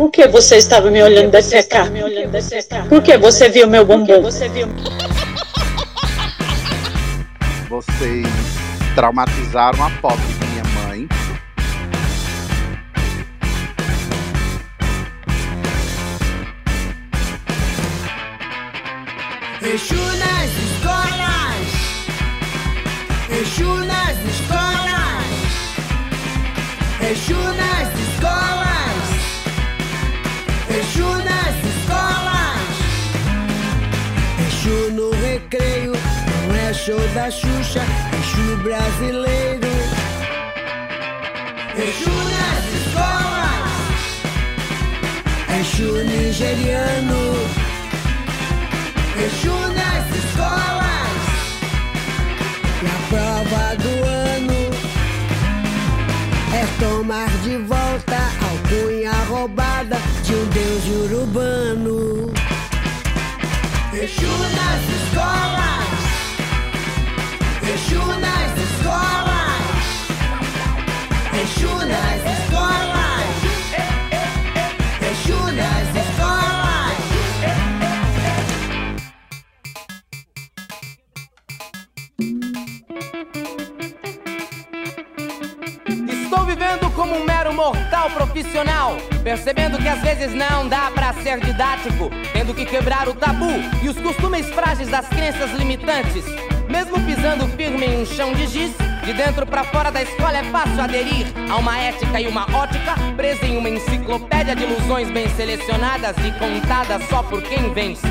Por que você estava me olhando defecar? Por que você viu meu bumbum? Vocês traumatizaram a pobre minha mãe. Exu nas escolas. Exu nas escolas. Exu nas escolas. Exu nas escolas. Exu no recreio. Não é show da Xuxa. Exu brasileiro. Exu nas escolas. Exu nigeriano. Exu nas escolas. E a prova do ano é tomar de volta alcunha roubada de um deus urubano. Exu nas escolas. Exu nas escolas. Exu nas escolas. Mortal profissional, percebendo que às vezes não dá pra ser didático, tendo que quebrar o tabu e os costumes frágeis das crenças limitantes. Mesmo pisando firme em um chão de giz, de dentro pra fora da escola é fácil aderir a uma ética e uma ótica presa em uma enciclopédia de ilusões bem selecionadas e contadas só por quem vence.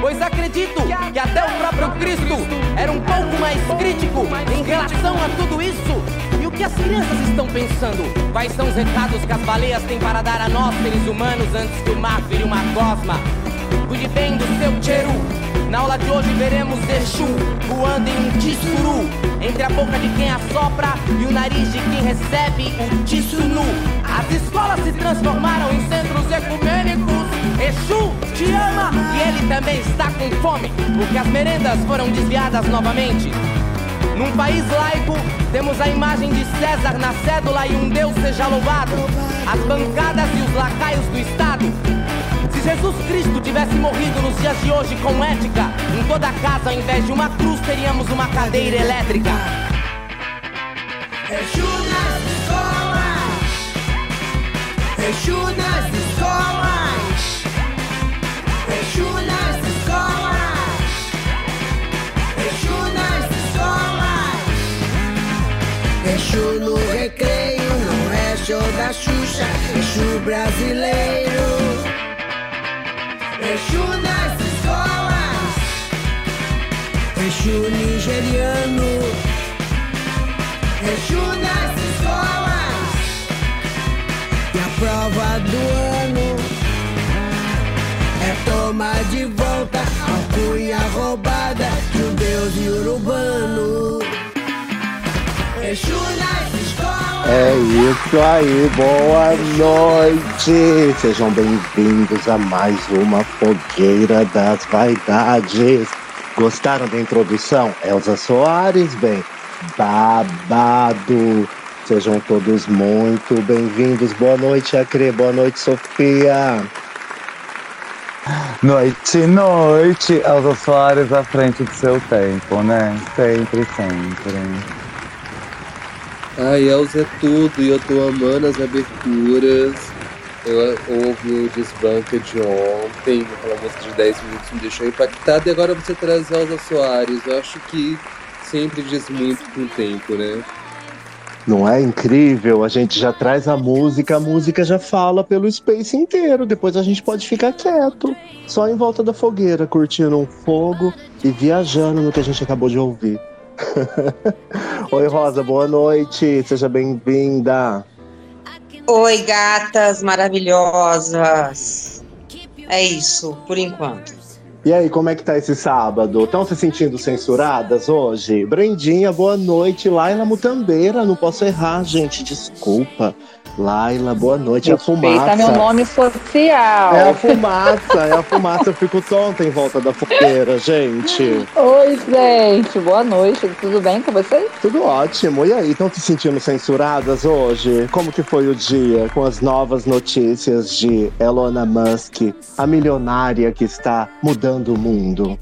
Pois acredito que até o próprio Cristo era um pouco mais crítico em relação a tudo isso. Que as crianças estão pensando? Quais são os recados que as baleias têm para dar a nós, seres humanos, antes que o mar vire uma gosma? Cuide bem do seu tcheru. Na aula de hoje veremos Exu voando em um tissuru Entre a boca de quem assopra e o nariz de quem recebe o tissunu As escolas se transformaram em centros ecumênicos Exu te ama e ele também está com fome Porque as merendas foram desviadas novamente num país laico, temos a imagem de César na cédula e um Deus seja louvado. As bancadas e os lacaios do Estado. Se Jesus Cristo tivesse morrido nos dias de hoje com ética, em toda casa, ao invés de uma cruz, teríamos uma cadeira elétrica. Exu nas escolas. Exu nas escolas. Exu nas Exu no recreio, não é show da Xuxa. Exu brasileiro. Exu nas escolas. Exu nigeriano. Exu nas escolas. E a prova do ano é tomar de volta a cunha roubada de um deus É isso aí, boa noite! Sejam bem-vindos a mais uma Fogueira das Vaidades. Gostaram da introdução? Elza Soares, bem, babado! Sejam todos muito bem-vindos. Boa noite, Acre. Boa noite, Sofia. Noite, noite, Elza Soares à frente do seu tempo, né? Sempre, sempre. Ai, Elza é tudo e eu tô amando as aberturas. Eu ouvi o desbanca de ontem, aquela música de 10 minutos me deixou impactada e agora você traz Elza Soares. Eu acho que sempre diz muito com o tempo, né? Não é incrível? A gente já traz a música, a música já fala pelo space inteiro. Depois a gente pode ficar quieto, só em volta da fogueira, curtindo um fogo e viajando no que a gente acabou de ouvir. Oi, Rosa, boa noite. Seja bem-vinda. Oi, gatas maravilhosas. É isso, por enquanto. E aí, como é que tá esse sábado? Estão se sentindo censuradas hoje? Brendinha, boa noite. Laila Mutambeira, não posso errar, gente, desculpa. Laila, boa noite. É a Respeita fumaça. meu nome social. É a fumaça, é a fumaça. Eu fico tonta em volta da fogueira, gente. Oi, gente. Boa noite. Tudo bem com vocês? Tudo ótimo. E aí, estão se sentindo censuradas hoje? Como que foi o dia com as novas notícias de Elon Musk, a milionária que está mudando o mundo?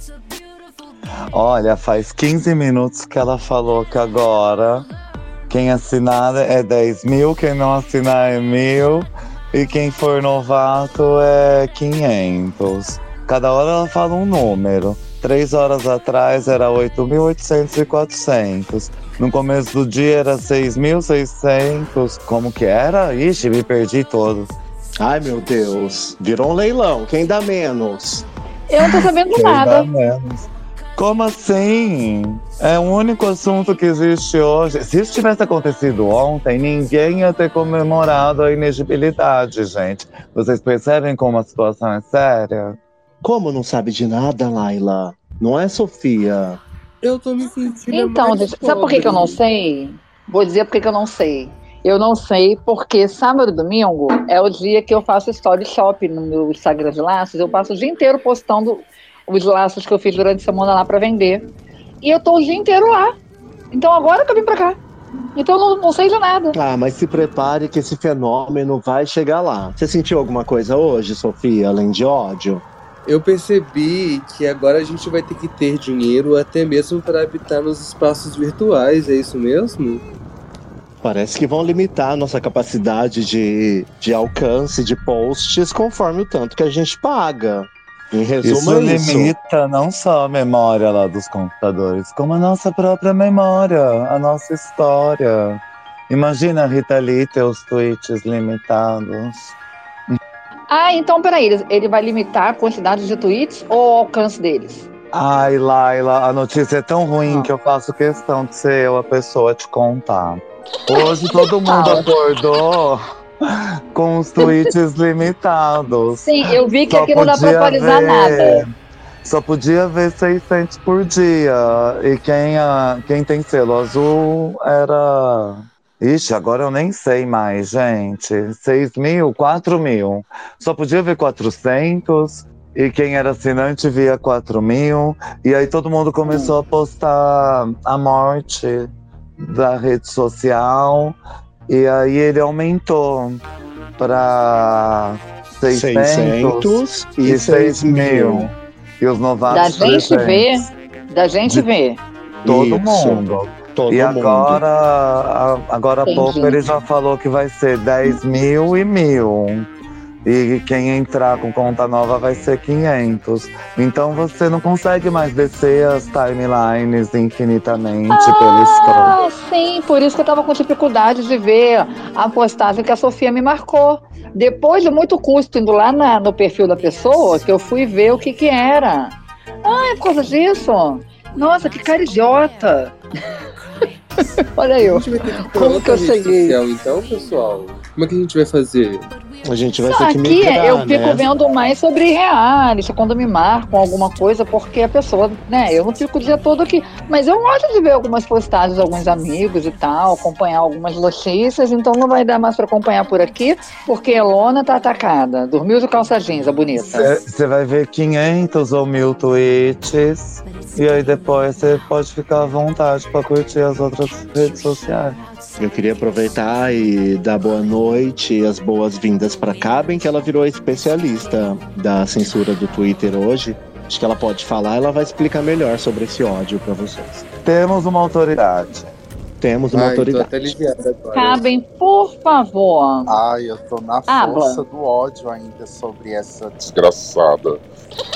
Olha, faz 15 minutos que ela falou que agora quem assinar é 10 mil, quem não assinar é mil e quem for novato é 500. Cada hora ela fala um número. Três horas atrás era 8.800 e 400. No começo do dia era 6.600. Como que era? Ixi, me perdi todo. Ai, meu Deus. Virou um leilão. Quem dá menos? Eu não tô sabendo Quem nada. dá menos. Como assim? É o único assunto que existe hoje. Se isso tivesse acontecido ontem, ninguém ia ter comemorado a inegibilidade, gente. Vocês percebem como a situação é séria? Como não sabe de nada, Laila? Não é, Sofia? Eu tô me sentindo. Então, mais gente, sabe por que, que eu não pobre. sei? Vou dizer por que que eu não sei. Eu não sei porque sábado e domingo é o dia que eu faço story shop no meu Instagram de laços. Eu passo o dia inteiro postando os laços que eu fiz durante a semana lá pra vender. E eu tô o dia inteiro lá. Então agora que eu vim pra cá. Então eu não, não sei de nada. Ah, mas se prepare que esse fenômeno vai chegar lá. Você sentiu alguma coisa hoje, Sofia, além de ódio? Eu percebi que agora a gente vai ter que ter dinheiro até mesmo para habitar nos espaços virtuais, é isso mesmo? Parece que vão limitar a nossa capacidade de, de alcance de posts conforme o tanto que a gente paga. Em resumo, Isso é isso. limita não só a memória lá dos computadores, como a nossa própria memória, a nossa história. Imagina Rita Lee ter os tweets limitados. Ah, então peraí, ele- ele vai limitar a quantidade de tweets ou o alcance deles? Ai, Laila, a notícia é tão ruim que eu faço questão de ser eu a pessoa a te contar. Hoje todo mundo acordou com os tweets limitados. Sim, eu vi que Só aqui não dá pra podia atualizar ver- nada. Só podia ver 600 por dia. E quem, ah, quem tem selo azul era. Ixi, agora eu nem sei mais, gente. 6 mil, 4 mil. Só podia ver 400. E quem era assinante via 4 mil. E aí todo mundo começou a postar a morte da rede social. E aí ele aumentou para 600, 600 e e 6 6 mil. mil. E os Da novatos gente 300. ver, da gente ver. Todo Isso. mundo. Todo e mundo. agora, a- agora há pouco ele já falou que vai ser 10 mil e mil. E quem entrar com conta nova vai ser 500. Então você não consegue mais descer as timelines infinitamente pelo scroll. Ah, sim, por isso que eu tava com dificuldade de ver a postagem que a Sofia me marcou. Depois de muito custo indo lá na- no perfil da pessoa, que eu fui ver o que que era. Ah, é por causa disso? Nossa, que cara idiota. Olha eu. Como que eu cheguei? social, então, pessoal? Como é que a gente vai fazer? A gente vai Só ter que aqui migrar, eu fico né? vendo mais sobre reality, quando me marcam alguma coisa, porque a pessoa, né, eu não fico o dia todo aqui. Mas eu gosto de ver algumas postagens de alguns amigos e tal, acompanhar algumas notícias, então não vai dar mais pra acompanhar por aqui, porque a Elona tá atacada. Dormiu de calça jeans, a bonita. Você vai ver 500 ou mil tweets. E aí depois você pode ficar à vontade para curtir as outras redes sociais. Eu queria aproveitar e dar boa noite e as boas-vindas para Caben, que ela virou especialista da censura do Twitter hoje. Acho que ela pode falar, ela vai explicar melhor sobre esse ódio para vocês. Temos uma autoridade. Temos uma Ai, tô autoridade. até aliviada agora. Cabem, por favor. Ai, eu tô na Habla. força do ódio ainda sobre essa desgraçada.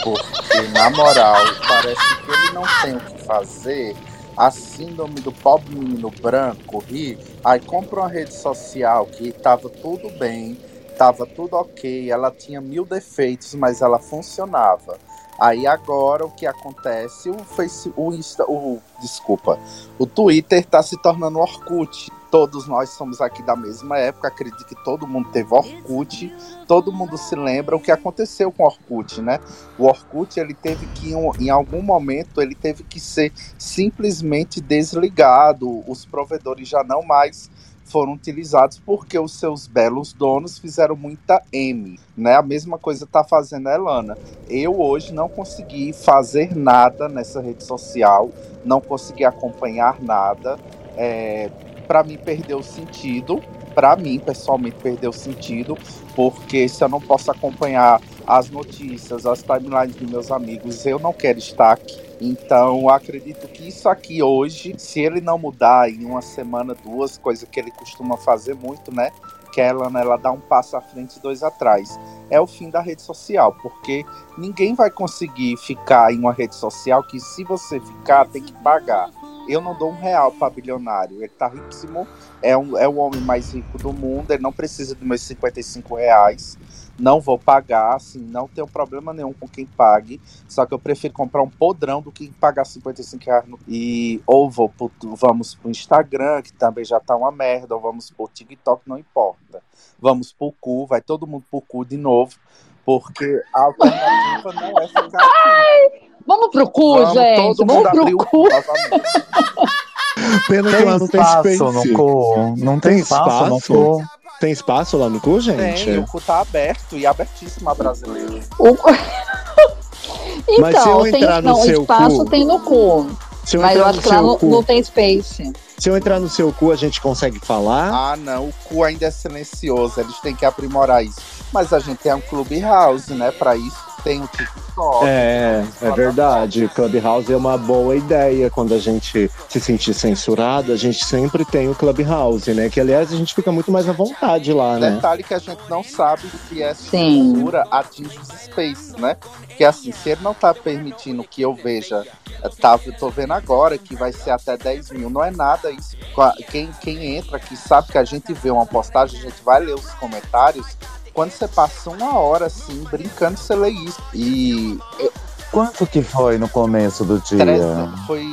Porque, na moral, parece que ele não tem o que fazer. A síndrome do pobre menino branco ri. Aí compra uma rede social que tava tudo bem, tava tudo ok, ela tinha mil defeitos, mas ela funcionava. Aí agora o que acontece? O Face, o Insta, o desculpa, o Twitter tá se tornando Orkut. Todos nós somos aqui da mesma época, acredito que todo mundo teve Orkut, todo mundo se lembra o que aconteceu com o Orkut, né? O Orkut, ele teve que, em um- algum momento, ele teve que ser simplesmente desligado, os provedores já não mais foram utilizados porque os seus belos donos fizeram muita M, né? A mesma coisa tá fazendo a Elana. Eu hoje não consegui fazer nada nessa rede social, não consegui acompanhar nada. É, para mim perdeu sentido, para mim pessoalmente perdeu sentido, porque se eu não posso acompanhar as notícias, as timelines dos meus amigos, eu não quero estar aqui. Então, acredito que isso aqui hoje, se ele não mudar em uma semana, duas, coisa que ele costuma fazer muito, né? Que ela, né, ela dá um passo à frente e dois atrás. É o fim da rede social, porque ninguém vai conseguir ficar em uma rede social que, se você ficar, tem que pagar. Eu não dou um real para bilionário. Ele tá riquíssimo, é, um, é o homem mais rico do mundo, ele não precisa dos meus 55 reais não vou pagar, assim, não tenho problema nenhum com quem pague, só que eu prefiro comprar um podrão do que pagar 55 reais. No... E ou vou pro, vamos pro Instagram, que também já tá uma merda, ou vamos pro TikTok, não importa. Vamos pro cu, vai todo mundo pro cu de novo, porque a alternativa não é ficar aqui. Vamos pro cu, Vamos, gente. todo Vamos mundo pro cu. Pena que Tem lá não tem espaço no cu? Não tem, Tem espaço, no espaço? cu? Tem espaço lá no cu, gente? Tem, o cu tá aberto e abertíssimo a brasileira. O- Mas se Então, eu tem, entrar no não, seu espaço cu- tem no cu. Se eu Mas eu acho no que lá não, cu, não tem space. se eu entrar no seu cu, a gente consegue falar? Ah, não, o cu ainda é silencioso, eles têm que aprimorar isso. Mas a gente tem um Clubhouse, né? Pra isso tem o TikTok. É, é verdade. Clubhouse é uma boa ideia. Quando a gente se sentir censurado, a gente sempre tem o Clubhouse, né? Que aliás a gente fica muito mais à vontade lá, né? Detalhe que a gente não sabe se essa Sim. censura atinge os spaces, né? Que assim, se ele não tá permitindo que eu veja, eh, tá, eu tô vendo agora que vai ser até 10 mil, não é nada isso. Quem, quem entra aqui sabe que a gente vê uma postagem, a gente vai ler os comentários. Quando você passa uma hora assim, brincando, você lê isso. E Quanto que foi no começo do dia? 300, foi.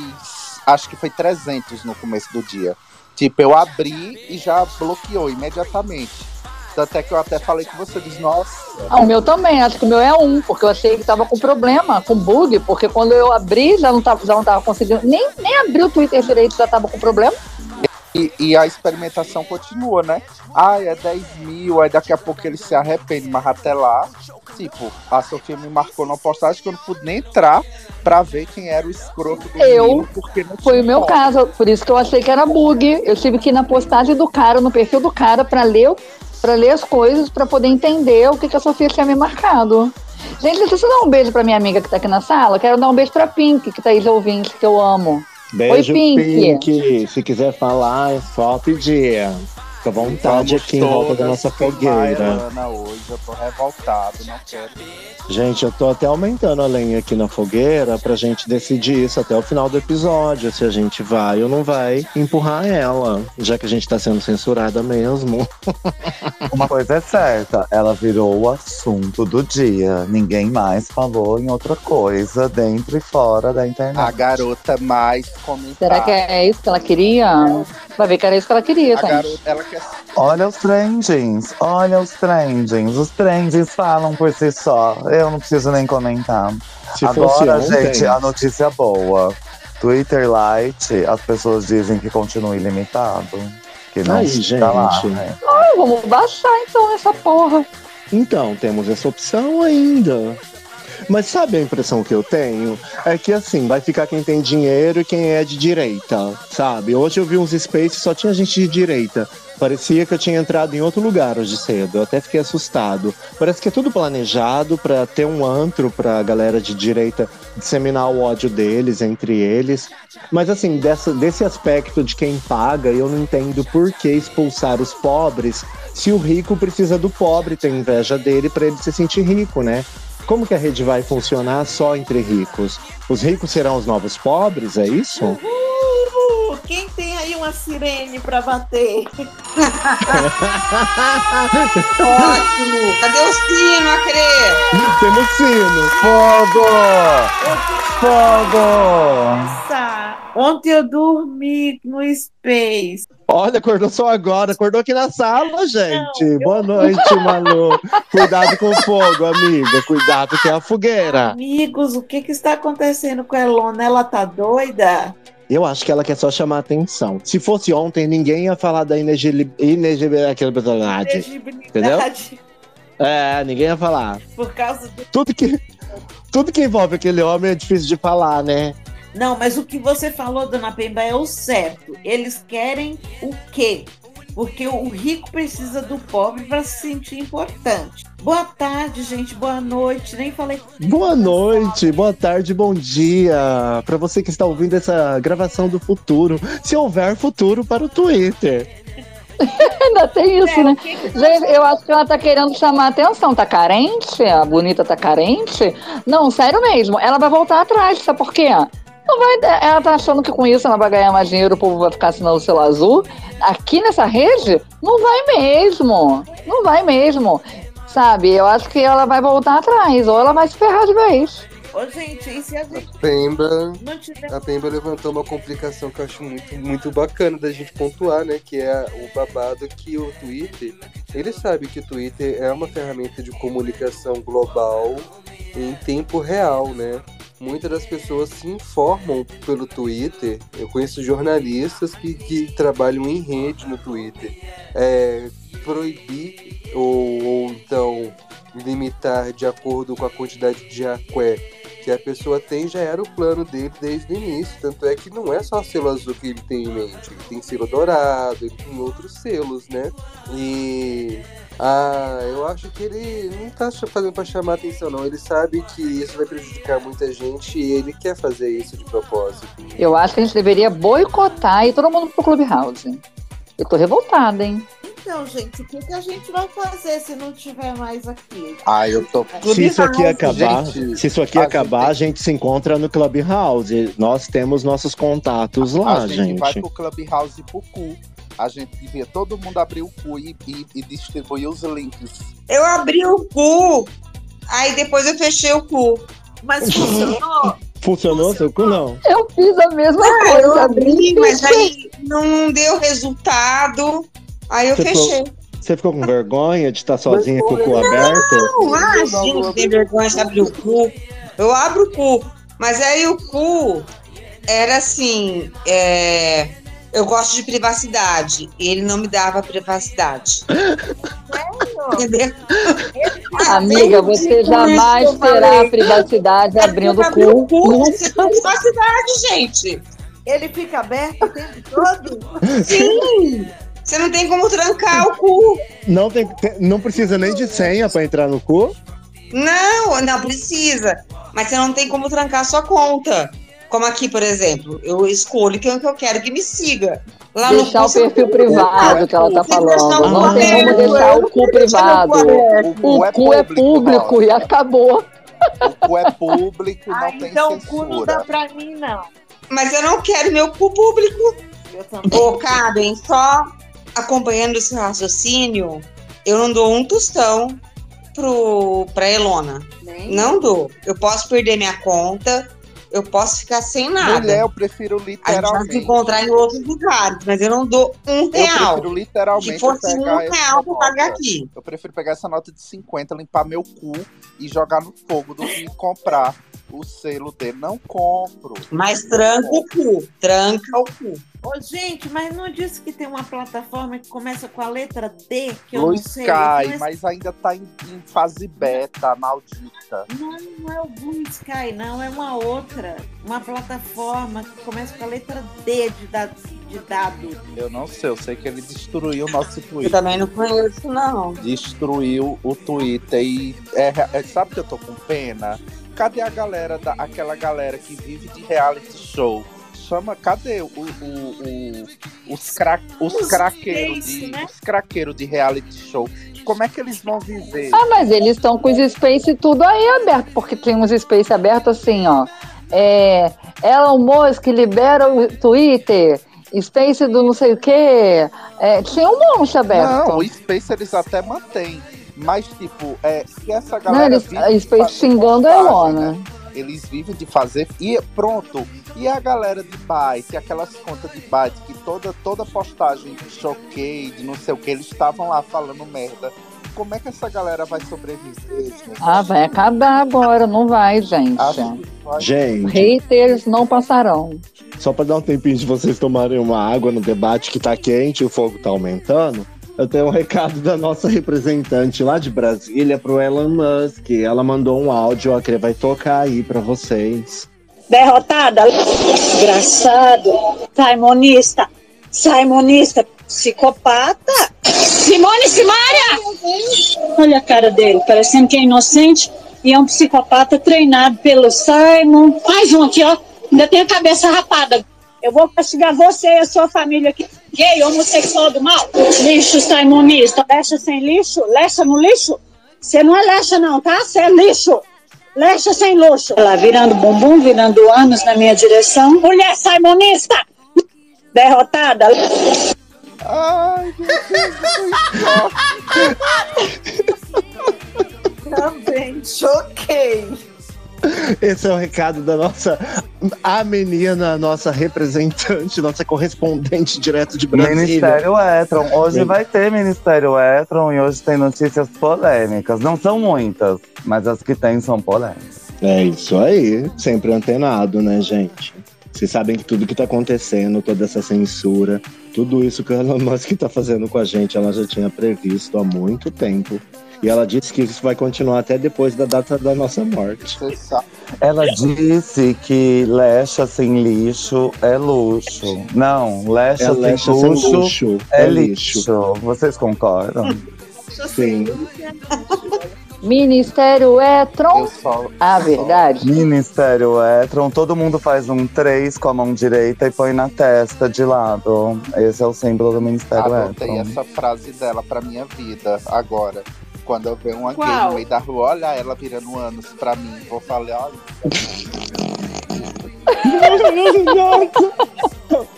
Acho que foi 300 no começo do dia. Tipo, eu abri e já bloqueou imediatamente. Tanto é que eu até falei com você, diz, nossa, Ah, o meu também, acho que o meu é um, porque eu achei que tava com problema, com bug, porque quando eu abri já não tava, já não tava conseguindo. Nem, nem abri o Twitter direito, já tava com problema. E, e a experimentação continua, né? Ah, é 10 mil, aí daqui a pouco ele se arrepende, mas até lá, tipo, a Sofia me marcou numa postagem que eu não pude nem entrar pra ver quem era o escroto do Eu? menino, porque não Foi o meu foto. caso, por isso que eu achei que era bug. Eu tive que ir na postagem do cara, no perfil do cara, pra ler, pra ler as coisas, pra poder entender o que, que a Sofia tinha me marcado. Gente, deixa eu dar um beijo pra minha amiga que tá aqui na sala. Quero dar um beijo pra Pink, que tá aí ouvinte, que eu amo. Beijo, Oi, Pink. Pink. Se quiser falar, é só pedir. Fica à vontade Vamos aqui em volta da nossa fogueira. hoje, eu tô revoltado, não quero. Gente, eu tô até aumentando a lenha aqui na fogueira pra gente decidir isso até o final do episódio, se a gente vai ou não vai empurrar ela, já que a gente tá sendo censurada mesmo. Uma coisa é certa, ela virou o assunto do dia. Ninguém mais falou em outra coisa dentro e fora da internet. A garota mais comentada. Será que é isso que ela queria? Vai ver que era isso que ela queria, gente. garota, ela quer Olha os trendings, olha os trendings. Os trendings falam por si só. Eu não preciso nem comentar. Se Agora, gente, a notícia boa. Twitter Lite, as pessoas dizem que continua ilimitado. Que não Aí, está lá, gente. né? Ai, vamos baixar então essa porra. Então, temos essa opção ainda. Mas sabe a impressão que eu tenho? É que assim, vai ficar quem tem dinheiro e quem é de direita, sabe? Hoje eu vi uns spaces só tinha gente de direita. Parecia que eu tinha entrado em outro lugar hoje cedo. Eu até fiquei assustado. Parece que é tudo planejado pra ter um antro pra galera de direita disseminar o ódio deles entre eles. Mas assim, dessa, desse aspecto de quem paga, eu não entendo por que expulsar os pobres se o rico precisa do pobre ter inveja dele pra ele se sentir rico, né? Como que a rede vai funcionar só entre ricos? Os ricos serão os novos pobres, é isso? Uhul! Quem tem aí uma sirene pra bater? Ótimo! Cadê o sino, Acre? Temos sino. Fogo! Fogo! Nossa, ontem eu dormi no Space. Olha, acordou só agora, acordou aqui na sala, gente. Não, eu- Boa noite, Malu. Cuidado com o fogo, amiga. Cuidado que é a fogueira. Amigos, o que que está acontecendo com a Elona? Ela tá doida? Eu acho que ela quer só chamar atenção. Se fosse ontem, ninguém ia falar da inegibilidade. Entendeu? É, ninguém ia falar. Por causa do. Tudo que, tudo que envolve aquele homem é difícil de falar, né? Não, mas o que você falou, dona Pemba, é o certo. Eles querem o quê? Porque o rico precisa do pobre para se sentir importante. Boa tarde, gente. Boa noite. Nem falei. Boa noite, boa tarde, bom dia. Pra você que está ouvindo essa gravação do futuro. Se houver futuro para o Twitter. Ainda tem isso, né? Gente, eu acho que ela tá querendo chamar atenção. Tá carente? A bonita tá carente? Não, sério mesmo. Ela vai voltar atrás, sabe por quê? Não vai, ela tá achando que com isso ela vai ganhar mais dinheiro, o povo vai ficar assinando o selo azul. Aqui nessa rede, não vai mesmo. Não vai mesmo. Sabe, eu acho que ela vai voltar atrás, ou ela vai se ferrar de vez. Ô, gente, e se a gente Pemba, não tiver. a Pemba levantou uma complicação que eu acho muito, muito bacana da gente pontuar, né? Que é o babado que o Twitter. Ele sabe que o Twitter é uma ferramenta de comunicação global em tempo real, né? Muitas das pessoas se informam pelo Twitter. Eu conheço jornalistas que, que trabalham em rede no Twitter. É, proibir ou, ou então limitar de acordo com a quantidade de aqué que a pessoa tem já era o plano dele desde o início. Tanto é que não é só selo azul que ele tem em mente, ele tem selo dourado, ele tem outros selos, né? E ah, eu acho que ele não tá fazendo pra chamar atenção, não. Ele sabe que isso vai prejudicar muita gente e ele quer fazer isso de propósito. Eu acho que a gente deveria boicotar e todo mundo pro Clubhouse. Eu tô revoltada, hein? Então, gente, o que, que a gente vai fazer se não tiver mais aqui? Ah, eu tô. Se isso aqui acabar, Gente, se isso aqui a acabar, a gente se encontra no Clubhouse. Nós temos nossos contatos lá, a gente, gente. vai pro Clubhouse e pro cu. A gente devia todo mundo abrir o cu e, e, e distribuir os links. Eu abri o cu, aí depois eu fechei o cu. Mas funcionou? Funcionou seu cu, não? Eu fiz a mesma Ah, coisa. eu abri mas aí não deu resultado. Aí eu Você ficou- fechei. Você ficou com vergonha de estar sozinha com o cu aberto? Não, ah, gente, tem vergonha de abrir o cu. Eu abro o cu. Mas aí o cu era assim. é, Eu gosto de privacidade. E ele não me dava privacidade. Entendeu? Amiga, você jamais terá privacidade abrindo o Abrir o cu. cu, você tem privacidade, gente. Ele fica aberto o tempo todo? Sim! Você não tem como trancar o cu. Não, tem, não precisa nem de senha pra entrar no cu? Não, não precisa. Mas você não tem como trancar a sua conta. Como aqui, por exemplo, eu escolho quem que eu quero que me siga. Lá no Deixar cu, o perfil privado que ela tá falando. Não cu tem como deixar eu o cu privado. o. O cu é público e acabou. O cu é público, não Ah, tem então o cu não dá censura. pra mim, não. Mas eu não quero meu cu público. Eu também. Ô, Karen, só acompanhando esse raciocínio, eu não dou um tostão pro, pra Elona. Nem. Não dou. Eu posso perder minha conta, eu posso ficar sem nada. Mulher, eu prefiro A gente vai se literalmente. encontrar em outros lugares, mas eu não dou um Eu real. prefiro literalmente Se fosse um real nota. pagar aqui. Eu prefiro pegar essa nota de 50, limpar meu cu e jogar no fogo do que comprar o selo dele. Não compro. Mas tranca o cu. Tranca o cu. Ô, gente, mas não disse que tem uma plataforma que começa com a letra D, que eu Blue não sei. Sky, Mas- mas ainda tá em, em fase beta, maldita. Não, não é o Blue Sky, não, é uma outra. Uma plataforma que começa com a letra D de dado. De dado. Eu não sei, eu sei que ele destruiu o nosso Eu Twitter. também não conheço, não. Destruiu o Twitter e é, é- sabe que eu tô com pena? Cadê a galera da aquela galera que vive de reality show? Chama, cadê o, o, o- os, cra, os, Os craqueiros Space, de né? os craqueiros de reality show? Como é que eles vão viver? Ah, mas eles estão com os space tudo aí aberto, porque tem uns space abertos assim, ó. É, Elon Musk libera o Twitter, space do não sei o quê. É, tinha um monte aberto. Não, o Space eles até mantêm. Mas, tipo, é, se essa Não, galera. eles, vive a de Space fazer xingando a Elona. né? Eles vivem de fazer. E pronto. E a galera de byte, aquelas contas de byte, que toda, toda postagem de choquei, de não sei o que, eles estavam lá falando merda. Como é que essa galera vai sobreviver, gente? Ah, vai acabar agora, não vai, gente. Vai- Gente, Haters não passarão. só para dar um tempinho de vocês tomarem uma água no debate que tá quente e o fogo tá aumentando, eu tenho um recado da nossa representante lá de Brasília pro Elon Musk. Ela mandou um áudio, ó, que ele vai tocar aí para vocês. Derrotada, desgraçado, saimonista, saimonista, psicopata. Simone Simaria! Olha a cara dele, parecendo que é inocente e é um psicopata treinado pelo Simon. Mais um aqui, ó. Ainda tem a cabeça rapada. Eu vou castigar você e a sua família aqui. Gay, homossexual do mal. Lixo, simonista. Lecha sem lixo? Lecha no lixo? Você não é lecha, não, tá? Você é lixo. Lecha sem luxo. Ela virando bumbum, virando anos na minha direção. Mulher simonista! Derrotada. Ai, meu Deus, Também choquei. Esse é o recado da nossa a menina, nossa representante, nossa correspondente direto de Brasília. Ministério Etron. Hoje Sim. vai ter Ministério Etron e hoje tem notícias polêmicas. Não são muitas, mas as que tem são polêmicas. É isso aí, sempre antenado, né, gente? Vocês sabem que tudo que tá acontecendo, toda essa censura, tudo isso que a Elon Musk tá fazendo com a gente, ela já tinha previsto há muito tempo. E ela disse que isso vai continuar até depois da data da nossa morte. Ela disse que lecha sem lixo é luxo. Não, lecha, É sem, lecha sem luxo luxo, é, é lixo. lixo. Vocês concordam? Sim. Ministério Etron. Só, Ah, verdade. Ministério Etron, todo mundo faz um 3 com a mão direita e põe na testa de lado. Esse é o símbolo do Ministério Adotei Etron. essa frase dela pra minha vida agora. Quando eu ver uma gay Qual? no meio da rua, olha ela virando anos pra mim. Vou falar, olha.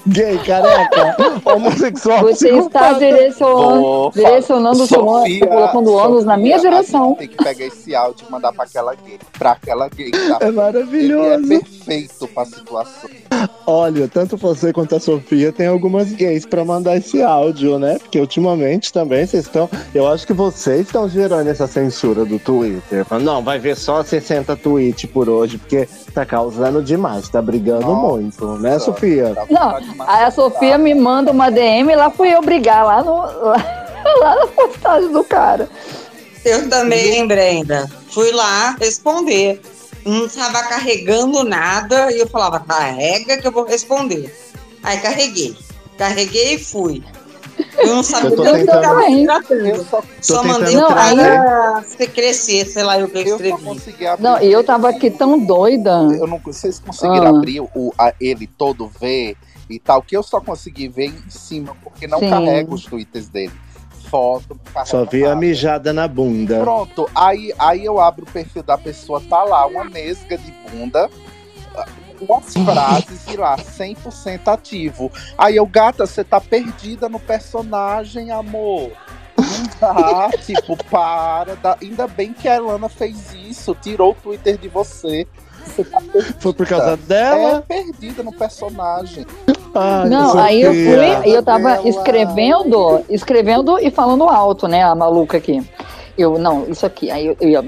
Gay, careca, homossexual. Você está direcionando, direcionando seu ânus, Sofia, colocando ônus na minha Sofia, direção. Tem que pegar esse áudio e mandar pra aquela gay. Pra aquela gay. Tá? É Ele é maravilhoso. perfeito pra situação. Olha, tanto você quanto a Sofia tem algumas gays pra mandar esse áudio, né? Porque ultimamente também vocês estão. Eu acho que vocês estão gerando essa censura do Twitter. Não, vai ver só 60 tweets por hoje, porque tá causando demais, tá brigando Nossa, muito, né, Sofia? Dá Não, aí a. Sofia me manda uma DM, lá fui eu brigar, lá, no, lá, lá na postagem do cara. Eu também lembrei ainda. Fui lá responder. Não estava carregando nada e eu falava, carrega que eu vou responder. Aí carreguei. Carreguei e fui. Eu não sabia Eu tô tentando- Eu só, Só mandei o trazer- cara você crescer, sei lá o que eu eu escrevi. consegui abrir. Não, e eu tava aqui tão doida. Eu não, vocês conseguiram Ah. abrir o, a- ele todo ver e tal, que eu só consegui ver em cima, porque não Sim. carrega os twitters dele. Foto, Só vi a nada. mijada na bunda. Pronto, aí, aí eu abro o perfil da pessoa, tá lá, uma mesga de bunda, umas frases e lá, 100% ativo. Aí eu, gata, você tá perdida no personagem, amor. Tipo, para. dá- Ainda bem que a Elana fez isso, tirou o Twitter de você. Você tá. Foi por causa É, dela? perdida no personagem. Ai, Não, aí eu fui e eu tava Ela- escrevendo, escrevendo e falando alto, né, a maluca aqui. Eu, não, isso aqui. Aí eu, eu ia,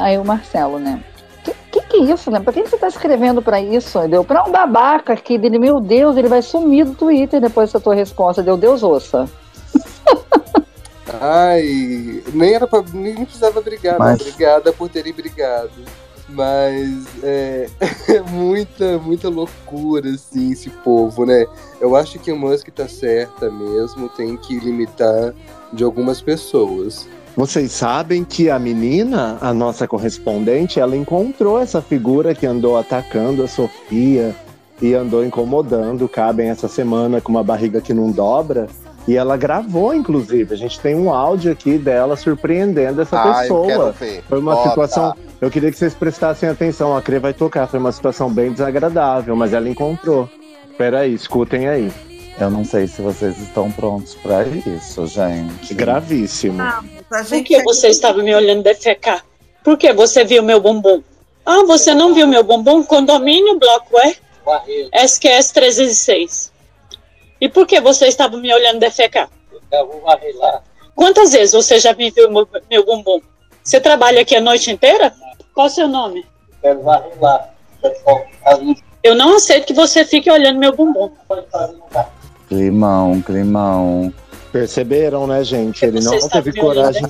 aí o Marcelo, né? Que, que que é isso, né? Pra que você tá escrevendo pra isso? Deu pra um babaca aqui dele, meu Deus, ele vai sumir do Twitter depois dessa tua resposta. Deu Deus ouça. Ai, nem era pra. Nem precisava brigar, Mas-. Obrigada por terem brigado. Mas é, é muita, muita loucura, assim, esse povo, né? Eu acho que o Musk tá certa mesmo, tem que limitar de algumas pessoas. Vocês sabem que a menina, a nossa correspondente, ela encontrou essa figura que andou atacando a Sofia e andou incomodando o Caben essa semana com uma barriga que não dobra. E ela gravou, inclusive. A gente tem um áudio aqui dela surpreendendo essa Ah, eu quero pessoa. ver. Foi uma Bota. situação. Eu queria que vocês prestassem atenção. A Crê vai tocar. Foi uma situação bem desagradável, mas ela encontrou. Peraí, escutem aí. Eu não sei se vocês estão prontos pra isso, gente. Gravíssimo. A Por que você estava me olhando defecar? Por que você viu meu bumbum? Ah, você não viu meu bumbum? Condomínio Bloco é? SQS 306. E por que você estava me olhando defecar? Quantas vezes você já me viu meu, meu bumbum? Você trabalha aqui a noite inteira? Qual o seu nome? Eu não aceito que você fique olhando meu bumbum. Climão, climão. Perceberam, né, gente? Ele não teve me olhando coragem.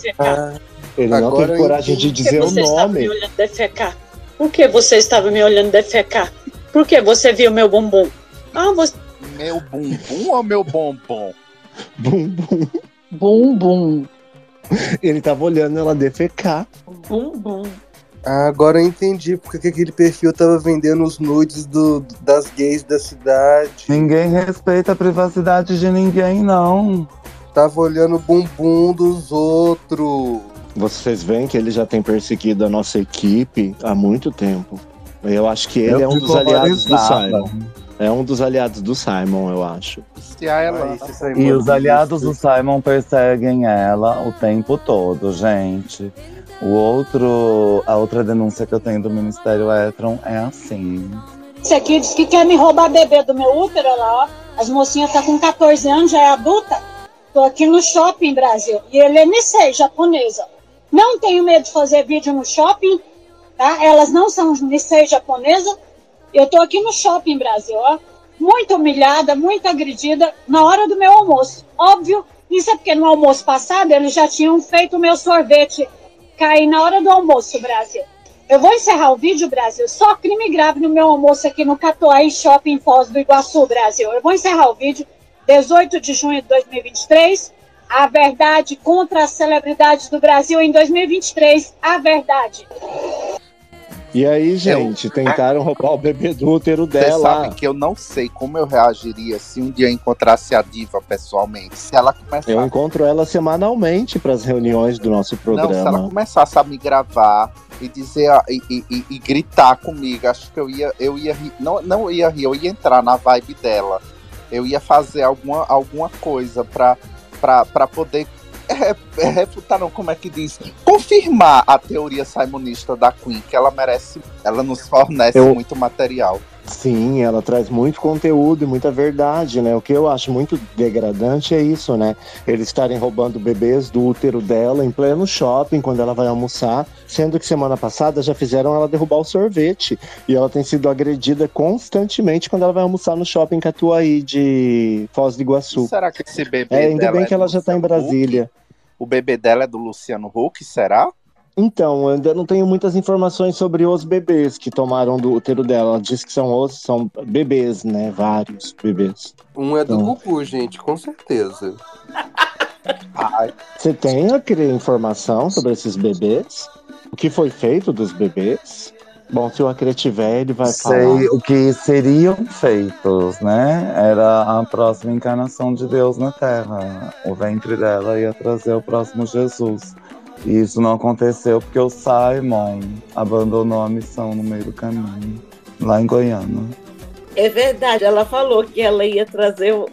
Ele não teve eu coragem de entendi. Por que dizer o você estava nome. me olhando defecar? Por que você estava me olhando defecar? Por que você viu meu bumbum? Ah, você... Meu bumbum ou meu bombom? Bum, bum. Bum, bum. Ele tava olhando ela defecar. Bum, bum. Ah, agora eu entendi porque que aquele perfil tava vendendo os nudes do, das gays da cidade. Ninguém respeita a privacidade de ninguém, não. Tava olhando o bumbum dos outros. Vocês veem que ele já tem perseguido a nossa equipe há muito tempo. Eu acho que ele Eu é um dos aliados do. Simon. É um dos aliados do Simon, eu acho. Se a ela. E os aliados do Simon perseguem ela o tempo todo, gente. O outro, a outra denúncia que eu tenho do Ministério Etron é assim. Esse aqui diz que quer me roubar bebê do meu útero, olha lá, ó. As mocinhas tá com 14 anos, já é adulta. Tô aqui no shopping, Brasil. E ele é Nisei, japonesa. Não tenho medo de fazer vídeo no shopping, tá? Elas não são Nisei japonesa. Eu tô aqui no shopping, Brasil, ó. Muito humilhada, muito agredida na hora do meu almoço. Óbvio, isso é porque no almoço passado eles já tinham feito o meu sorvete cair na hora do almoço, Brasil. Eu vou encerrar o vídeo, Brasil. Só crime grave no meu almoço aqui no Catuai Shopping Foz do Iguaçu, Brasil. Eu vou encerrar o vídeo. 18 de junho de 2023. A verdade contra as celebridades do Brasil em 2023. A verdade. E aí, gente, tentaram roubar o bebê do útero Vocês dela. sabem que eu não sei como eu reagiria se um dia eu encontrasse a diva pessoalmente. Se ela começar. Eu encontro ela semanalmente para as reuniões do nosso Não, se ela programa. começasse a me gravar e dizer e, e- e- gritar comigo, acho que eu ia, eu ia rir. Não, não ia rir, eu ia entrar na vibe dela. Eu ia fazer alguma, alguma coisa pra, pra poder é, é, refutar, não, como é que diz? Confirmar a teoria simonista da Queen, que ela merece, ela nos fornece Eu- muito material. Sim, ela traz muito conteúdo e muita verdade, né? O que eu acho muito degradante é isso, né? Eles estarem roubando bebês do útero dela em pleno shopping quando ela vai almoçar, sendo que semana passada já fizeram ela derrubar o sorvete. E ela tem sido agredida constantemente quando ela vai almoçar no shopping Catuaí de Foz do Iguaçu. Será que esse bebê É, ainda bem é que ela já tá em Huck? Brasília. O bebê dela é do Luciano Huck, será? Então, eu ainda não tenho muitas informações sobre os bebês que tomaram do útero dela. Ela diz que são os são bebês, né? Vários bebês. Um é do Então. Gugu, gente, com certeza. Ai, Você tem aquele informação sobre esses bebês? O que foi feito dos bebês? Bom, se o Acre tiver, ele vai Sei falar. o que seriam feitos, né? Era a próxima encarnação de Deus na Terra. O ventre dela ia trazer o próximo Jesus. E isso não aconteceu porque o Simon abandonou a missão no meio do caminho, lá em Goiânia. É verdade, ela falou que ela ia trazer o,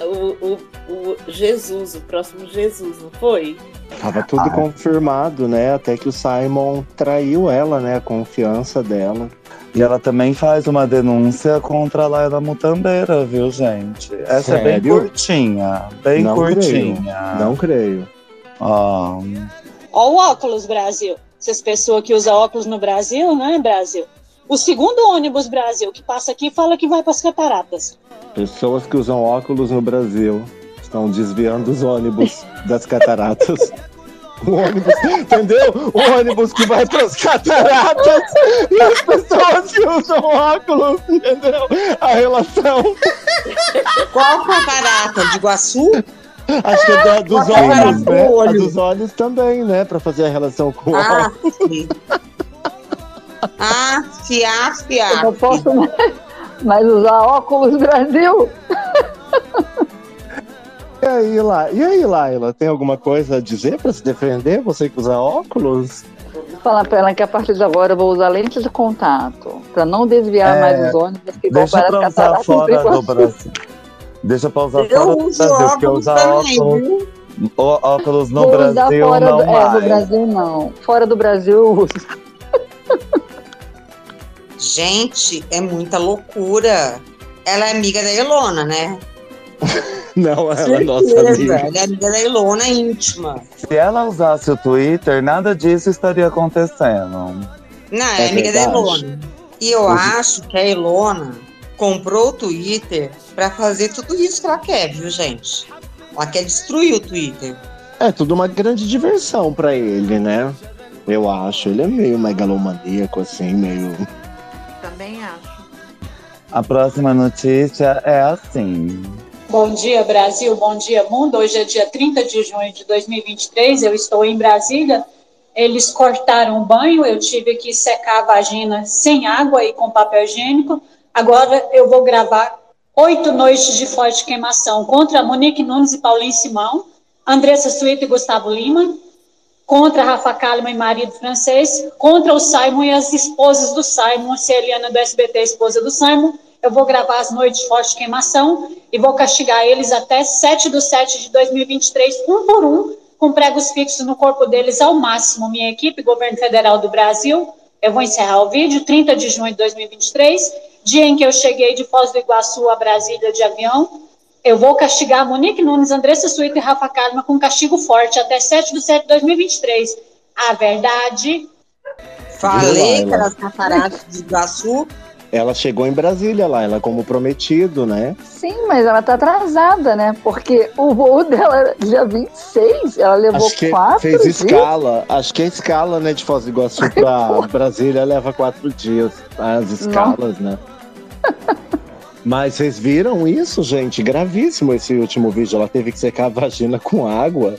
o, o, o Jesus, o próximo Jesus, não foi? Tava tudo Ah. confirmado, né? Até que o Simon traiu ela, né? A confiança dela. E ela também faz uma denúncia contra a Laila Mutambeira, viu, gente? Essa é bem Sério? curtinha, bem Não curtinha. Não creio. Ó, Ó o óculos, Brasil. Essas pessoas que usam óculos no Brasil, né, Brasil? O segundo ônibus Brasil que passa aqui fala que vai para as cataratas. Pessoas que usam óculos no Brasil estão desviando os ônibus das cataratas. O ônibus, entendeu? O ônibus que vai para as cataratas e as pessoas que usam óculos, entendeu? A relação, Qual catarata? De Iguaçu? Acho que é da- dos olhos, né? A olho? dos olhos também, né? Para fazer a relação com o Ah, sim. Ah, Eu fiar. não posso mais, mais usar óculos Brasil. E aí, lá? E aí, Laila, tem alguma coisa a dizer para se defender? Você que usa óculos? Vou falar pra ela que a partir de agora eu vou usar lente de contato, pra não desviar É, mais os ônibus que vão deixa para pra as cataratas fora do. Brasil. Deixa pra usar fora Eu do uso Brasil, porque usar óculos, óculos no Vou usar Brasil fora não do, é, mais. no Brasil não. Fora do Brasil eu uso. Gente, é muita loucura. Ela é amiga da Ilona, né? Não, ela é nossa amiga. Ela é amiga da Ilona íntima. Se ela usasse o Twitter, nada disso estaria acontecendo. Não, É é, amiga verdade. da Ilona. E eu acho que a Ilona comprou o Twitter pra fazer tudo isso que ela quer, viu, gente? Ela quer destruir o Twitter. É tudo uma grande diversão pra ele, né? Eu acho. Ele é meio megalomaníaco, assim, meio. Também acho. A próxima notícia é assim. Bom dia, Brasil. Bom dia, mundo. Hoje é dia 30 de junho de 2023. Eu estou em Brasília. Eles cortaram o banho. Eu tive que secar a vagina sem água e com papel higiênico. Agora eu vou gravar oito noites de forte queimação contra Monique Nunes e Paulinho Simão, Andressa Suíta e Gustavo Lima, contra Rafa Kalimann e marido francês, contra o Simon e as esposas do Simon, Celiana do SBT, esposa do Simon. Eu vou gravar as noites de forte queimação e vou castigar eles até 7 de 7 de 2023, um por um, com pregos fixos no corpo deles ao máximo. Minha equipe, Governo Federal do Brasil, eu vou encerrar o vídeo, 30 de junho de 2023, dia em que eu cheguei de Foz do Iguaçu a Brasília de avião. Eu vou castigar Monique Nunes, Andressa Suíta e Rafa Kalimann com castigo forte até 7 de 7 de 2023. A verdade. Falei que elas cataratas de Iguaçu. Ela chegou em Brasília lá, ela como prometido, né? Sim, mas ela tá atrasada, né? Porque o voo dela era dia 26, ela levou Acho que quatro fez dias. escala. Acho que a escala, né, de Foz do Iguaçu pra Brasília leva quatro dias. As escalas, né? Mas vocês viram isso, gente? Gravíssimo esse último vídeo. Ela teve que secar a vagina com água.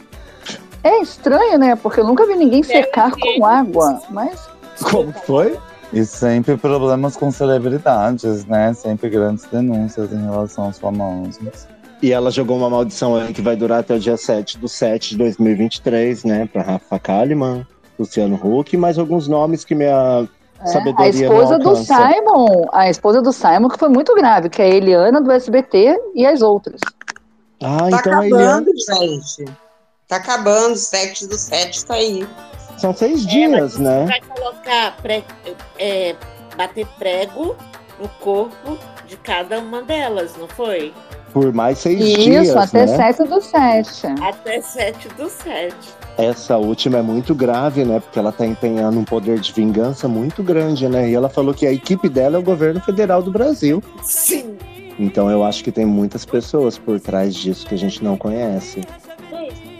É estranho, né? Porque eu nunca vi ninguém secar com água. Mas Como foi? E sempre problemas com celebridades, né? Sempre grandes denúncias em relação aos famosos. E ela jogou uma maldição aí que vai durar até o dia 7 do 7 de 2023, né? Pra Rafa Kalimann, Luciano Huck e mais alguns nomes que minha é, sabedoria a esposa do. Simon, a esposa do Simon, que foi muito grave, que é a Eliana do SBT e as outras. Ah, Tá então a Eliana... acabando, gente. Tá acabando, 7 do 7 tá aí. São seis É, dias, né? vai colocar, pre- é, bater prego no corpo de cada uma delas, não foi? Por mais seis Isso, dias, até né? 7 do 7. Até 7 do 7. Essa última é muito grave, né? Porque ela tá empenhando um poder de vingança muito grande, né? E ela falou que a equipe dela é o governo federal do Brasil. Sim. Então eu acho que tem muitas pessoas por trás disso que a gente não conhece.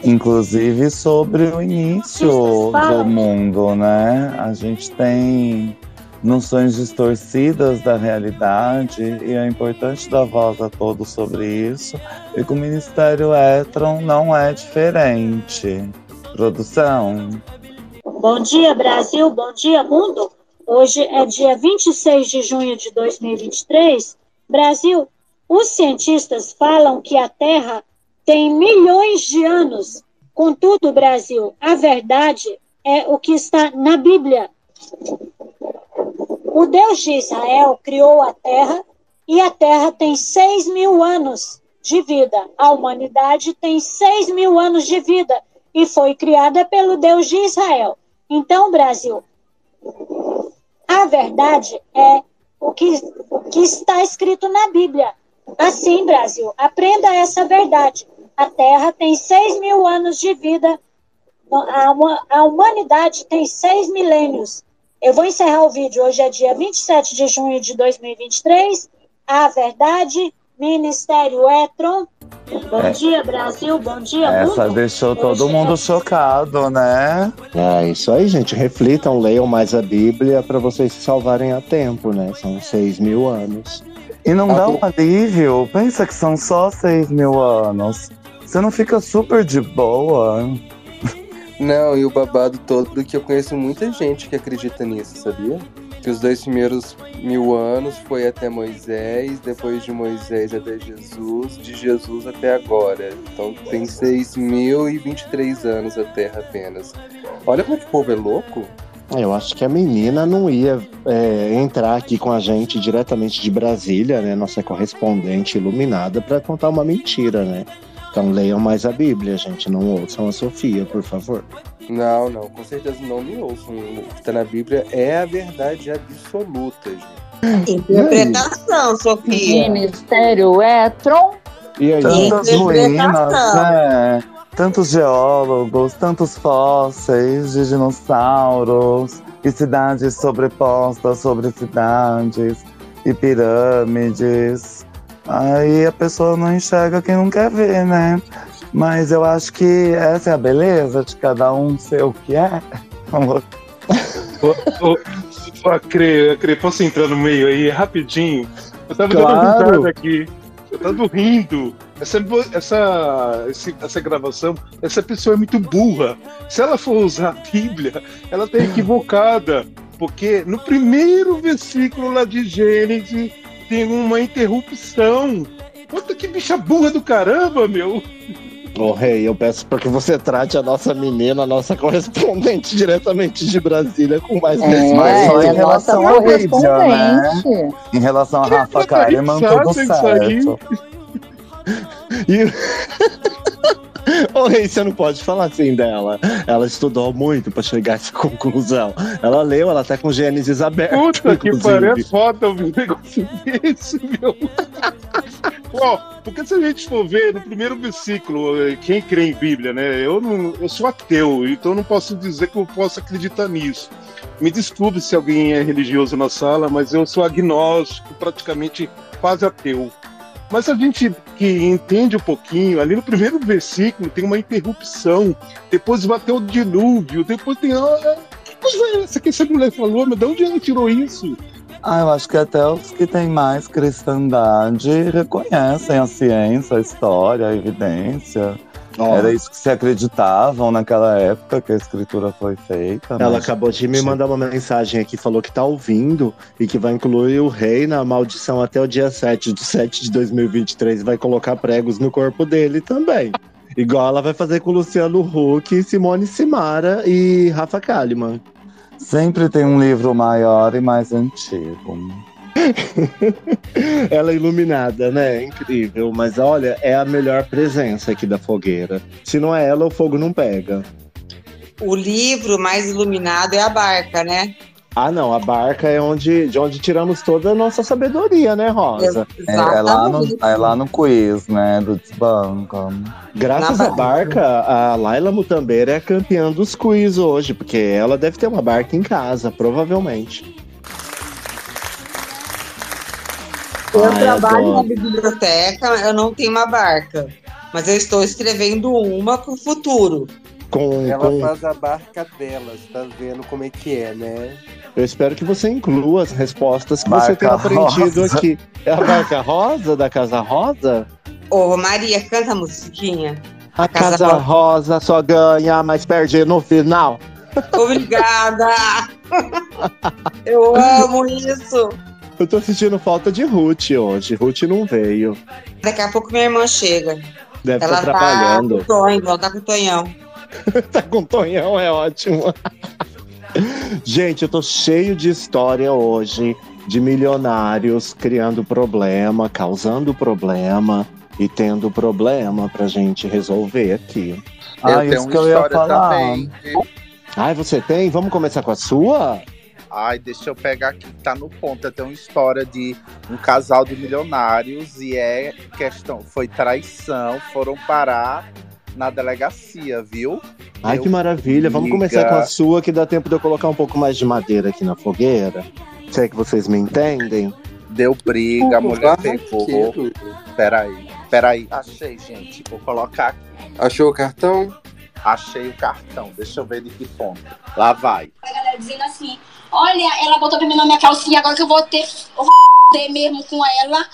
Inclusive sobre o início do mundo, né? A gente tem noções distorcidas da realidade e é importante dar voz a todos sobre isso. E que o Ministério Etron não é diferente. Produção. Bom dia, Brasil. Bom dia, mundo. Hoje é dia 26 de junho de 2023. Brasil, os cientistas falam que a Terra tem milhões de anos. Contudo, Brasil, a verdade é o que está na Bíblia. O Deus de Israel criou a Terra e a Terra tem seis mil anos de vida. A humanidade tem seis mil anos de vida e foi criada pelo Deus de Israel. Então, Brasil, a verdade é o que, o que está escrito na Bíblia. Assim, Brasil, aprenda essa verdade. A Terra tem seis mil anos de vida, a, huma- a humanidade tem seis milênios. Eu vou encerrar o vídeo. Hoje é dia 27 de junho de 2023. A verdade, Ministério Etron. Bom É. dia, Brasil. Bom dia, Essa mundo. deixou todo Hoje é mundo chocado, né? É isso aí, gente. Reflitam, leiam mais a Bíblia para vocês se salvarem a tempo, né? São seis mil anos. E não Tá dá bom. um alívio? Pensa que são só 6 mil anos. Você não fica super de boa? Não, e o babado todo que eu conheço muita gente que acredita nisso, sabia? Que os dois primeiros mil anos foi até Moisés, depois de Moisés até Jesus, de Jesus até agora. Então tem 6.023 anos a Terra apenas. Olha como é que o povo é louco. Eu acho que a menina não ia é, entrar aqui com a gente diretamente de Brasília, né? Nossa correspondente iluminada, para contar uma mentira, né? Então leiam mais a Bíblia, gente. Não ouçam a Sofia, por favor. Não, não, com certeza não me ouçam. O que está na Bíblia é a verdade absoluta, gente. Interpretação, Sofia. Ministério Etron. E aí? Tantas Interpretação. ruínas, né? tantos geólogos, tantos fósseis de dinossauros, e cidades sobrepostas sobre cidades, e pirâmides. Aí a pessoa não enxerga quem não quer ver, né? Mas eu acho que essa é a beleza de cada um ser o que é. Amor. Ô, Acre, Acre, posso entrar no meio aí rapidinho? Eu tava Claro. dando risada aqui. Eu tava rindo. Essa, essa, essa gravação, essa pessoa é muito burra. Se ela for usar a Bíblia, ela tá equivocada. Porque no primeiro versículo lá de Gênesis tem uma interrupção. Puta que bicha burra do caramba, meu! Ô rei, eu peço para que você trate a nossa menina, a nossa correspondente diretamente de Brasília com mais É, Mas só em é relação ao Lídia, né? correspondente. Em relação a Rafa Kalimann, Sabe tudo certo. E... Ô rei, você não pode falar assim dela. Ela estudou muito para chegar a essa conclusão. Ela leu, ela tá com Gênesis aberto. Puta que inclusive. pariu, é foda ouvir um negócio desse, meu. Ó, porque se a gente for ver no primeiro versículo, eh, quem crê em Bíblia, né? Eu, não, eu sou ateu, então eu não posso dizer que eu posso acreditar nisso. Me desculpe se alguém é religioso na sala, mas eu sou agnóstico, praticamente quase ateu. Mas a gente que entende um pouquinho, ali no primeiro versículo tem uma interrupção, depois bateu o dilúvio, depois tem. Ah, que coisa é essa que essa mulher falou? Mas de onde ela tirou isso? Ah, eu acho que até os que têm mais cristandade reconhecem a ciência, a história, a evidência. Ó, Era isso que se acreditavam naquela época que a escritura foi feita. Ela mas- acabou de me mandar uma mensagem aqui, falou que tá ouvindo e que vai incluir o rei na maldição até o dia 7 de 7 de 2023 e vai colocar pregos no corpo dele também. Igual ela vai fazer com o Luciano Huck, Simone Simara e Rafa Kalimann. Sempre tem um livro maior e mais antigo. Ela é iluminada, né? Incrível. Mas olha, é a melhor presença aqui da fogueira. Se não é ela, o fogo não pega. O livro mais iluminado é a barca, né? Ah, não, a barca é onde, de onde tiramos toda a nossa sabedoria, né, Rosa? É, é lá no, é lá no quiz, né? Do Desbanca. Graças à barca, a Laila Mutambeira é a campeã dos quiz hoje, porque ela deve ter uma barca em casa, provavelmente. Eu Ai, trabalho na biblioteca, eu não tenho uma barca. Mas eu estou escrevendo uma para o futuro. Com, Ela com- faz a barca dela, você tá vendo como é que é, né? Eu espero que você inclua as respostas que você tem Barca aprendido rosa. aqui. É a barca rosa da Casa Rosa? Ô, Maria, canta a musiquinha. A Casa Casa Rosa só ganha, mas perde no final. Obrigada! Eu amo isso! Eu tô sentindo falta de Ruth hoje. Ruth não veio. Daqui a pouco minha irmã chega. Deve Ela estar tá com trabalhando. o Tonho, ela tá com o Tonhão. tá com Tonhão, é ótimo. Gente, eu tô cheio de história hoje de milionários criando problema, causando problema e tendo problema pra gente resolver aqui. Ah, eu tenho isso uma que eu ia história falar. também. Ai, você tem? Vamos começar com a sua? Ai, deixa eu pegar aqui, tá no ponto. Eu tenho uma história de um casal de milionários e é questão, foi traição, foram parar na delegacia, viu? Ai, Meu que maravilha. Vamos começar com a sua, que dá tempo de eu colocar um pouco mais de madeira aqui na fogueira. Se é que vocês me entendem. Deu briga, a mulher pegou. Barraqueiro. Peraí, peraí. Achei, gente. Vou colocar aqui. Achou o cartão? Achei o cartão. Deixa eu ver de que ponto. Lá vai. a galera dizendo assim: Olha, ela botou pra mim na minha calcinha, agora que eu vou ter, eu vou ter mesmo com ela,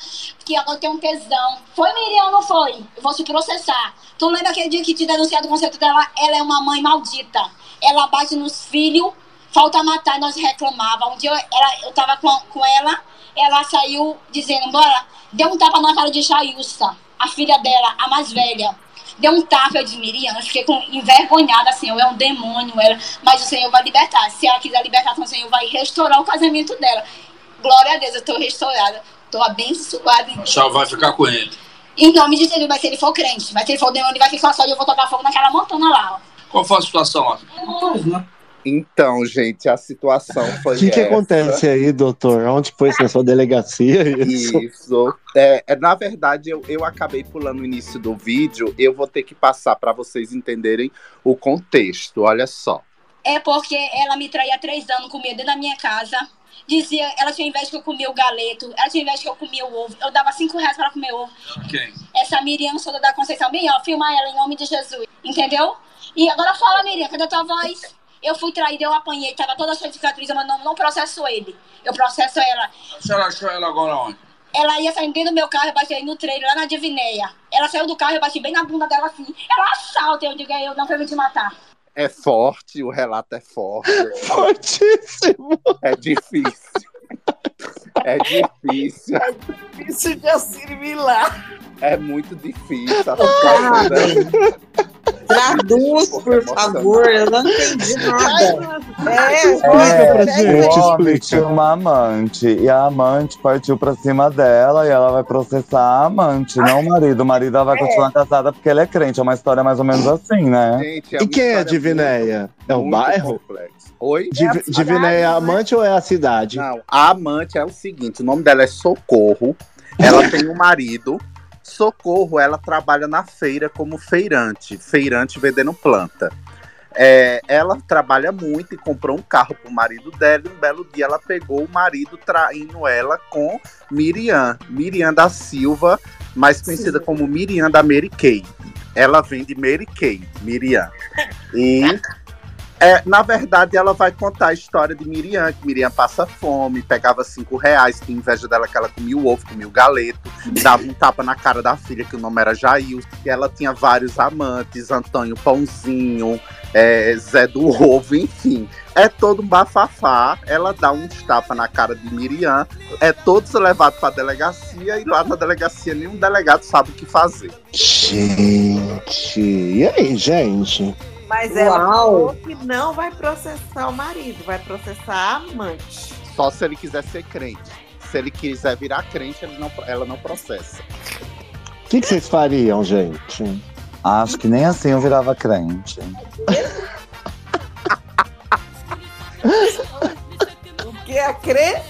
que agora tenho um tesão. Foi Miriam, não foi? Eu vou te processar. Tu lembra aquele dia que te denunciaram do conceito dela? Ela é uma mãe maldita. Ela bate nos filhos, falta matar, nós reclamava. Um dia eu, ela, eu tava com, com ela, ela saiu dizendo: Bora, deu um tapa na cara de Chailsa, a filha dela, a mais velha. Deu um tapa, eu disse, Miriam, eu fiquei com, envergonhada, assim, eu é um demônio, ela, mas o Senhor vai libertar. Se ela quiser libertação, o Senhor vai restaurar o casamento dela. Glória a Deus, eu estou restaurada, estou abençoada. em Deus. Só vai ficar com ele. Em nome de Jesus, mas se ele for crente, mas se ele for demônio, ele vai ficar só e eu vou tocar fogo naquela montona lá, ó. Qual foi a situação, ó? Então, gente, a situação foi O que, que essa. acontece aí, doutor? Onde foi na sua delegacia? Isso. Isso. É, é, na verdade, eu, eu acabei pulando o início do vídeo. Eu vou ter que passar para vocês entenderem o contexto. Olha só. É porque ela me traía há três anos, comia dentro da minha casa. Dizia, ela tinha inveja que eu comia o galeto, ela tinha inveja que eu comia o ovo. Eu dava cinco reais para comer ovo. Quem? Essa Miriam Souza da Conceição, Miriam, filma ela em nome de Jesus. Entendeu? E agora fala, Miriam, cadê a tua voz? Eu fui traída, eu apanhei, tava toda cheia de cicatriz, mas não, não processo ele. Eu processo ela. A senhora achou ela agora onde? Ela ia saindo dentro do meu carro, eu bati aí no trailer, lá na Divinéia. Ela saiu do carro, eu bati bem na bunda dela assim. Ela assalta, eu digo, eu não quero te matar. É forte, o relato é forte. Fortíssimo. É difícil. É difícil. Isso de assimilar. É muito difícil. A. Traduz, por favor, eu não entendi nada. É, É, o homem tinha uma amante e a amante partiu pra cima dela e ela vai processar a amante, não o marido. O marido ela vai continuar casada porque ele é crente. É uma história mais ou menos assim, né? Gente, é E quem é Divinéia? É o bairro? complexa. Oi? Div- Divinéia é amante ou é a cidade? Não, a amante é o seguinte: o nome dela é Socorro. Ela tem um marido. Socorro, ela trabalha na feira como feirante, feirante vendendo planta. É, ela trabalha muito e comprou um carro pro marido dela. E um belo dia ela pegou o marido traindo ela com Miriam, Miriam da Silva, mais conhecida como Miriam da Mary Kay. Ela vem de Mary Kay, Miriam. E é, na verdade, ela vai contar a história de Miriam, que Miriam passa fome, pegava cinco reais, tinha inveja dela que ela comia o ovo, comia o galeto, dava um tapa na cara da filha, que o nome era Jair, e ela tinha vários amantes, Antônio Pãozinho, é, Zé do Ovo, enfim. É todo um bafafá, ela dá um tapa na cara de Miriam, é todos levados pra delegacia, e lá na delegacia nenhum delegado sabe o que fazer. Gente, e aí, gente? Mas ela Uau. falou que não vai processar o marido, vai processar a amante. Só se ele quiser ser crente. Se ele quiser virar crente, ele não- ela não processa. O que, que vocês fariam, gente? Acho que nem assim eu virava crente. O que é crer?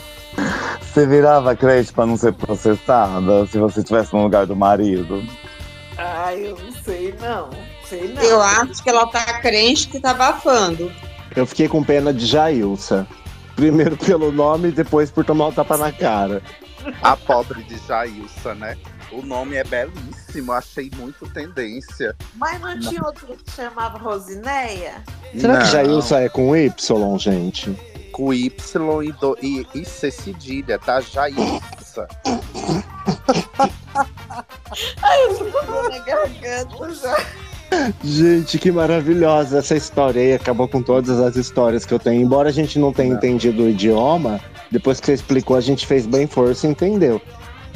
Você virava crente pra não ser processada se você estivesse no lugar do marido? Ai, eu não sei, não. Sei não. Eu acho que ela tá crente que tá abafando. Eu fiquei com pena de Jailsa. Primeiro pelo nome e depois por tomar o tapa na cara. A pobre de Jailsa, né? O nome é belíssimo, achei muito tendência. Mas não tinha outro que chamava Rosineia? Será que Não. Jailsa é com Y, gente? Com Y e, do, e, e C cedilha, tá? Jailsa. Ai, eu tô com garganta já. Gente, que maravilhosa essa história aí. Acabou com todas as histórias que eu tenho. Embora a gente não tenha Não. entendido o idioma, depois que você explicou, a gente fez bem força e entendeu.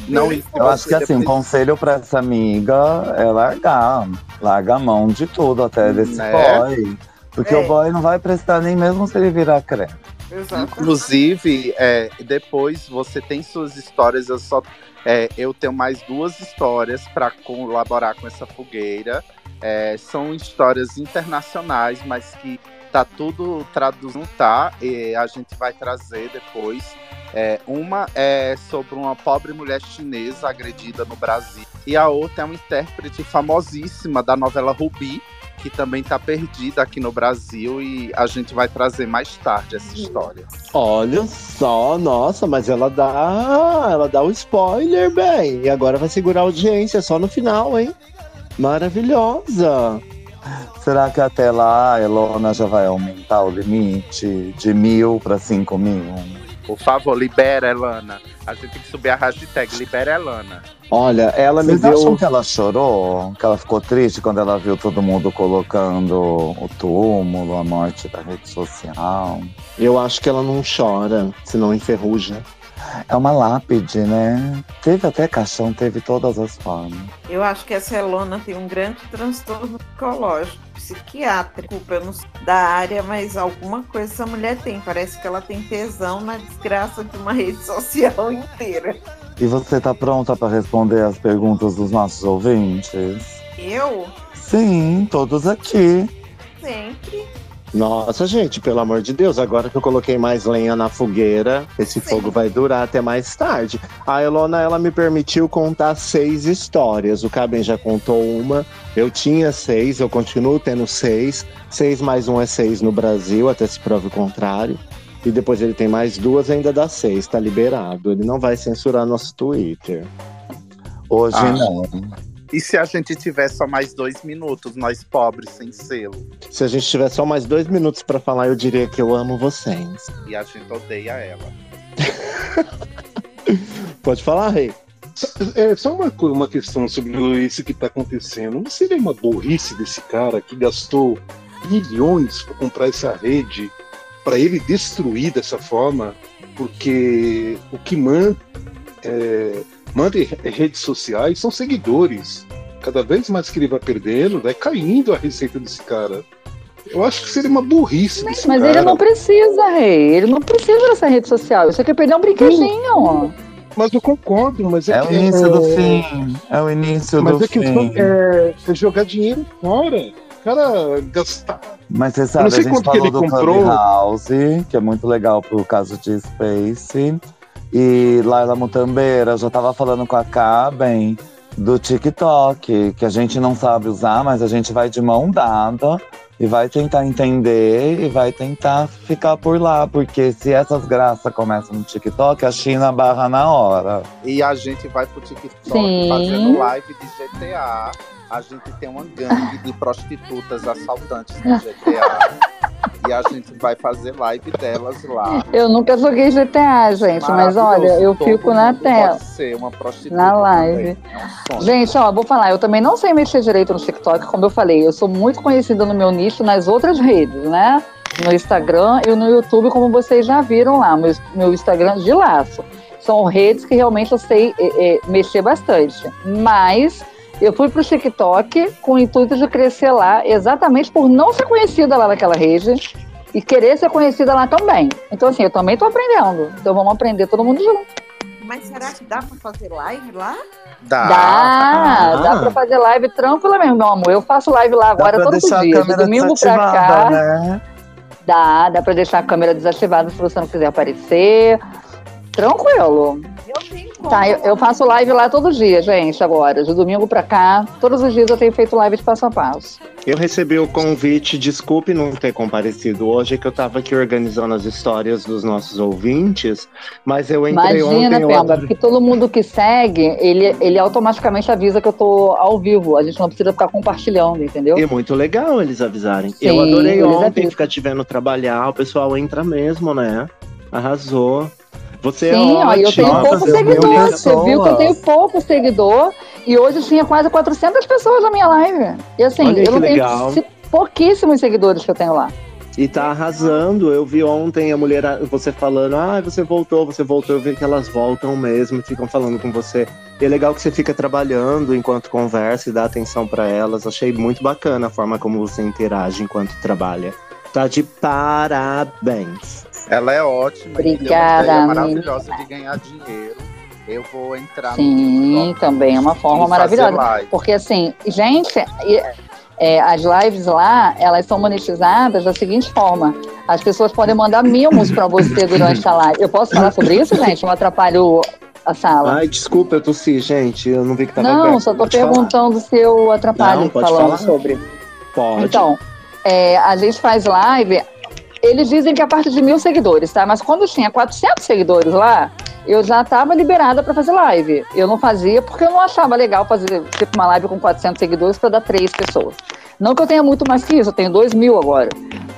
Não, Eu acho que assim, um conselho pra essa amiga é largar. Larga a mão de tudo, até desse Né? boy. Porque É. o boy não vai prestar nem mesmo se ele virar crente. Exato. Inclusive, é, depois você tem suas histórias. Eu só é, eu tenho mais duas histórias para colaborar com essa fogueira. É, são histórias internacionais, mas que tá tudo traduzido, tá? E a gente vai trazer depois. É, uma é sobre uma pobre mulher chinesa agredida no Brasil. E a outra é uma intérprete famosíssima da novela Rubi, que também tá perdida aqui no Brasil. E a gente vai trazer mais tarde essa história. Olha só, nossa, mas ela dá. Ela dá o spoiler, bem. E agora vai segurar a audiência só no final, hein? Maravilhosa. Será que até lá a Elona já vai aumentar o limite de mil para cinco mil? Por favor, libera, Elana. A gente tem que subir a hashtag Libera Elana. Olha, ela me Vocês deu. acham que ela chorou? Que ela ficou triste quando ela viu todo mundo colocando o túmulo, a morte da rede social? Eu acho que ela não chora, senão enferruja. É uma lápide, né? Teve até caixão, teve todas as formas. Eu acho que essa Elona tem um grande transtorno psicológico, psiquiátrico, eu não sei da área, mas alguma coisa essa mulher tem. Parece que ela tem tesão na desgraça de uma rede social inteira. E você tá pronta para responder as perguntas dos nossos ouvintes? Eu Sim, todos aqui. sempre. Nossa, gente, pelo amor de Deus, agora que eu coloquei mais lenha na fogueira, esse fogo vai durar até mais tarde. A Elona, ela me permitiu contar seis histórias. O Caben já contou uma, eu tinha seis, eu continuo tendo seis. Seis mais um é seis no Brasil, até se prove o contrário. E depois ele tem mais duas, ainda dá seis, tá liberado. Ele não vai censurar nosso Twitter. Hoje Ah. não. E se a gente tiver só mais dois minutos, nós pobres sem selo? Se a gente tiver só mais dois minutos pra falar, eu diria que eu amo vocês. E a gente odeia ela. Pode falar, Rei. É só uma, uma questão sobre isso que está acontecendo. Não seria uma burrice desse cara que gastou milhões para comprar essa rede para ele destruir dessa forma? Porque o que manda, é, manda em redes sociais são seguidores. Cada vez mais que ele vai perdendo, vai caindo a receita desse cara. Eu acho que seria uma burrice desse Mas cara. ele não precisa, rei. Ele não precisa dessa rede social. Isso aqui é perder um brinquedinho. Mas eu concordo, mas é, É o que- início do fim. É o início Mas do é que fim. é, é jogar dinheiro fora. O cara gastar. Mas você Eu sabe, não a sei gente quanto que falou ele do comprou. Clubhouse, que é muito legal pro caso de Space. E Laila Mutambeira já tava falando com a Caben do TikTok, que a gente não sabe usar, mas a gente vai de mão dada e vai tentar entender e vai tentar ficar por lá, porque se essas graças começam no TikTok, a China barra na hora. E a gente vai pro TikTok Sim. fazendo live de GTA. A gente tem uma gangue de prostitutas assaltantes no GTA. e a gente vai fazer live delas lá. Eu nunca joguei GTA, gente, mas olha, eu Todo fico na tela. Pode ser uma prostituta. Na live. também. É um. Gente, ó, vou falar, eu também não sei mexer direito no TikTok, como eu falei, eu sou muito conhecida no meu nicho nas outras redes, né? No Instagram e no YouTube, como vocês já viram lá, meu, meu Instagram de laço. São redes que realmente eu sei é, é, mexer bastante. Mas eu fui pro TikTok com o intuito de crescer lá, exatamente por não ser conhecida lá naquela rede e querer ser conhecida lá também. Então, assim, eu também tô aprendendo. Então vamos aprender todo mundo junto. Mas será que dá pra fazer live lá? Dá. Dá, dá pra fazer live tranquila mesmo, meu amor. Eu faço live lá agora todos os dias. De domingo pra cá. né? Dá, dá pra deixar a câmera desativada se você não quiser aparecer. Tranquilo. Tá, eu, eu faço live lá todo dia, gente, agora. De domingo pra cá. Todos os dias eu tenho feito live de passo a passo. Eu recebi o convite, desculpe não ter comparecido hoje, que eu tava aqui organizando as histórias dos nossos ouvintes, mas eu entrei Imagina, ontem. eu Pemba, porque todo mundo que segue, ele, ele automaticamente avisa que eu tô ao vivo. A gente não precisa ficar compartilhando, entendeu? E é muito legal eles avisarem. Sim, eu adorei eles ontem avisam. ficar te vendo trabalhar, o pessoal entra mesmo, né? Arrasou. Você Sim, é ó, eu tenho pouco seguidor. Você viu que eu tenho pouco seguidor e hoje tinha quase 400 pessoas na minha live. E assim, Olha eu não legal. tenho pouquíssimos seguidores que eu tenho lá. E tá arrasando. Eu vi ontem a mulher, você falando, ah, você voltou, você voltou. Eu vi que elas voltam mesmo, ficam falando com você. E é legal que você fica trabalhando enquanto conversa e dá atenção pra elas. Achei muito bacana a forma como você interage enquanto trabalha. Tá de parabéns. Ela é ótima. Obrigada, deu uma ideia amiga. maravilhosa de ganhar dinheiro. Eu vou entrar Sim, também é uma forma maravilhosa. live. Porque assim, gente, é, as lives lá, elas são monetizadas da seguinte forma. As pessoas podem mandar mimos pra você durante a live. Eu posso falar sobre isso, gente? Não atrapalho a sala. Ai, desculpa, eu tossi, gente. Eu não vi que tava Não, aberto. só tô Pode falar. perguntando se eu atrapalho Não, pode falando falar. sobre. Pode. Então, é, a gente faz live. Eles dizem que é a partir de mil seguidores, tá? Mas quando tinha 400 seguidores lá, eu já estava liberada para fazer live. Eu não fazia porque eu não achava legal fazer tipo uma live com 400 seguidores para dar três pessoas. Não que eu tenha muito mais que isso, eu tenho dois mil agora.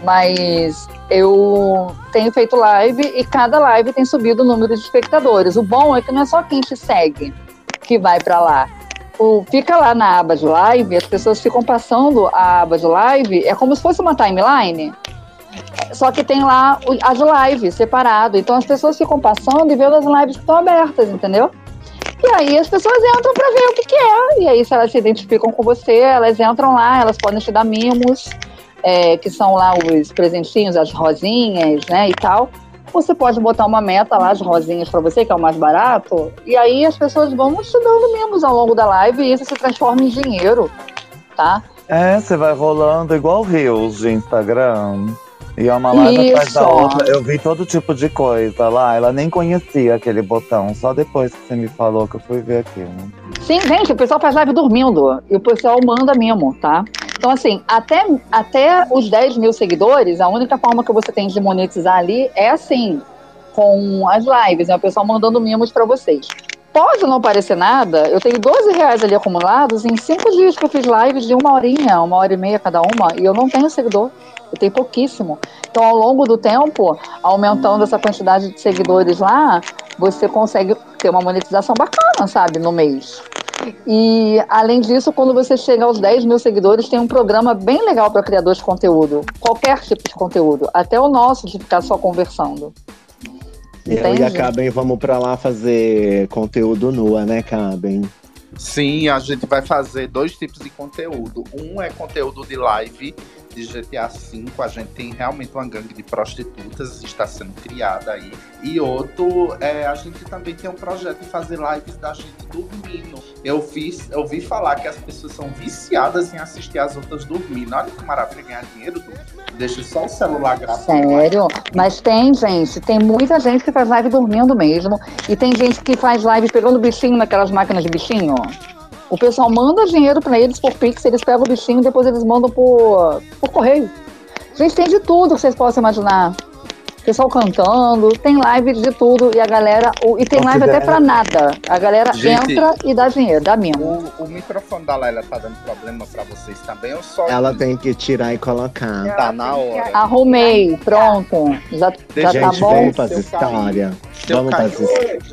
Mas eu tenho feito live e cada live tem subido o número de espectadores. O bom é que não é só quem te segue que vai para lá. O, fica lá na aba de live, as pessoas ficam passando a aba de live, é como se fosse uma timeline. Só que tem lá as lives separado. Então as pessoas ficam passando e vendo as lives que estão abertas, entendeu? E aí as pessoas entram para ver o que, que é. E aí, se elas se identificam com você, elas entram lá, elas podem te dar mimos, é, que são lá os presentinhos, as rosinhas, né? E tal. Você pode botar uma meta lá, as rosinhas para você, que é o mais barato. E aí as pessoas vão te dando mimos ao longo da live e isso se transforma em dinheiro, tá? É, você vai rolando igual Reels de Instagram. E é uma live atrás da outra. Eu vi todo tipo de coisa lá. Ela nem conhecia aquele botão. Só depois que você me falou que eu fui ver aquilo. Sim, gente, o pessoal faz live dormindo. E o pessoal manda mesmo, tá? Então, assim, até, até os 10 mil seguidores, a única forma que você tem de monetizar ali é assim, com as lives, né? O pessoal mandando mimos pra vocês. Pode não parecer nada, eu tenho 12 reais ali acumulados em cinco dias que eu fiz lives de uma horinha, uma hora e meia cada uma, e eu não tenho seguidor. Eu tenho pouquíssimo. Então, ao longo do tempo, aumentando essa quantidade de seguidores lá, você consegue ter uma monetização bacana, sabe, no mês. E, além disso, quando você chega aos 10 mil seguidores, tem um programa bem legal para criadores de conteúdo. Qualquer tipo de conteúdo. Até o nosso, de ficar só conversando. Eu e a? Caben vamos pra lá fazer conteúdo nua, né, Caben? Sim, a gente vai fazer dois tipos de conteúdo. Um é conteúdo de live de GTA V. A gente tem realmente uma gangue de prostitutas está sendo criada aí. E outro, é, a gente também tem um projeto de fazer lives da gente dormindo. Eu fiz, eu ouvi falar que as pessoas são viciadas em assistir as outras dormindo. Olha que maravilha ganhar dinheiro. Deixa só o celular gravando. Sério? Mas tem, gente, tem muita gente que faz live dormindo mesmo. E tem gente que faz live pegando bichinho naquelas máquinas de bichinho. O pessoal manda dinheiro pra eles por Pix, eles pegam o bichinho e depois eles mandam por, por correio. Gente, tem de tudo que vocês possam imaginar. Pessoal cantando, tem live de tudo e a galera. o- E tem live até pra nada. A galera Gente, entra e dá dinheiro, dá mimo. O, o microfone da Laila tá dando problema pra vocês também? Eu só. Ela tem que tirar e colocar. Tá na hora. Arrumei, pronto. Já, já Gente, tá bom? vamos para as histórias. Se eu Vamos para as histórias.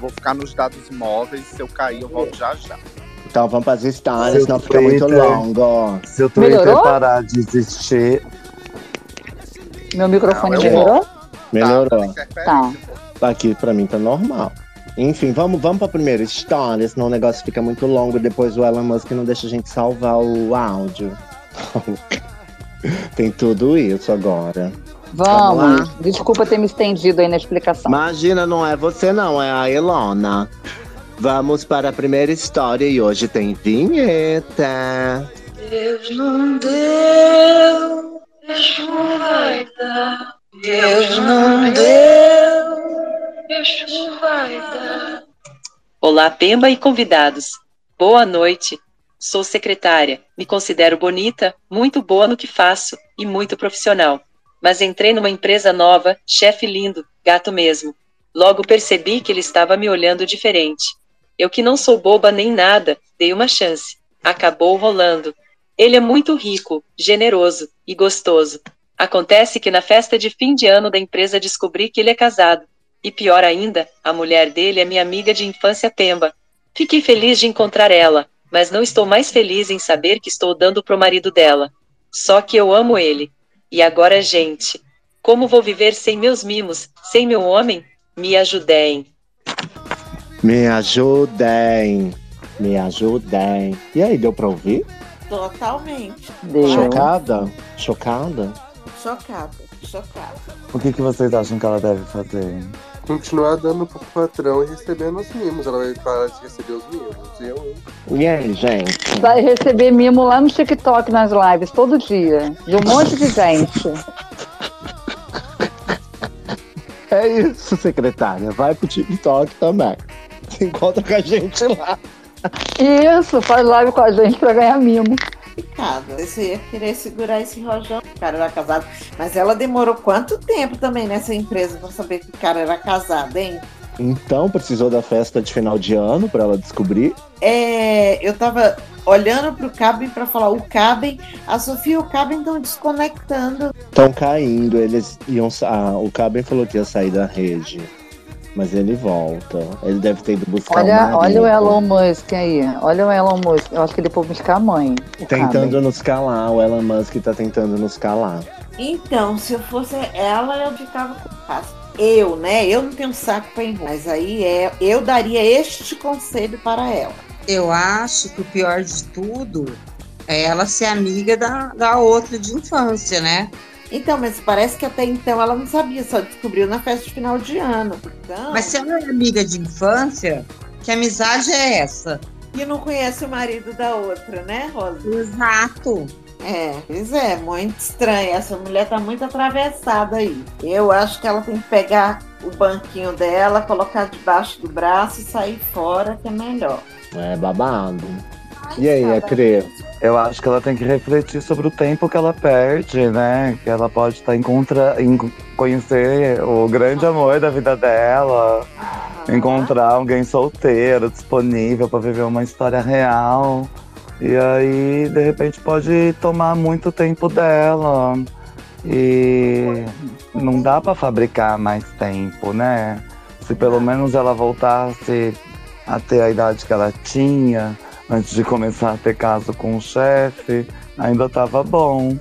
Vou ficar nos dados móveis. Se eu cair, eu volto já já. Então vamos para as histórias, senão fica muito longo. Se o Twitter Melhorou? parar de existir, Meu microfone Não, eu melhorou? Melhorou. Tá. Aqui pra mim tá normal. Enfim, vamos, vamos pra primeira história, senão o negócio fica muito longo. Depois o Elon Musk não deixa a gente salvar o áudio. Tem tudo isso agora. Vamos Vamos. lá? Desculpa ter me estendido aí na explicação. Imagina, não é você não, é a Elona. Vamos para a primeira história e hoje tem vinheta. Deus não deu, Deus não vai dar. Deus não deu, Deus não vai dar. Olá, Pemba e convidados. Boa noite. Sou secretária. Me considero bonita, muito boa no que faço e muito profissional. Mas entrei numa empresa nova, chefe lindo, gato mesmo. Logo percebi que ele estava me olhando diferente. Eu que não sou boba nem nada, dei uma chance. Acabou rolando. Ele é muito rico, generoso e gostoso. Acontece que na festa de fim de ano da empresa descobri que ele é casado. E pior ainda, a mulher dele é minha amiga de infância Pemba. Fiquei feliz de encontrar ela, mas não estou mais feliz em saber que estou dando pro marido dela. Só que eu amo ele. E agora, gente, como vou viver sem meus mimos, sem meu homem? Me ajudem. Me ajudem. Me ajudem. E aí, deu pra ouvir? Totalmente. Chocada? Chocada? Chocada, chocada. o que, que vocês acham que ela deve fazer? Continuar dando pro patrão e recebendo os mimos. Ela vai parar de receber os mimos. Eu, hein? E aí, gente? Vai receber mimo lá no TikTok nas lives, todo dia. De um monte de gente. É isso, secretária. Vai pro TikTok também. Se encontra com a gente lá. Isso, faz live com a gente pra ganhar mimo. Complicado. Você ia querer segurar esse rojão. O cara era casado. Mas ela demorou quanto tempo também nessa empresa pra saber que o cara era casado, hein? Então, precisou da festa de final de ano pra ela descobrir. É, eu tava olhando pro Caben pra falar o Caben, a Sofia e o Caben estão desconectando. Estão caindo, eles iam. Ah, o Caben falou que ia sair da rede. Mas ele volta. Ele deve ter ido buscar Olha, o olha o Elon Musk aí. Olha o Elon Musk. Eu acho que ele foi buscar a mãe. Tentando nos calar. O Elon Musk tá tentando nos calar. Então, se eu fosse ela, eu ficava com paz. Eu, né? Eu não tenho saco pra enrolar. Mas aí é, eu daria este conselho para ela. Eu acho que o pior de tudo é ela ser amiga da, da outra de infância, né? Então, mas parece que até então ela não sabia, só descobriu na festa de final de ano. Então, Mas se ela é amiga de infância, que amizade é essa? que não conhece o marido da outra, né, Rosa? Exato. É, pois é, muito estranho. Essa mulher tá muito atravessada aí. Eu acho que ela tem que pegar o banquinho dela, colocar debaixo do braço e sair fora, que é melhor. É babado. E aí, é crer? Eu acho que ela tem que refletir sobre o tempo que ela perde, né? Que ela pode estar encontra... em conhecer o grande amor da vida dela, encontrar alguém solteiro, disponível para viver uma história real. E aí, de repente, pode tomar muito tempo dela. E não dá para fabricar mais tempo, né? Se pelo menos ela voltasse a ter a idade que ela tinha antes de começar a ter caso com o chefe, ainda tava bom.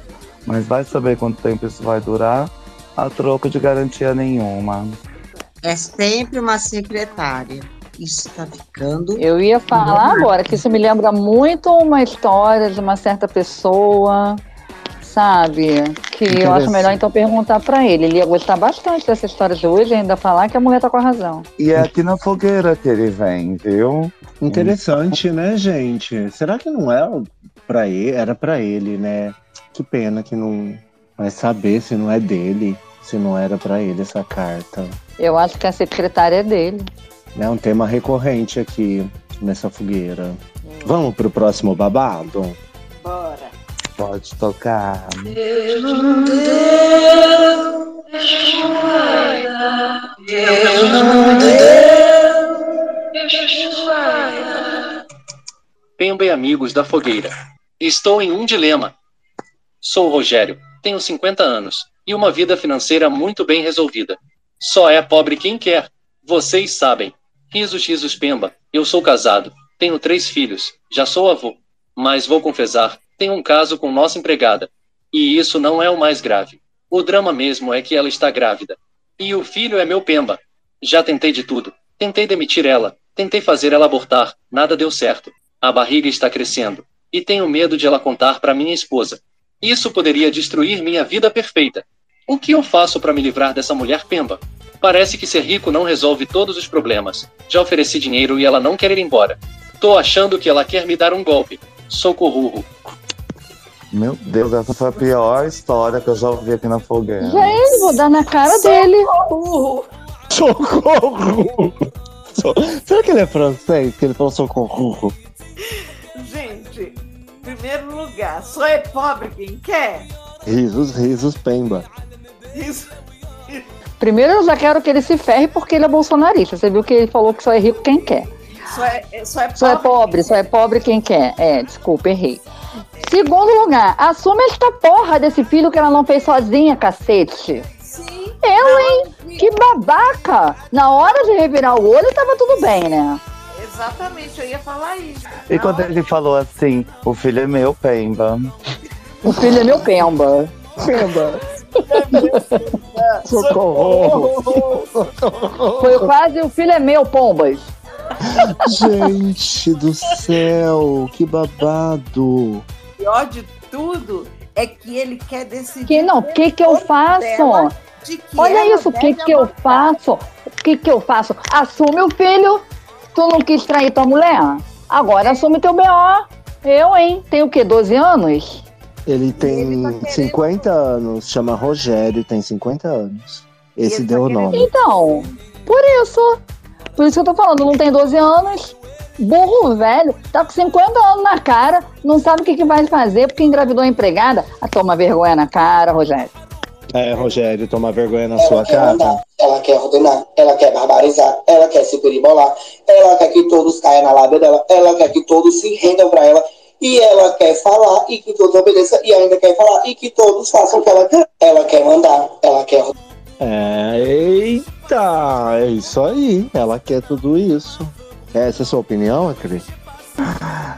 Mas vai saber quanto tempo isso vai durar a troco de garantia nenhuma. É sempre uma secretária. Isso tá ficando. Eu ia falar agora que isso me lembra muito uma história de uma certa pessoa, sabe? Que eu acho melhor então perguntar pra ele. Ele ia gostar bastante dessa história de hoje e ainda falar que a mulher tá com a razão. E é aqui na fogueira que ele vem, viu? Interessante, né, gente? Será que não é pra ele? Era pra ele, né? Que pena que não vai saber se não é dele, se não era pra ele essa carta. Eu acho que a secretária é dele. É um tema recorrente aqui nessa fogueira. Vamos pro próximo babado? Bora. Pode tocar. Pemba e amigos da fogueira. Estou em um dilema. Sou Rogério, tenho 50 anos e uma vida financeira muito bem resolvida. Só é pobre quem quer. Vocês sabem. Risos, risos, Pemba. Eu sou casado, tenho três filhos, já sou avô. Mas vou confessar, tenho um caso com nossa empregada. E isso não é o mais grave. O drama mesmo é que ela está grávida. E o filho é meu Pemba. Já tentei de tudo. Tentei demitir ela, tentei fazer ela abortar, nada deu certo. A barriga está crescendo. E tenho medo de ela contar para minha esposa. Isso poderia destruir minha vida perfeita. O que eu faço para me livrar dessa mulher Pemba? Parece que ser rico não resolve todos os problemas. Já ofereci dinheiro e ela não quer ir embora. Tô achando que ela quer me dar um golpe. Socorro. Meu Deus, essa foi a pior história que eu já ouvi aqui na fogueira. Gente, vou dar na cara dele. Socorro! So- Será que ele é francês? Que ele falou socorro? Gente, em primeiro lugar, só é pobre quem quer? Risos, risos, pemba. Isso. Primeiro eu já quero que ele se ferre porque ele é bolsonarista. Você viu que ele falou que só é rico quem quer. Só é, é- só é pobre. Só é pobre, só é pobre quem quer. É, desculpa, errei. Segundo lugar, assume esta porra desse filho que ela não fez sozinha, cacete. Sim. Eu, hein? Que babaca! Na hora de revirar o olho, tava tudo bem, né? Exatamente, eu ia falar isso. E quando ele falou assim, o filho é meu, Pemba. O filho é meu pemba. Pemba. Socorro. Foi quase o filho é meu, pombas. Gente do céu, que babado. pior de tudo é que ele quer decidir. Que não, o que que eu faço? que Olha isso, o que que eu faço? O que que eu faço? Assume o filho. Tu não quis trair tua mulher? Agora assume teu B.O. Eu, hein? Tenho o quê? 12 anos? Ele tem 50 anos, chama Rogério, tem 50 anos. Esse deu o nome. Então, por isso. Por isso que eu tô falando, não tem 12 anos. Burro velho, tá com 50 anos na cara, não sabe o que, que vai fazer porque engravidou a empregada. Ah, toma vergonha na cara, Rogério. É, Rogério, toma vergonha na Ela sua cara. mandar, ela quer ordenar, ela quer barbarizar, ela quer se peribolar, ela quer que todos caiam na lábia dela, ela quer que todos se rendam pra ela, e ela quer falar e que todos obedeçam, e ainda quer falar e que todos façam o que ela quer. Ela quer mandar, ela quer É, eita, é isso aí. Ela quer tudo isso. Essa é a sua opinião, Cris?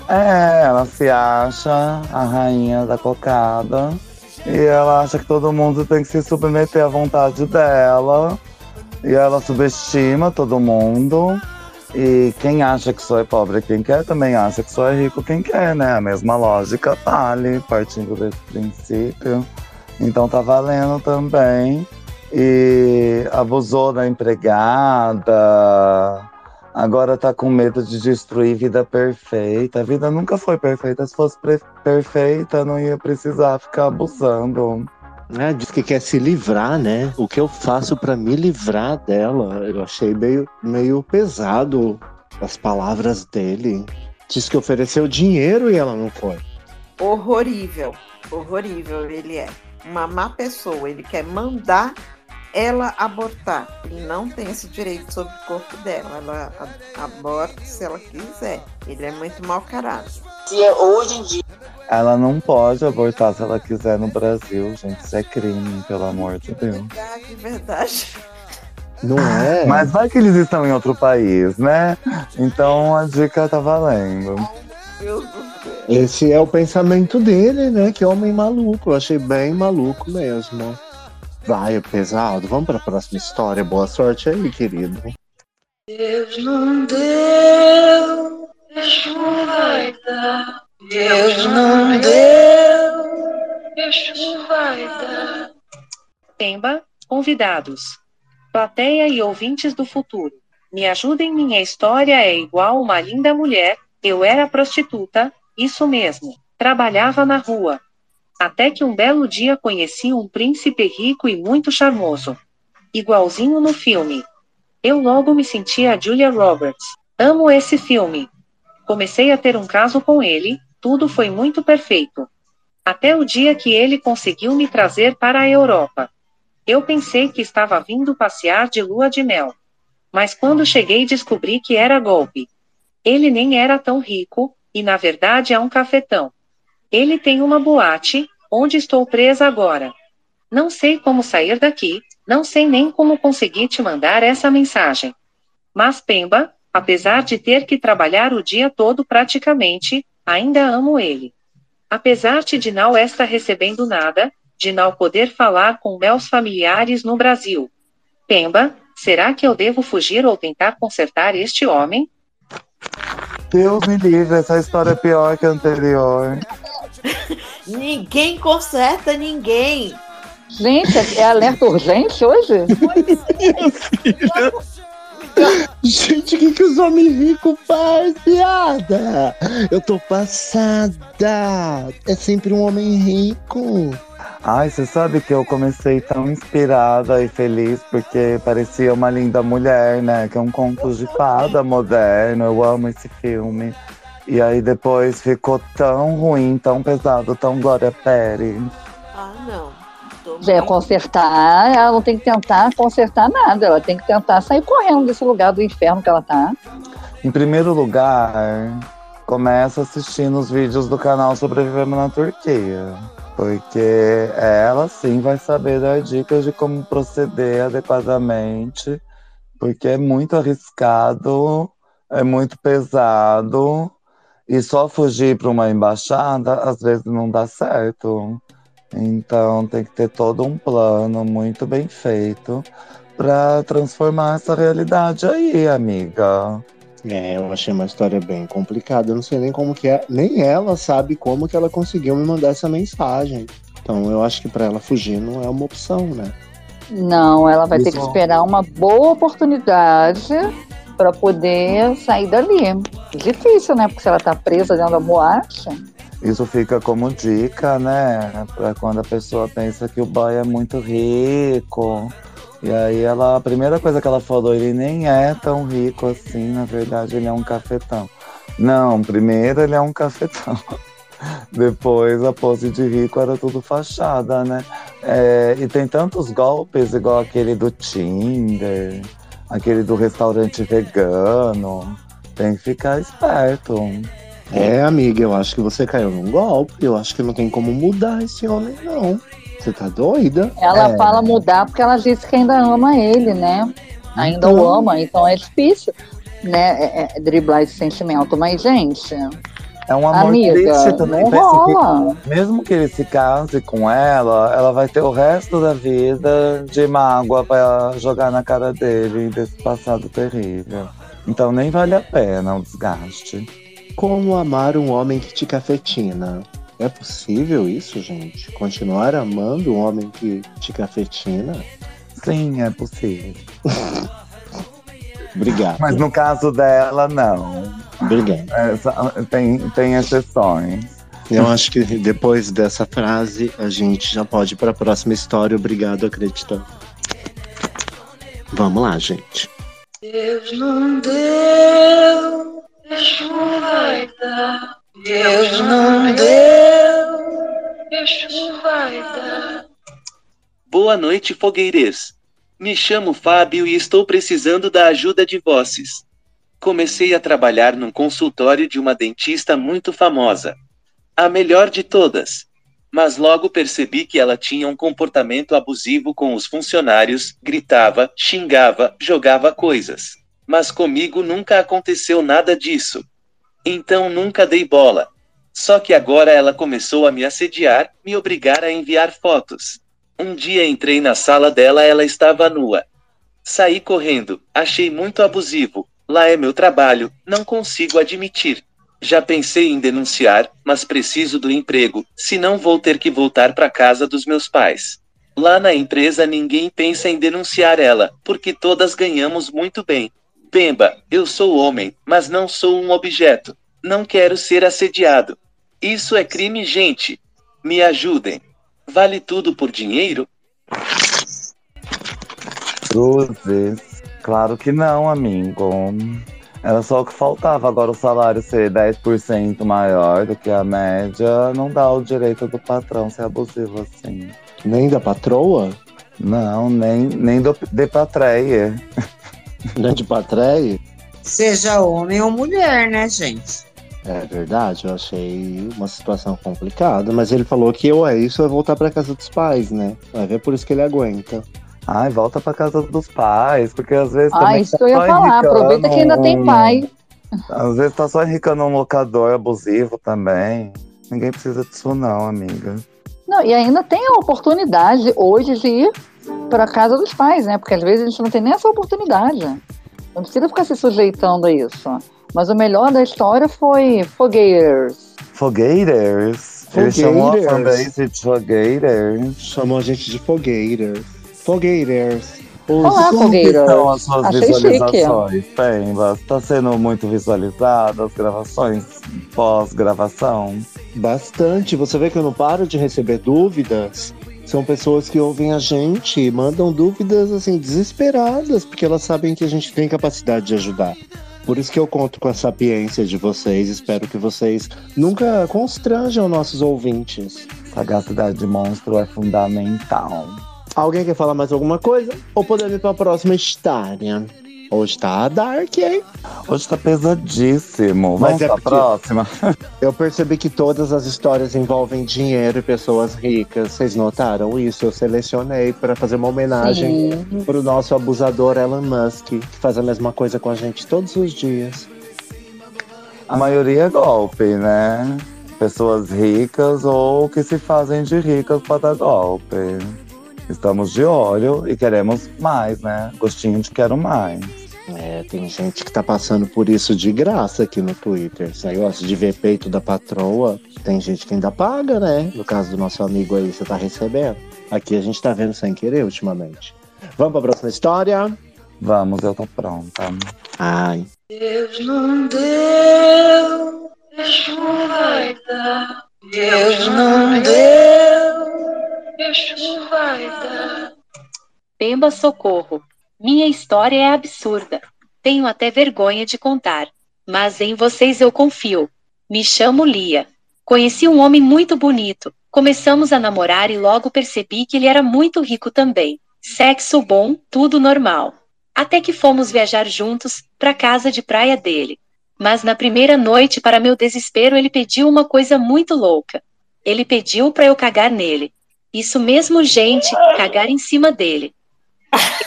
É, ela se acha a rainha da cocada. E ela acha que todo mundo tem que se submeter à vontade dela. E ela subestima todo mundo. E quem acha que só é pobre quem quer, também acha que só é rico quem quer, né? A mesma lógica vale, partindo desse princípio. Então tá valendo também. E abusou da empregada, Agora tá com medo de destruir vida perfeita. A vida nunca foi perfeita. Se fosse perfeita, não ia precisar ficar abusando. É, diz que quer se livrar, né? O que eu faço pra me livrar dela? Eu achei meio, meio pesado as palavras dele. Diz que ofereceu dinheiro e ela não foi. Horrorível. Horrorível ele é. Uma má pessoa. Ele quer mandar ela abortar. Ele não tem esse direito sobre o corpo dela. Ela aborta se ela quiser. Ele é muito mau caráter. Hoje em dia. Ela não pode abortar se ela quiser no Brasil, gente. Isso é crime, pelo amor de Deus. Verdade, verdade. Não é? Mas vai que eles estão em outro país, né? Então a dica tá valendo. Deus do céu. Esse é o pensamento dele, né? Que homem maluco. Eu achei bem maluco mesmo. Vai, pesado. Vamos pra próxima história. Boa sorte aí, querido. Deus não deu, Deus não vai dar. Deus não deu, Deus não vai dar. Pemba, convidados. Plateia e ouvintes do futuro. Me ajudem, minha história é igual uma linda mulher. Eu era prostituta, isso mesmo. Trabalhava na rua. Até que um belo dia conheci um príncipe rico e muito charmoso. Igualzinho no filme. Eu logo me senti a Julia Roberts. Amo esse filme. Comecei a ter um caso com ele, tudo foi muito perfeito. Até o dia que ele conseguiu me trazer para a Europa. Eu pensei que estava vindo passear de lua de mel. Mas quando cheguei descobri que era golpe. Ele nem era tão rico, e na verdade é um cafetão. Ele tem uma boate, onde estou presa agora. Não sei como sair daqui, não sei nem como consegui te mandar essa mensagem. Mas Pemba, apesar de ter que trabalhar o dia todo praticamente, ainda amo ele. Apesar de não estar recebendo nada, de não poder falar com meus familiares no Brasil. Pemba, será que eu devo fugir ou tentar consertar este homem? Deus me livre, essa história é pior que a anterior. Ninguém conserta ninguém. Gente, é alerta urgente hoje? Gente, o que, que os homens ricos fazem, piada? Eu tô passada. É sempre um homem rico. Ai, você sabe que eu comecei tão inspirada e feliz porque parecia uma linda mulher, né? Que é um conto de fada moderno. Eu amo esse filme. E aí depois ficou tão ruim, tão pesado, tão Glória Pérez. Ah, não. É, consertar, ela não tem que tentar consertar nada, ela tem que tentar sair correndo desse lugar do inferno que ela tá. Em primeiro lugar, começa assistindo os vídeos do canal Sobrevivendo na Turquia. Porque ela sim vai saber dar dicas de como proceder adequadamente. Porque é muito arriscado, é muito pesado. E só fugir para uma embaixada às vezes não dá certo. Então tem que ter todo um plano muito bem feito para transformar essa realidade aí, amiga. É, eu achei uma história bem complicada. Eu não sei nem como que é. Nem ela sabe como que ela conseguiu me mandar essa mensagem. Então eu acho que para ela fugir não é uma opção, né? Não, ela vai ter que Isso. esperar uma boa oportunidade para poder sair dali. Difícil, né? Porque se ela tá presa dentro da boate. Isso fica como dica, né? Pra quando a pessoa pensa que o boy é muito rico. E aí ela, a primeira coisa que ela falou, ele nem é tão rico assim, na verdade ele é um cafetão. Não, primeiro ele é um cafetão. Depois a pose de rico era tudo fachada, né? É, e tem tantos golpes, igual aquele do Tinder, aquele do restaurante vegano. Tem que ficar esperto. É, amiga, eu acho que você caiu num golpe. Eu acho que não tem como mudar esse homem, não. Você tá doida? Ela É. fala mudar porque ela disse que ainda ama ele, né? Ainda o ama, então é difícil, né? é- é driblar esse sentimento. Mas, gente, É um amor Amiga, triste também. rola. que, mesmo que ele se case com ela, ela vai ter o resto da vida de mágoa pra jogar na cara dele desse passado terrível. Então nem vale a pena o desgaste. Como amar um homem que te cafetina? É possível isso, gente? Continuar amando um homem que te cafetina? Sim, é possível. Obrigado. Mas no caso dela, não. Obrigado. Essa- tem, tem exceções. Eu acho que depois dessa frase a gente já pode ir para a próxima história. Obrigado, acreditando. Vamos lá, gente. Deus não deu, Exu vai dar. Deus não deu, Exu vai dar. Boa noite, fogueires. Me chamo Fábio e estou precisando da ajuda de vocês. Comecei a trabalhar num consultório de uma dentista muito famosa. A melhor de todas. Mas logo percebi que ela tinha um comportamento abusivo com os funcionários, gritava, xingava, jogava coisas. Mas comigo nunca aconteceu nada disso. Então nunca dei bola. Só que agora ela começou a me assediar, me obrigar a enviar fotos. Um dia entrei na sala dela, ela estava nua. Saí correndo, achei muito abusivo. Lá é meu trabalho, não consigo admitir. Já pensei em denunciar, mas preciso do emprego, senão vou ter que voltar para casa dos meus pais. Lá na empresa ninguém pensa em denunciar ela, porque todas ganhamos muito bem. Pemba, eu sou homem, mas não sou um objeto. Não quero ser assediado. Isso é crime, gente. Me ajudem. Vale tudo por dinheiro? Cruzes. Claro que não, amigo. Era só o que faltava. Agora o salário ser 10% maior do que a média não dá o direito do patrão ser abusivo assim. Nem da patroa? Não, nem, nem do, de patreia. Nem de patreia? Seja homem ou mulher, né, gente? É verdade, eu achei uma situação complicada, mas ele falou que ou é isso ou é voltar pra casa dos pais, né? Vai ver por isso que ele aguenta. Ai, volta pra casa dos pais, porque às vezes. Ah, isso tá eu ia só falar. enricando Aproveita que ainda tem pai. Às vezes tá só enricando um locador abusivo também. Ninguém precisa disso, não, amiga. Não, e ainda tem a oportunidade hoje de ir para casa dos pais, né? Porque às vezes a gente não tem nem essa oportunidade. Não precisa ficar se sujeitando a isso. Mas o melhor da história foi Fogueiras. Fogueiras? Ele chamou a fanbase de fogueiras. Chamou a gente de fogueiras. Fogueiras. Olá, Como que fogueiras. são as suas Achei chique. visualizações, Pemba? Está sendo muito visualizada as gravações pós-gravação? Bastante. Você vê que eu não paro de receber dúvidas. São pessoas que ouvem a gente e mandam dúvidas assim desesperadas, porque elas sabem que a gente tem capacidade de ajudar. Por isso que eu conto com a sapiência de vocês. Espero que vocês nunca constranjam nossos ouvintes. Sagacidade de monstro é fundamental. Alguém quer falar mais alguma coisa? Ou podemos ir para a próxima história? Hoje tá dark, hein? Hoje tá pesadíssimo. Mas Vamos é pra porque- próxima. Eu percebi que todas as histórias envolvem dinheiro e pessoas ricas. Vocês notaram isso? Eu selecionei para fazer uma homenagem Sim. pro nosso abusador Elon Musk, que faz a mesma coisa com a gente todos os dias. A maioria é golpe, né? Pessoas ricas ou que se fazem de ricas para dar golpe. Estamos de olho e queremos mais, né? Gostinho de quero mais. É, tem gente que tá passando por isso de graça aqui no Twitter. Esse negócio de ver peito da patroa, tem gente que ainda paga, né? No caso do nosso amigo aí, você tá recebendo. Aqui a gente tá vendo sem querer ultimamente. Vamos pra próxima história? Vamos, eu tô pronta. Ai. Deus não deu, Exu vai dar. Deus não deu, Exu vai dar. Pemba Socorro. Minha história é absurda. Tenho até vergonha de contar. Mas em vocês eu confio. Me chamo Lia. Conheci um homem muito bonito. Começamos a namorar e logo percebi que ele era muito rico também. Sexo bom, tudo normal. Até que fomos viajar juntos para casa de praia dele. Mas na primeira noite, para meu desespero, ele pediu uma coisa muito louca. Ele pediu para eu cagar nele. Isso mesmo, gente, cagar em cima dele.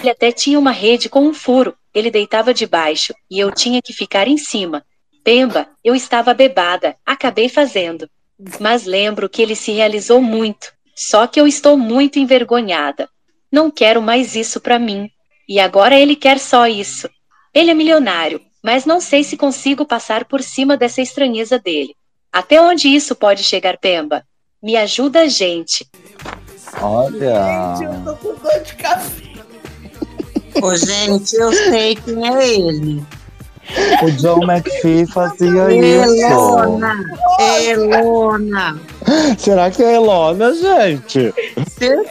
Ele até tinha uma rede com um furo. Ele deitava debaixo e eu tinha que ficar em cima. Pemba, eu estava bebada, acabei fazendo. Mas lembro que ele se realizou muito. Só que eu estou muito envergonhada. Não quero mais isso pra mim. E agora ele quer só isso. Ele é milionário, mas não sei se consigo passar por cima dessa estranheza dele. Até onde isso pode chegar, Pemba? Me ajuda, gente. Olha. Tô com dor de cabeça. Ô, gente, eu sei quem é ele. O John McPhee fazia isso. Elona! Elona! Será que é Elona, gente?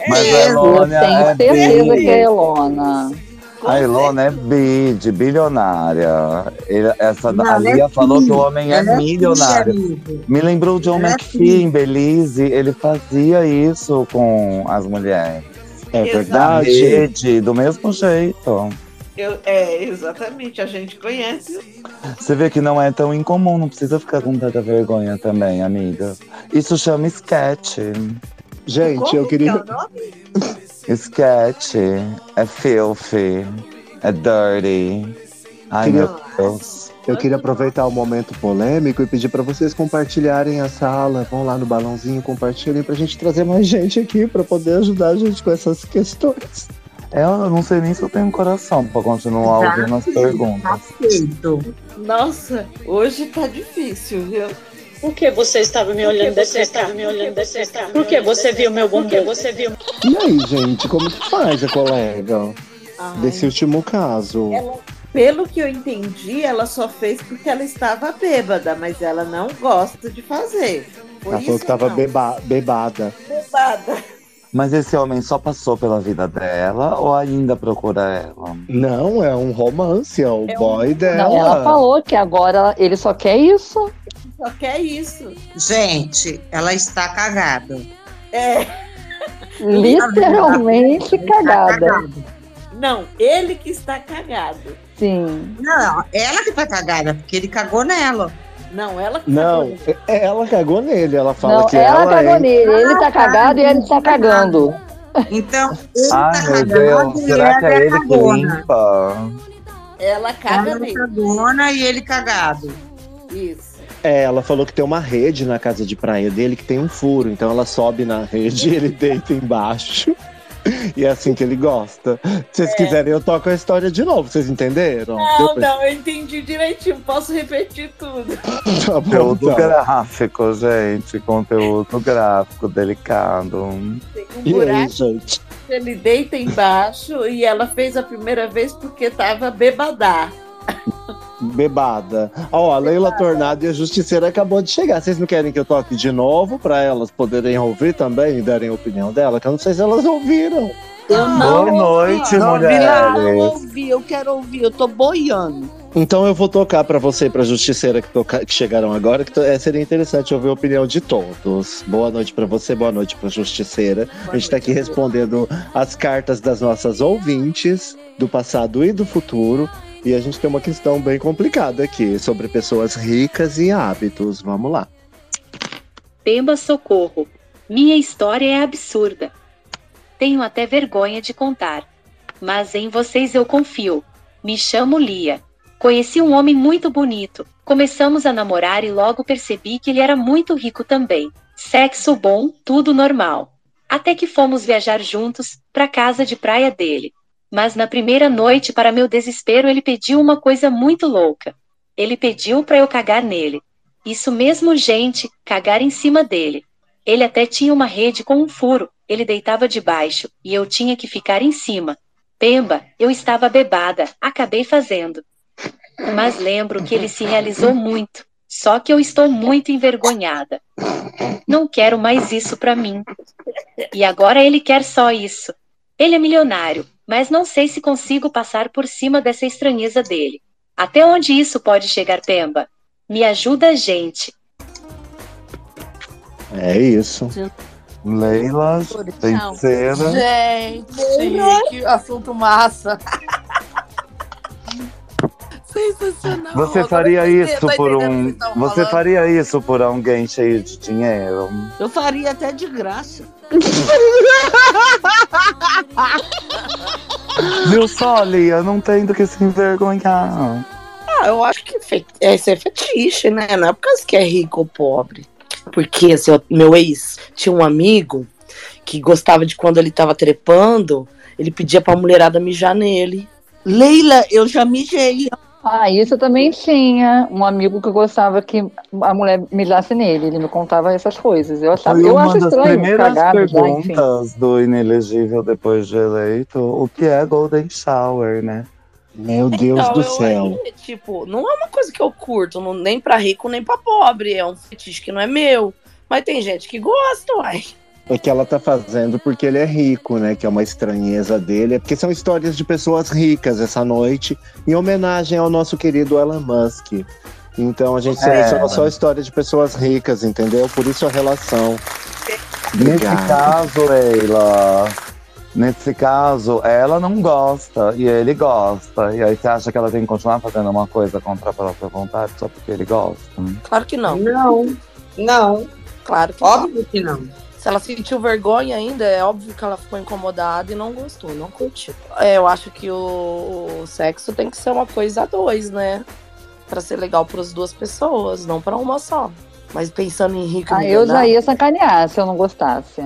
Mas a Eu Elona é tenho certeza bi. que é Elona. A Elona é bi, de bilionária. Ele- essa Não, a ela é Lia falou que o homem é é milionário. Me lembrou o John é McPhee em Belize. Ele fazia isso com as mulheres. É verdade. Rede, do mesmo jeito. Eu, é, exatamente, a gente conhece. Você vê que não é tão incomum, não precisa ficar com tanta vergonha também, amiga. Isso chama sketch. Gente, eu queria. Sketch. É filthy. É dirty. Ai, Queria- meu Deus. Eu queria aproveitar o momento polêmico e pedir para vocês compartilharem a sala. Vão lá no balãozinho, compartilhem pra gente trazer mais gente aqui para poder ajudar a gente com essas questões. É, Eu não sei nem se eu tenho coração pra continuar Exato. ouvindo as perguntas. Nossa, hoje tá difícil, viu? Por que você estava me olhando desse estava me olhando desse Por que você viu meu bumbum? Por que você viu? E aí, gente, como que faz a colega? Desse último caso. Ela, pelo que eu entendi, ela só fez porque ela estava bêbada, mas ela não gosta de fazer. Por Ela falou que tava não. beba- bebada. Bebada. Mas esse homem só passou pela vida dela ou ainda procura ela? Não, é um romance, é o boy dela. Não, ela falou que agora ele só quer isso. Só quer isso. Gente, ela está cagada. É. Literalmente cagada. Não, ele que está cagado. Sim. Não, ela que tá cagada, porque ele cagou nela. Não, ela que Não, é- ela cagou nele. Ela fala Não, que ela ela cagou é... nele. Ele tá cagado e ele tá cagando. Então, Ai, meu cagando Deus, e será que ela é é ele que limpa? Ela caga Ela mesmo. cagona e ele cagado. Isso. É, ela falou que tem uma rede na casa de praia dele que tem um furo. Então ela sobe na rede e ele deita embaixo. E é assim que ele gosta. Se vocês quiserem, eu toco a história de novo. Vocês entenderam? Não, Deu pra- não, eu entendi direitinho. Posso repetir tudo. Tá bom, Conteúdo então. gráfico, gente. Conteúdo gráfico, delicado. Tem um E aí, buraco. gente? Ele deita embaixo e ela fez a primeira vez porque tava bebadá. Bebada. Ó, a Leila Tornado e a Justiceira acabou de chegar. Vocês não querem que eu toque de novo pra elas poderem ouvir também e darem a opinião dela? Que eu não sei se elas ouviram. Eu não Boa noite, não, mulheres. Não ouvi, eu quero ouvir, eu tô boiando. Então eu vou tocar pra você e pra Justiceira que, toca- que chegaram agora, que to- é, seria interessante ouvir a opinião de todos. Boa noite pra você, boa noite pra Justiceira. a gente tá aqui respondendo as cartas das nossas ouvintes, do passado e do futuro. E a gente tem uma questão bem complicada aqui sobre pessoas ricas e hábitos. Vamos lá. Pemba Socorro. Minha história é absurda. Tenho até vergonha de contar. Mas em vocês eu confio. Me chamo Lia. Conheci um homem muito bonito. Começamos a namorar e logo percebi que ele era muito rico também. Sexo bom, tudo normal. Até que fomos viajar juntos para casa de praia dele. Mas na primeira noite, para meu desespero, ele pediu uma coisa muito louca. Ele pediu para eu cagar nele. Isso mesmo, gente, cagar em cima dele. Ele até tinha uma rede com um furo, ele deitava debaixo e eu tinha que ficar em cima. Pemba, eu estava bebada, acabei fazendo. Mas lembro que ele se realizou muito, só que eu estou muito envergonhada. Não quero mais isso pra mim. E agora ele quer só isso. Ele é milionário, mas não sei se consigo passar por cima dessa estranheza dele. Até onde isso pode chegar, Pemba? Me ajuda, gente. É isso. Leila, feiticeira. Gente, que assunto massa. Sensacional. Você faria isso por um. Você falando. faria isso por alguém cheio de dinheiro? Eu faria até de graça. Viu só, Lia? Não tem do que se envergonhar. Ah, eu acho que fe... esse é fetiche, né? Não é por causa que é rico ou pobre. Porque assim, meu ex tinha um amigo que gostava de quando ele tava trepando, ele pedia pra mulherada mijar nele. Leila, eu já mijei. Ah, isso eu também tinha. Um amigo que gostava que a mulher mijasse nele. Ele me contava essas coisas. Eu, achava, Foi eu uma acho das estranho primeiras perguntas do inelegível depois de eleito. O que é Golden Shower, né? Meu Então, eu aí, tipo, não é uma coisa que eu curto, não- nem pra rico, nem pra pobre. É um fetiche que não é meu. Mas tem gente que gosta, uai. É que ela tá fazendo porque ele é rico, né? Que é uma estranheza dele. É porque são histórias de pessoas ricas essa noite, em homenagem ao nosso querido Elon Musk. Então a gente É. selecionou só histórias de pessoas ricas, entendeu? Por isso a relação. Nesse Obrigado. caso, Leila, nesse caso, ela não gosta e ele gosta. E aí você acha que ela tem que continuar fazendo uma coisa contra a própria vontade só porque ele gosta? Claro que não. Não, não. Claro que Óbvio que não. Se ela sentiu vergonha ainda, é óbvio que ela ficou incomodada e não gostou, não curtiu. É, eu acho que o, o sexo tem que ser uma coisa a dois, né? Pra ser legal para as duas pessoas, não pra uma só. Mas pensando em rico e Ah, eu já ia sacanear se eu não gostasse.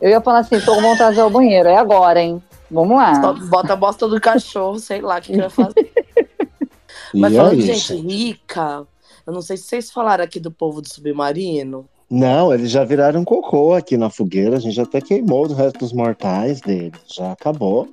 Eu ia falar assim, tô com vontade de ao banheiro, é agora, hein? Vamos lá. Só Bota a bosta do cachorro, sei lá o que, que vai fazer. Mas E falando aí, de gente rica, eu não sei se vocês falaram aqui do povo do submarino. Não, eles já viraram cocô aqui na fogueira. A gente até queimou os restos mortais deles. Já acabou.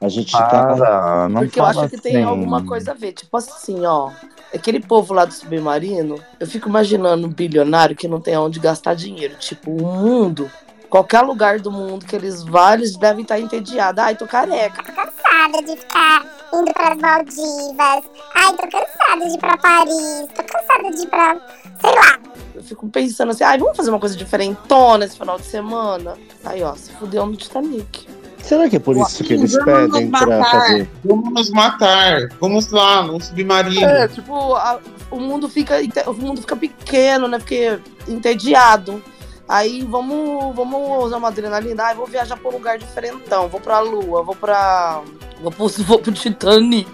A gente tá. Para, não Porque eu acho que tem assim. alguma coisa a ver. Tipo assim, ó. Aquele povo lá do submarino, eu fico imaginando um bilionário que não tem onde gastar dinheiro. Tipo, o mundo, qualquer lugar do mundo que eles vão, eles devem estar entediados. Ai, tô careca. cansada de ficar indo pras Maldivas. Ai, tô cansada de ir pra Paris. Tô cansada de ir pra. Sei lá. Eu fico pensando assim, ai, vamos fazer uma coisa diferentona esse final de semana. Aí, ó, se fudeu no Titanic. Será que é por isso que eles pedem pra fazer? Vamos nos matar. Vamos lá, no submarino. É, tipo, a- o mundo fica o mundo fica pequeno, né? Porque entediado. Aí vamos, vamos usar uma adrenalina. Ai, vou viajar pra um lugar diferentão. Vou pra Lua, vou pra. Vou pro, vou pro Titanic.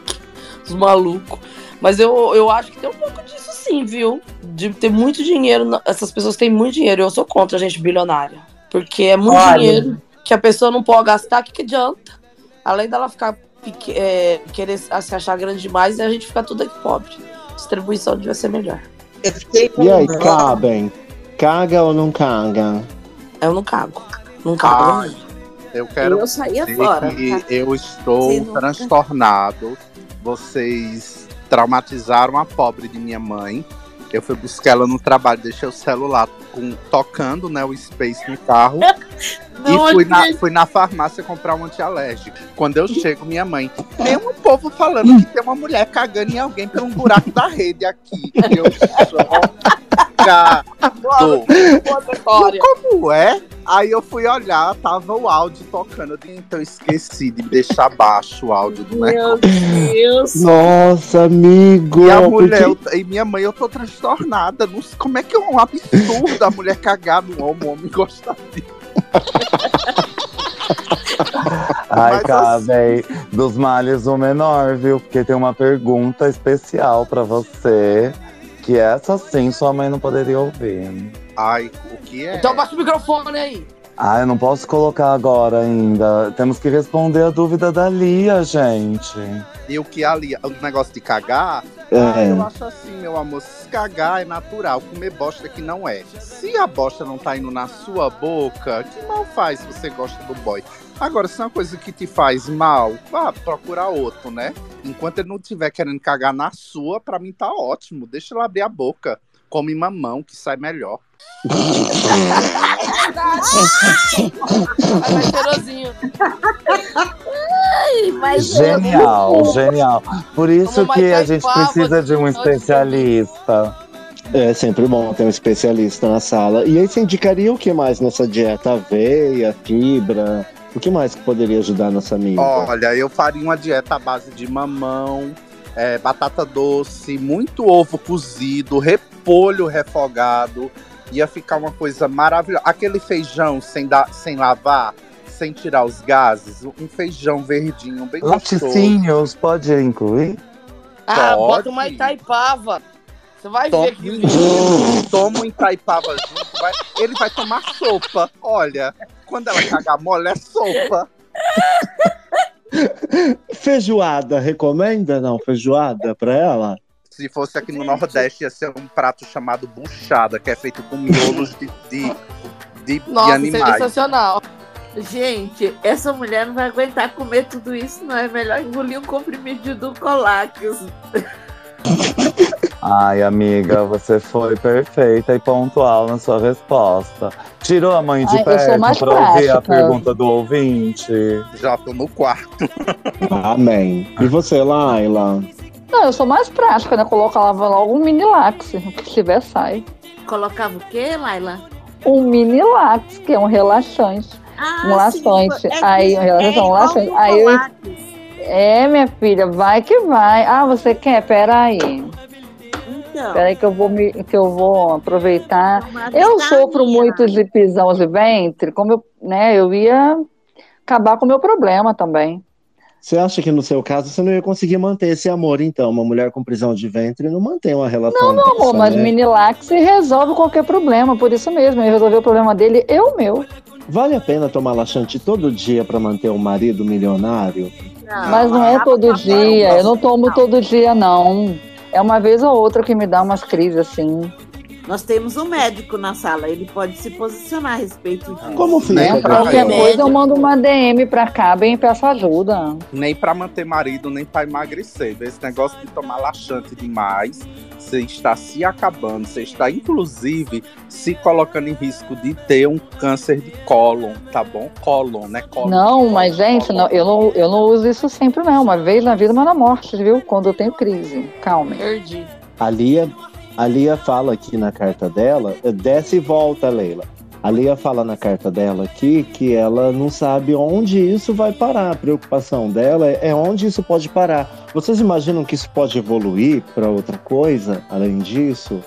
Os malucos. Mas eu, eu acho que tem um pouco disso sim, viu? De ter muito dinheiro. Essas pessoas têm muito dinheiro. Eu sou contra a gente bilionária. Porque é muito Olha. dinheiro que a pessoa não pode gastar, o que, que adianta? Além dela ficar é, querer se achar grande demais e a gente ficar tudo aqui pobre. Distribuição devia ser melhor. E aí, cabem? Caga ou não caga? Eu não cago. Não cago. Ai, eu quero Eu saía fora. que eu estou transtornado. Vocês traumatizaram a pobre de minha mãe. Eu fui buscar ela no trabalho, deixei o celular com- tocando, né, o Space no carro. Não e fui na, fui na farmácia comprar um antialérgico. Quando eu chego, minha mãe, tem um povo falando que tem uma mulher cagando em alguém pelo um buraco da rede aqui. Eu chocado. Como é? Aí eu fui olhar, tava o áudio tocando. Então eu esqueci de deixar baixo o áudio do negócio. Deus. Nossa, amigo! E a porque- mulher, eu- e minha mãe, eu tô transtornada. Não sei como é que é um absurdo a mulher cagar no homem, o homem gostar de. Ai, Mas cara, assim- véi, dos males o menor, viu? Porque tem uma pergunta especial pra você. Que essa sim sua mãe não poderia ouvir. Ai, o que é? Então baixa o microfone aí. Ah, eu não posso colocar agora ainda. Temos que responder a dúvida da Lia, gente. E o que ali, o negócio de cagar, É. ah, eu acho assim, meu amor, se cagar é natural, comer bosta que não é. Se a bosta não tá indo na sua boca, que mal faz se você gosta do boy? Agora, se é uma coisa que te faz mal, vá procurar outro, né? Enquanto ele não estiver querendo cagar na sua, pra mim tá ótimo. Deixa ele abrir a boca. Come mamão, que sai melhor. Vai mais cheirosinho. Ai, mas Genial, genial. Por isso Como que a mais gente precisa de um especialista. É sempre bom ter um especialista na sala. E aí você indicaria o que mais nessa dieta? Aveia, fibra? O que mais que poderia ajudar nossa amiga? Olha, eu faria uma dieta à base de mamão, é, batata doce, muito ovo cozido, repolho refogado. Ia ficar uma coisa maravilhosa. Aquele feijão sem, dar, sem lavar, sem tirar os gases, um feijão verdinho, bem gostoso. Laticínios, pode incluir? Ah, Pode. bota uma Itaipava. Você vai Toma, ver que lindo. toma um Itaipava junto, vai- ele vai tomar sopa. Olha, quando ela cagar mole, é sopa. Feijoada, recomenda não? Feijoada pra ela? Se fosse aqui no Nordeste, ia ser um prato chamado buchada, que é feito com miolos de, de, de, de Nossa, animais. sensacional. Gente, essa mulher não vai aguentar comer tudo isso, não é melhor engolir um comprimido do Colax. Ai, amiga, você foi perfeita e pontual na sua resposta. Tirou a mãe de Ai, perto pra ouvir a prática. pergunta do ouvinte? Já tô no quarto. Amém. E você, Laila? Não, eu sou mais prática, né? Colocava logo um mini lax. O que tiver, sai. Colocava o quê, Laila? Um mini lax, que é um relaxante. Ah, um laxante. é Aí, um relaxante, é um laxante. Aí eu. É, minha filha, vai que vai. Ah, você quer? Peraí. Então, Peraí que eu vou me, que eu vou aproveitar. Eu vitamina. sofro muito de pisão de ventre, como eu, né, eu ia acabar com o meu problema também. Você acha que no seu caso você não ia conseguir manter esse amor, então? Uma mulher com prisão de ventre não mantém uma relação. Não, meu amor, mas né? Minilax resolve qualquer problema, por isso mesmo. Ele resolveu o problema dele, eu meu. Vale a pena tomar laxante todo dia pra manter um marido milionário? Mas não é todo dia, eu não tomo todo dia, não. É uma vez ou outra que me dá umas crises assim. Nós temos um médico na sala, ele pode se posicionar a respeito disso. Como fica? Nem pra, Qualquer coisa eu mando uma DM pra cá, bem peço ajuda. nem pra manter marido, nem pra emagrecer. Esse negócio de tomar laxante demais, você está se acabando. Você está, inclusive, se colocando em risco de ter um câncer de cólon, tá bom? Cólon, né? Cólon. Não, mas gente, não, eu, não, eu não uso isso sempre, não. Uma vez na vida, uma na morte, viu? Quando eu tenho crise. Calma. Perdi. A Lia, a Lia fala aqui na carta dela, desce e volta, Leila. A Lia fala na carta dela aqui que ela não sabe onde isso vai parar. A preocupação dela é onde isso pode parar. Vocês imaginam que isso pode evoluir para outra coisa além disso?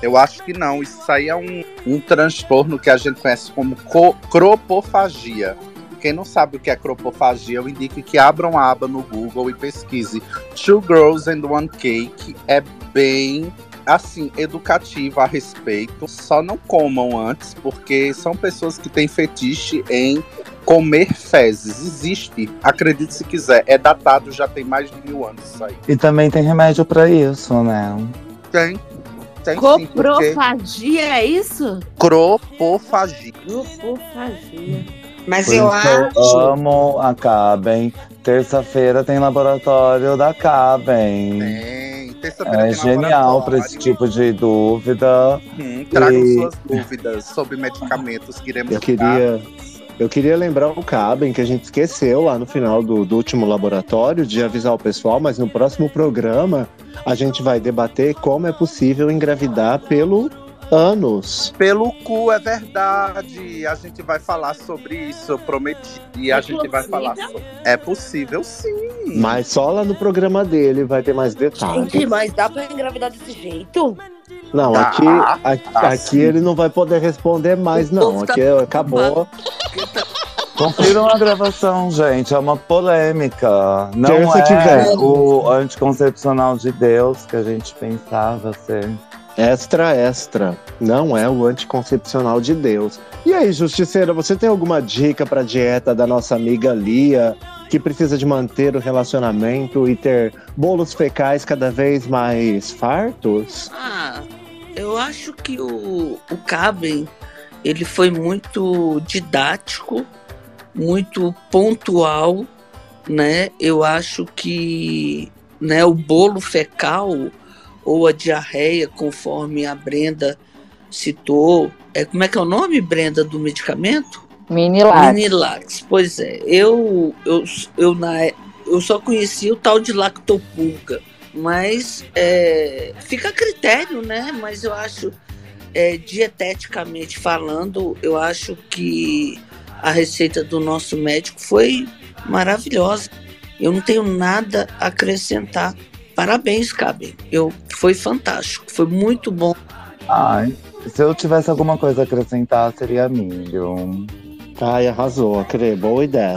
Eu acho que não. Isso aí é um, um transtorno que a gente conhece como co- cropofagia. Quem não sabe o que é cropofagia, eu indico que abram a aba no Google e pesquise Two Girls and One Cake. É bem, assim, educativo a respeito. Só não comam antes, porque são pessoas que têm fetiche em comer fezes. Existe, acredite se quiser. É datado, já tem mais de mil anos isso aí. E também tem remédio pra isso, né? Tem. Tem sim, porque... Coprofagia, é isso? Cropofagia. Cropofagia. Mas Por eu acho. eu amo a Caben. Terça-feira tem laboratório da Caben. Tem. Terça-feira É genial para esse tipo de dúvida. Hum, tragam E- suas dúvidas sobre medicamentos que iremos Eu queria, eu queria lembrar o Caben, que a gente esqueceu lá no final do, do último laboratório de avisar o pessoal, mas no próximo programa a gente vai debater como é possível engravidar pelo ânus. Pelo cu, é verdade. A gente vai falar sobre isso, eu prometi. E a É gente vai possível? falar sobre. É possível, sim. Mas só lá no programa dele vai ter mais detalhes. Gente, mas dá pra engravidar desse jeito? Não, Tá. aqui, aqui, Ah, aqui ele não vai poder responder mais, não. povo tá Aqui acabou. Confiram a gravação, gente. É uma polêmica. Não Terça é que vem. o anticoncepcional de Deus que a gente pensava ser. Extra, extra. Não é o anticoncepcional de Deus. E aí, Justiceira, você tem alguma dica pra dieta da nossa amiga Lia, que precisa de manter o relacionamento e ter bolos fecais cada vez mais fartos? Ah, eu acho que o, o Caben ele foi muito didático, muito pontual, né? Eu acho que né, o bolo fecal ou a diarreia, conforme a Brenda citou, é, como é que é o nome, Brenda, do medicamento? Minilax. Minilax. Pois é, eu, eu, eu, na, eu só conheci o tal de lactopurga, mas é, fica a critério, né? Mas eu acho, é, dieteticamente falando, eu acho que a receita do nosso médico foi maravilhosa. Eu não tenho nada a acrescentar. Parabéns, Cabe. Eu foi fantástico, foi muito bom. Ai, se eu tivesse alguma coisa a acrescentar, seria milho. Ai, arrasou, Acre, boa ideia.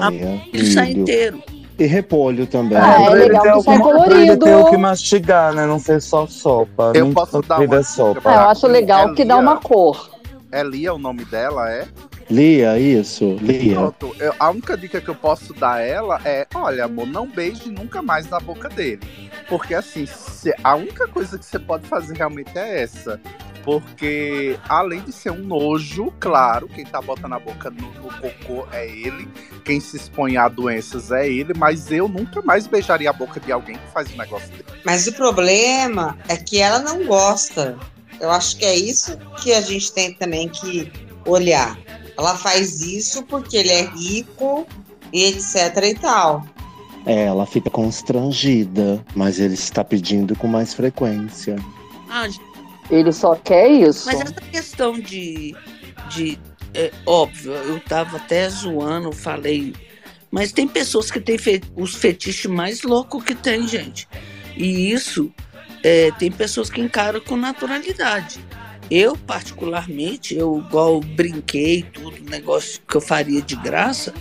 Ele sai inteiro. E repolho também. Ah, é legal que sai alguma- pra ele colorido. ter o que mastigar, né? Não ser só sopa. Eu Nem posso dar uma é sopa. Ah, eu acho legal que dá uma cor. É Lia o nome dela, é? Lia, isso, Lia. Pronto, eu- a única dica que eu posso dar a ela é: olha, amor, não beije nunca mais na boca dele. Porque assim, se- a única coisa que você pode fazer realmente é essa. Porque além de ser um nojo, claro, quem tá botando a boca no, no cocô é ele, quem se expõe a doenças é ele, mas eu nunca mais beijaria a boca de alguém que faz um negócio dele. Mas o problema é que ela não gosta. Eu acho que é isso que a gente tem também que olhar. Ela faz isso porque ele é rico e etc e tal. É, ela fica constrangida, mas ele está pedindo com mais frequência. Ah, Ele só quer isso. Mas essa questão de. de é, óbvio, eu tava até zoando, falei. Mas tem pessoas que têm fe- os fetiches mais loucos que tem, gente. E isso é, tem pessoas que encaram com naturalidade. Eu, particularmente, eu igual brinquei, tudo, negócio que eu faria de graça.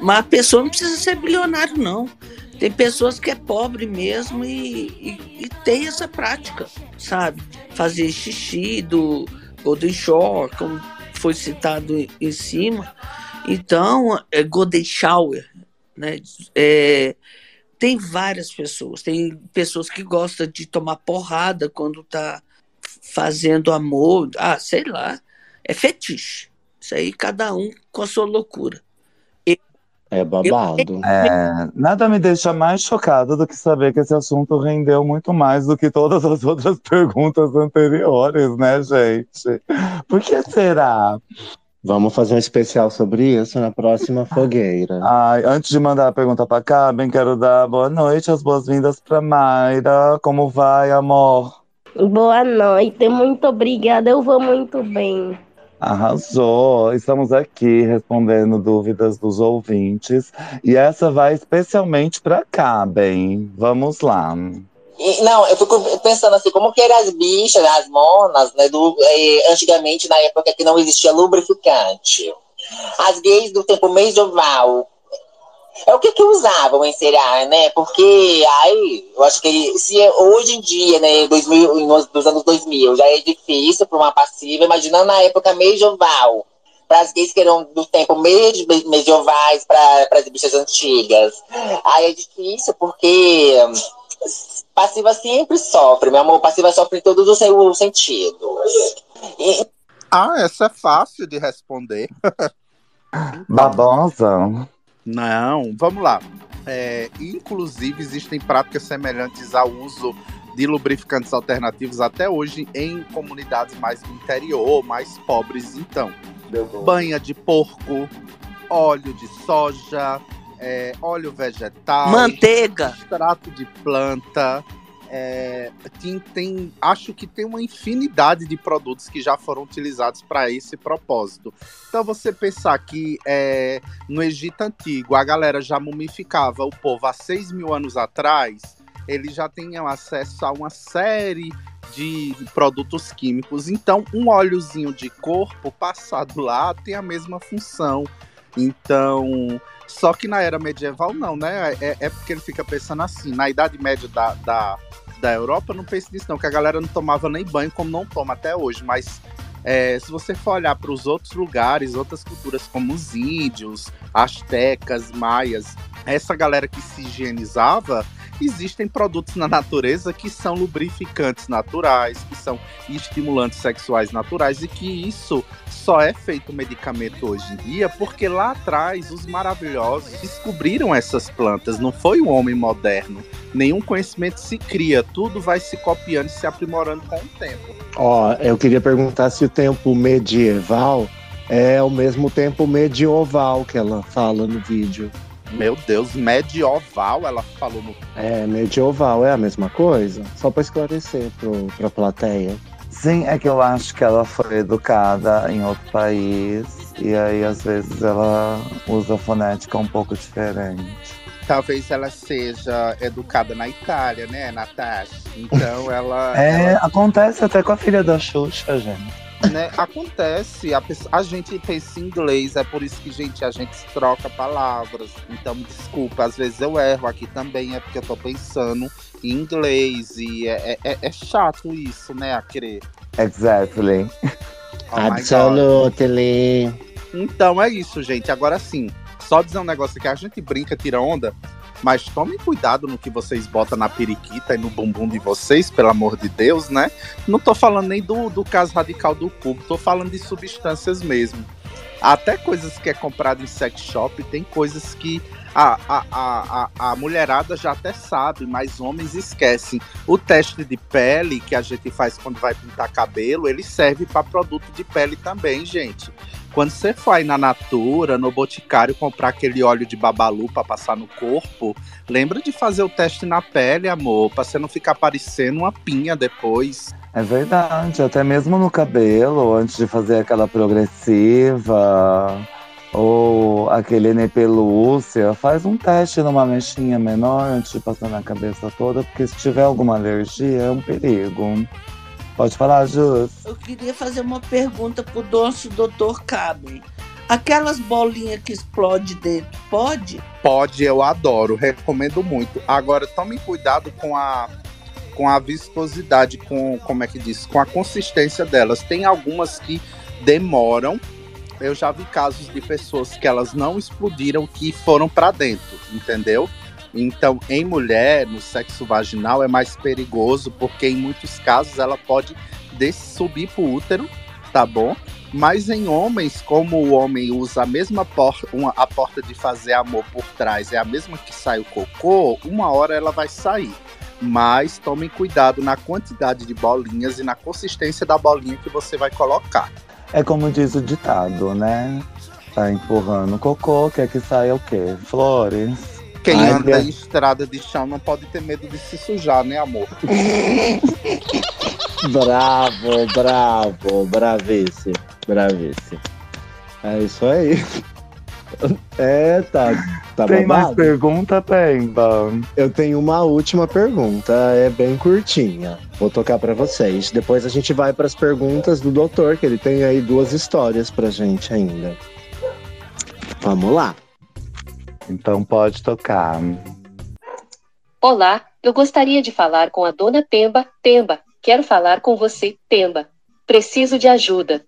Mas a pessoa não precisa ser bilionário, não. Tem pessoas que é pobre mesmo e, e- e tem essa prática, sabe? Fazer xixi do Golden Shore, como foi citado em cima. Então, é Golden Shower, né? É, tem várias pessoas. Tem pessoas que gostam de tomar porrada quando tá fazendo amor. Ah, sei lá. É fetiche. Isso aí, cada um com a sua loucura. É babado. É, nada me deixa mais chocado do que saber que esse assunto rendeu muito mais do que todas as outras perguntas anteriores, né, gente? Por que será? Vamos fazer um especial sobre isso na próxima fogueira. Ai, antes de mandar a pergunta pra cá, bem quero dar boa noite, as boas-vindas pra Mayra. Como vai, amor? Boa noite, muito obrigada, eu vou muito bem. Arrasou! Estamos aqui respondendo dúvidas dos ouvintes e essa vai especialmente para cá, bem. Vamos lá. E, não, eu fico pensando assim, como que eram as bichas, as monas, né, do, eh, antigamente, na época que não existia lubrificante. As gays do tempo medieval. É o que que usavam em cereal, né? Porque, ai, eu acho que se é hoje em dia, né, 2000, nos, anos 2000, já é difícil para uma passiva, imaginando na época medieval, para as gays que eram do tempo med- medievais, para as bichas antigas. Aí é difícil porque hum, passiva sempre sofre, meu amor, passiva sofre em todos os seus sentidos. E, Ah, essa é fácil de responder. Babosa? Não, vamos lá. É, inclusive, existem práticas semelhantes ao uso de lubrificantes alternativos até hoje em comunidades mais do interior, mais pobres. Então, banha de porco, óleo de soja, é, óleo vegetal, Manteiga. extrato de planta. É, tem, tem- acho que tem uma infinidade de produtos que já foram utilizados para esse propósito. Então, você pensar que é, no Egito Antigo a galera já mumificava o povo há 6 mil anos atrás, eles já tinham acesso a uma série de produtos químicos. Então, um óleozinho de corpo passado lá tem a mesma função. Então, só que na era medieval não, né? É, é porque ele fica pensando assim, na Idade Média da, da, da Europa, não pense nisso não, que a galera não tomava nem banho como não toma até hoje, mas é, se você for olhar para os outros lugares, outras culturas como os índios, astecas, maias, essa galera que se higienizava, existem produtos na natureza que são lubrificantes naturais, que são estimulantes sexuais naturais e que isso só é feito medicamento hoje em dia porque lá atrás os maravilhosos descobriram essas plantas, não foi o homem moderno. Nenhum conhecimento se cria, tudo vai se copiando e se aprimorando com o tempo. Ó, eu queria perguntar se o tempo medieval é o mesmo tempo medieval que ela fala no vídeo. Meu Deus, medieval, ela falou no. É, medieval é a mesma coisa? Só pra esclarecer pro, pra plateia. Sim, é que eu acho que ela foi educada em outro país e aí às vezes ela usa fonética um pouco diferente. Talvez ela seja educada na Itália, né, Natasha? Então ela. É, ela- acontece até com a filha da Xuxa, gente. Né, acontece, a, pessoa- a gente pensa em inglês, é por isso que, gente, a gente troca palavras. Então, me desculpa, às vezes eu erro aqui também, é porque eu tô pensando em inglês e é, é- é- é chato isso, né, a querer. Exactly. Oh. Absolutely. Então é isso, gente. Agora sim, só dizer um negócio que a gente brinca, tira onda, mas tomem cuidado no que vocês botam na periquita e no bumbum de vocês, pelo amor de Deus, né? Não tô falando nem do, do caso radical do cubo, tô falando de substâncias mesmo. Até coisas que é comprado em sex shop, tem coisas que a, a, a, a, a mulherada já até sabe, mas homens esquecem. O teste de pele que a gente faz quando vai pintar cabelo, ele serve para produto de pele também, gente. Quando você aí na Natura, no Boticário, comprar aquele óleo de babalu para passar no corpo, lembra de fazer o teste na pele, amor, pra você não ficar parecendo uma pinha depois. É verdade, até mesmo no cabelo, antes de fazer aquela progressiva ou aquele nepelúcia, faz um teste numa mexinha menor antes de passar na cabeça toda, porque se tiver alguma alergia é um perigo. Pode falar, Jus. Eu queria fazer uma pergunta pro nosso doutor Cabe. Aquelas bolinhas que explode dentro, pode? Pode, eu adoro, recomendo muito. Agora, tome cuidado com a com a viscosidade, com como é que diz, com a consistência delas. Tem algumas que demoram. Eu já vi casos de pessoas que elas não explodiram que foram para dentro, entendeu? Então, em mulher, no sexo vaginal é mais perigoso porque em muitos casos ela pode subir pro útero, tá bom? Mas em homens, como o homem usa a mesma porta, uma, a porta de fazer amor por trás é a mesma que sai o cocô, uma hora ela vai sair. Mas tomem cuidado na quantidade de bolinhas e na consistência da bolinha que você vai colocar. É como diz o ditado, né? Tá empurrando cocô, quer que saia o quê? Flores. Quem Ai, anda minha- em estrada de chão não pode ter medo de se sujar, né, amor? Bravo, bravo, bravíssimo, bravíssimo. É isso aí. É, tá, tá Tem mais babado? pergunta, Pemba? Eu tenho uma última pergunta, é bem curtinha. Vou tocar pra vocês. Depois a gente vai pras perguntas do doutor, que ele tem aí duas histórias pra gente ainda. Vamos lá. Então pode tocar. Olá, eu gostaria de falar com a dona Pemba. Pemba, quero falar com você, Pemba. Preciso de ajuda.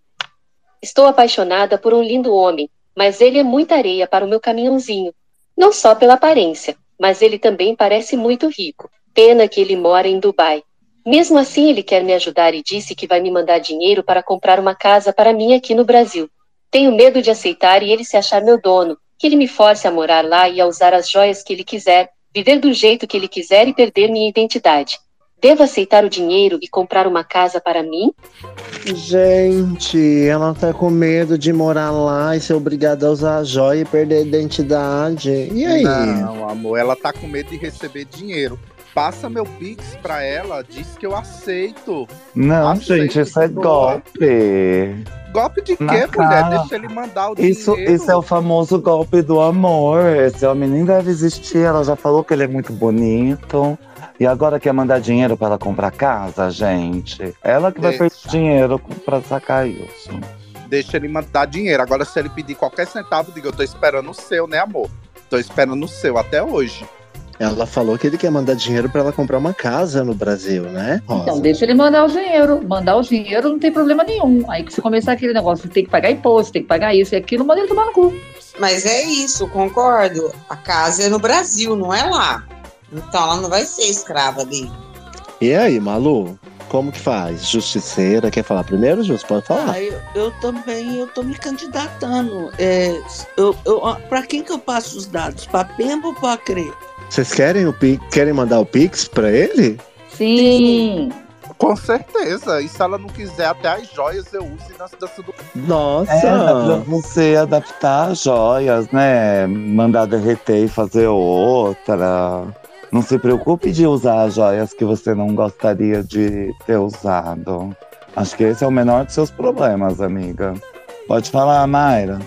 Estou apaixonada por um lindo homem, mas ele é muita areia para o meu caminhãozinho. Não só pela aparência, mas ele também parece muito rico. Pena que ele mora em Dubai. Mesmo assim, ele quer me ajudar e disse que vai me mandar dinheiro para comprar uma casa para mim aqui no Brasil. Tenho medo de aceitar e ele se achar meu dono, que ele me force a morar lá e a usar as joias que ele quiser, viver do jeito que ele quiser e perder minha identidade. Devo aceitar o dinheiro e comprar uma casa para mim? Gente, ela tá com medo de morar lá e ser obrigada a usar a joia e perder a identidade. E aí? Não, amor, ela tá com medo de receber dinheiro. Passa meu Pix pra ela, diz que eu aceito. Não, Aceito gente, isso é golpe. Golpe de quê, mulher? Deixa ele mandar o Isso, dinheiro. isso é o famoso golpe do amor. Esse homem nem deve existir. Ela já falou que ele é muito bonito. E agora quer mandar dinheiro para ela comprar casa, gente. Ela que vai Deixa. perder dinheiro pra sacar isso. Deixa ele mandar dinheiro. Agora, se ele pedir qualquer centavo, diga, eu tô esperando o seu, né, amor? Tô esperando o seu até hoje. Ela falou que ele quer mandar dinheiro pra ela comprar uma casa no Brasil, né? Rosa? Então, deixa ele mandar o dinheiro. Mandar o dinheiro não tem problema nenhum. Aí que se começar aquele negócio ter que pagar imposto, tem que pagar isso e aquilo, manda ele tomar no cu. Mas é isso, concordo. A casa é no Brasil, não é lá. Então ela não vai ser escrava dele. E aí, Malu? Como que faz? Justiceira, quer falar primeiro, Jus? Pode falar. Ah, eu, eu também, eu tô me candidatando. É, eu, eu, para quem que eu passo os dados? Para Pemba ou para Cre? Vocês querem, o Pix, querem mandar o Pix pra ele? Sim. Com certeza. E se ela não quiser, até as joias eu uso nas danças do. Nossa! É, pra você adaptar as joias, né? Mandar derreter e fazer outra. Não se preocupe de usar as joias que você não gostaria de ter usado. Acho que esse é o menor dos seus problemas, amiga. Pode falar, Mayra.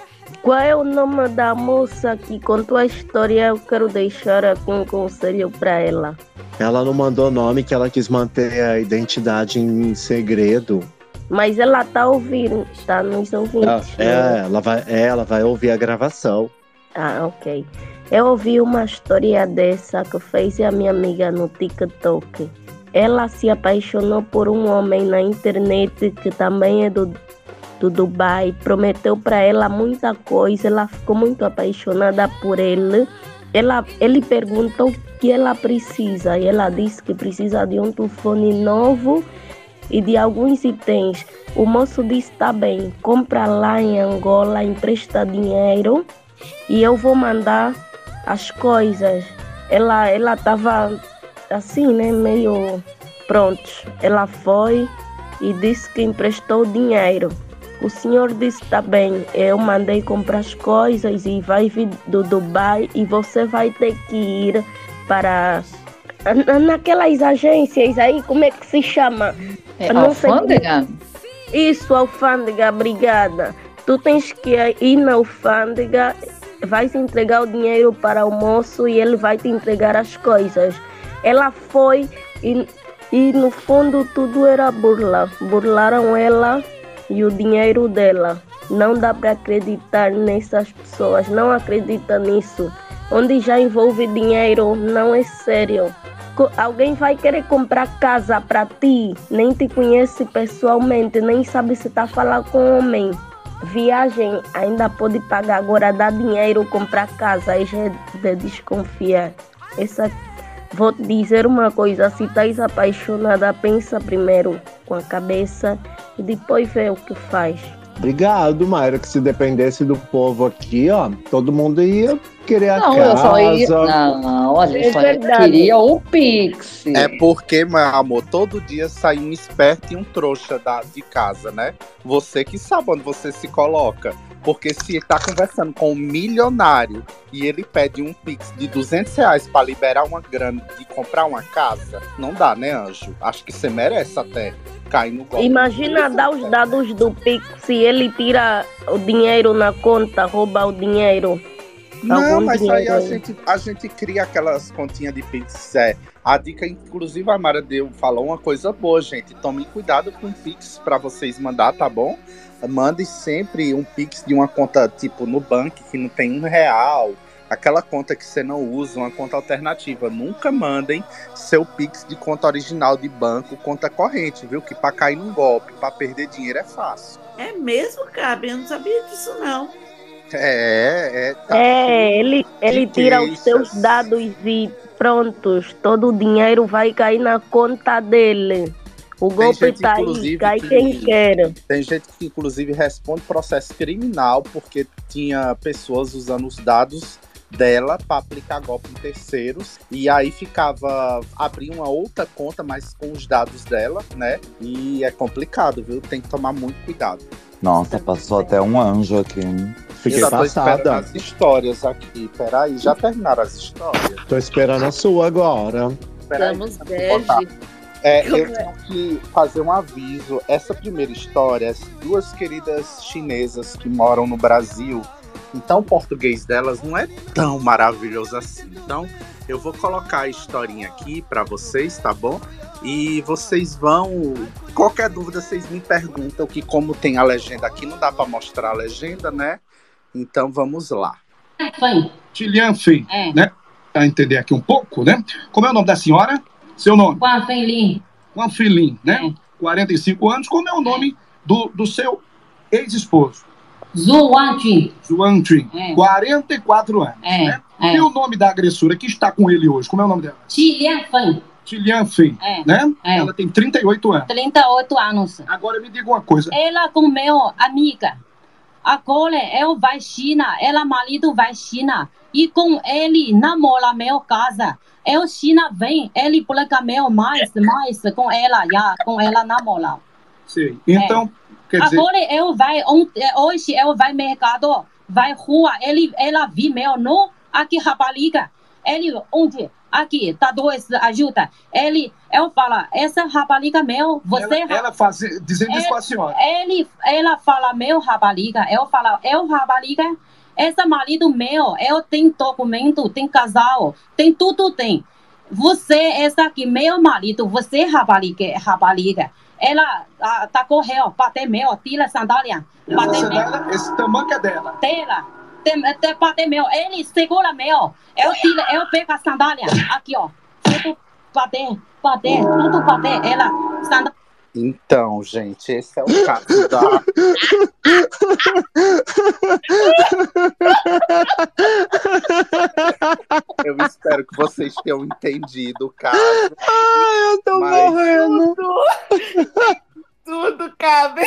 Qual é o nome da moça que contou a história? Eu quero deixar aqui um conselho pra ela. Ela não mandou nome que ela quis manter a identidade em segredo. Mas ela tá ouvindo, tá nos ouvindo. Ah, é, ela vai, é, ela vai ouvir a gravação. Ah, ok. Eu ouvi uma história dessa que fez a minha amiga no TikTok. Ela se apaixonou por um homem na internet que também é do do Dubai, prometeu para ela muita coisa, ela ficou muito apaixonada por ele. Ela, ele perguntou o que ela precisa e ela disse que precisa de um telefone novo e de alguns itens. O moço disse: tá bem, compra lá em Angola, empresta dinheiro e eu vou mandar as coisas. Ela ela assim, né, meio pronto. Ela foi e disse que emprestou dinheiro. O senhor disse: tá bem, eu mandei comprar as coisas e vai vir do Dubai e você vai ter que ir para na- naquelas agências aí, como é que se chama? É, não sei alfândega? Isso, alfândega, obrigada. Tu tens que ir na alfândega, vais entregar o dinheiro para o moço e ele vai te entregar as coisas. Ela foi e, e no fundo tudo era burla. Burlaram ela e o dinheiro dela. Não dá para acreditar nessas pessoas, não acredita nisso. Onde já envolve dinheiro, não é sério. Alguém vai querer comprar casa para ti, nem te conhece pessoalmente, nem sabe se tá falar com homem. Viagem ainda pode pagar, agora dar dinheiro, comprar casa, aí já é de desconfiar. Essa, vou te dizer uma coisa, se estás apaixonada, pensa primeiro com a cabeça e depois vê o que faz. Obrigado, Mayra, que se dependesse do povo aqui, ó, todo mundo ia querer a Não, casa. eu só ia. Não, a gente É só queria o Pix. É porque, meu amor, todo dia sai um esperto e um trouxa da, de casa, né? Você que sabe onde você se coloca. Porque se tá conversando com um milionário e ele pede um pix de 200 reais pra liberar uma grana de comprar uma casa, não dá, né, Anjo? Acho que você merece até cair no golpe. Imagina dar os dados do Pix, se ele tira o dinheiro na conta, rouba o dinheiro. Não, algum mas aí a gente, a gente cria aquelas continhas de Pix. É. A dica, inclusive, a Mara deu, falou uma coisa boa, gente. Tomem cuidado com o Pix para vocês mandar, tá bom? Mande sempre um Pix de uma conta tipo no banco que não tem um real. Aquela conta que você não usa, uma conta alternativa. Nunca mandem seu Pix de conta original de banco, conta corrente, viu? Que para cair num golpe, para perder dinheiro é fácil. É mesmo, Cabe? Eu não sabia disso, não. É, é. Tá É, ele, ele tira os seus dados e prontos. Todo o dinheiro vai cair na conta dele. O golpe gente, tá aí, inclusive, cai que- quem quer. Tem gente que, inclusive, responde processo criminal porque tinha pessoas usando os dados dela para aplicar golpe em terceiros e aí ficava abrir uma outra conta mas com os dados dela né e é complicado viu tem que tomar muito cuidado Nossa, passou até um anjo aqui. Fiquei já tô esperando passada. as histórias aqui peraí já terminaram as histórias Tô esperando a sua agora. Peraí, bege. É, eu tenho que fazer um aviso. Essa primeira história, as duas queridas chinesas que moram no Brasil, então o português delas não é tão maravilhoso assim. Então eu vou colocar a historinha aqui para vocês, tá bom? E vocês vão. Qualquer dúvida, vocês me perguntam que, como tem a legenda aqui, não dá para mostrar a legenda, né? Então vamos lá. Tilian Fei, É. né? Para entender aqui um pouco, né? Como é o nome da senhora? Seu nome? Juan Feilin. Juan Feilin, né? 45 anos. Como é o nome do, do seu ex-esposo? Zhu Wanjun. Juan Trin. É. 44 anos, É, né? é. E o nome da agressora que está com ele hoje? Como é o nome dela? Tilian Fei. Tilian É. né? É. Ela tem 38 anos. 38 anos. Agora me diga uma coisa. Ela com meu amiga. Agora eu vai China, ela marido vai China. E com ele namora meu casa. Eu China vem, ele placa meu mais, mais com ela, já, com ela namora. Sei. Então, quer dizer... Agora eu vai, ontem, hoje eu vai mercado, vai rua, ele, ela vi meu no, aqui rapariga. Ele, onde? Aqui, tá dois, ajuda. Ele, eu falo, essa rapariga meu, você... Ela, ela fazer, dizendo isso É- com a senhora. Ele, ela fala, meu rapariga, eu falo, eu rapariga, esse marido meu, eu tenho documento, tem casal, tem tudo tem. Você, essa aqui, meu marido, você rapariga, rapariga, ela ah, tá correndo, bater meu, tira a sandália, meu, dela, esse tamanho é dela. tela, tem, tem, bater meu, ele segura meu, eu tiro, eu pego a sandália, aqui ó, tudo bater, bater, tudo bater, ela, sandália. Então, gente, esse é o caso da. Eu espero que vocês tenham entendido o caso. Ai, eu tô morrendo. Tudo cabe.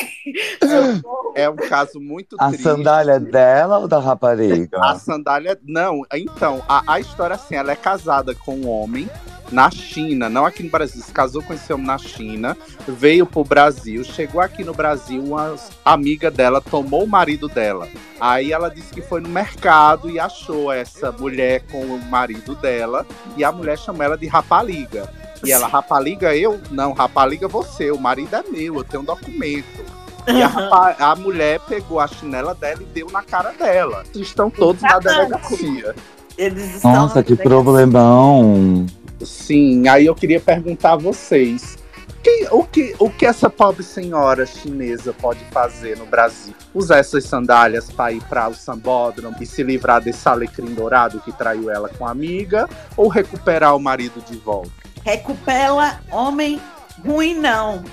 É um caso muito A triste. sandália é dela ou da rapariga? A sandália. Não, então, a, a história assim, ela é casada com um homem na China, não aqui no Brasil. Se casou com esse homem na China, veio pro Brasil, chegou aqui no Brasil, uma amiga dela tomou o marido dela. Aí ela disse que foi no mercado e achou essa mulher com o marido dela, e a mulher chamou ela de rapaliga. E ela, rapaliga eu? Não, rapaliga você, o marido é meu, eu tenho um documento. E a, rapa- a mulher pegou a chinela dela e deu na cara dela. Estão todos na delegacia. Eles Nossa, que problemão. Sim, aí eu queria perguntar a vocês. que- o, que, o que essa pobre senhora chinesa pode fazer no Brasil? Usar essas sandálias para ir para o sambódromo e se livrar desse alecrim dourado que traiu ela com a amiga? Ou recuperar o marido de volta? Recupera homem ruim, não.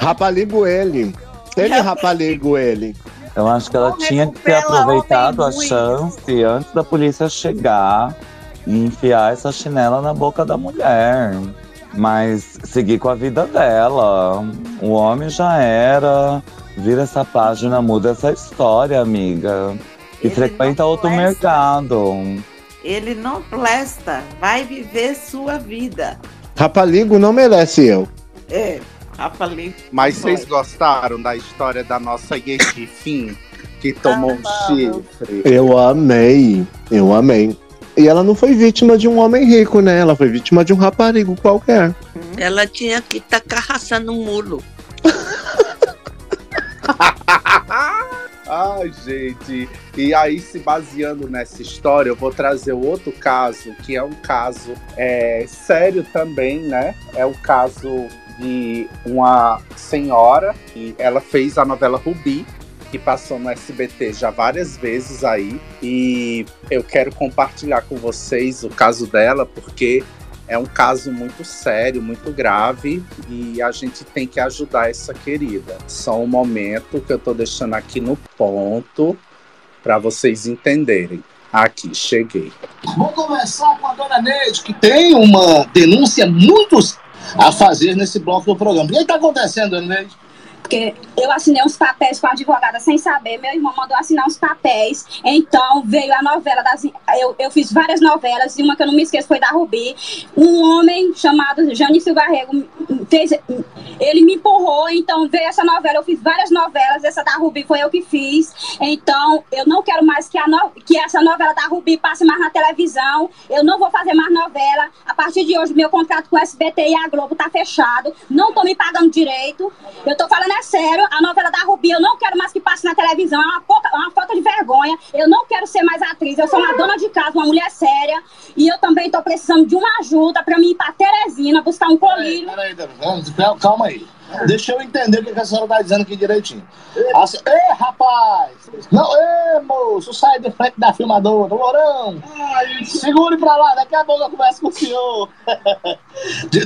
Rapaligo ele. Ele rapaligo ele. Eu acho que ela tinha que ter aproveitado a chance antes da polícia chegar e enfiar essa chinela na boca da mulher. Mas seguir com a vida dela. O homem já era. Vira essa página, muda essa história, amiga. E frequenta outro mercado. Ele não presta. Vai viver sua vida. Rapaligo não merece eu. É, Rapaligo. Mas vocês gostaram da história da nossa Yeti Fim, que tomou um chifre? Eu amei. Eu amei. E ela não foi vítima de um homem rico, né? Ela foi vítima de um raparigo qualquer. Ela tinha que tacar raça no mulo. Ai, gente. E aí, se baseando nessa história, eu vou trazer outro caso, que é um caso é, sério também, né? É o caso de uma senhora que ela fez a novela Rubi, que passou no SBT já várias vezes aí. E eu quero compartilhar com vocês o caso dela, porque é um caso muito sério, muito grave e a gente tem que ajudar essa querida. Só um momento que eu tô deixando aqui no ponto para vocês entenderem. Aqui, cheguei. Vamos começar com a dona Neide, que tem uma denúncia muito a fazer nesse bloco do programa. O que está acontecendo, dona Neide? Porque eu assinei uns papéis com a advogada sem saber, meu irmão mandou assinar uns papéis, então veio a novela das. Eu, eu fiz várias novelas, e uma que eu não me esqueço foi da Rubi. Um homem chamado Janício Barrego fez. Ele me empurrou, então veio essa novela. Eu fiz várias novelas, essa da Rubi foi eu que fiz. Então eu não quero mais que, a no- que essa novela da Rubi passe mais na televisão. Eu não vou fazer mais novela. A partir de hoje, meu contrato com o SBT e a Globo tá fechado. Não tô me pagando direito. Eu tô falando é sério, a novela da Rubi eu não quero mais que passe na televisão, é uma, pouca, é uma falta de vergonha. Eu não quero ser mais atriz, eu sou uma dona de casa, uma mulher séria. E eu também tô precisando de uma ajuda pra mim ir pra Teresina buscar um colírio. Peraí, peraí, calma aí. Deixa eu entender o que a senhora está dizendo aqui direitinho. A se- Ei, rapaz! Não, ei, moço, sai de frente da filmadora, Lourão! Segure pra lá, daqui a pouco eu converso com o senhor.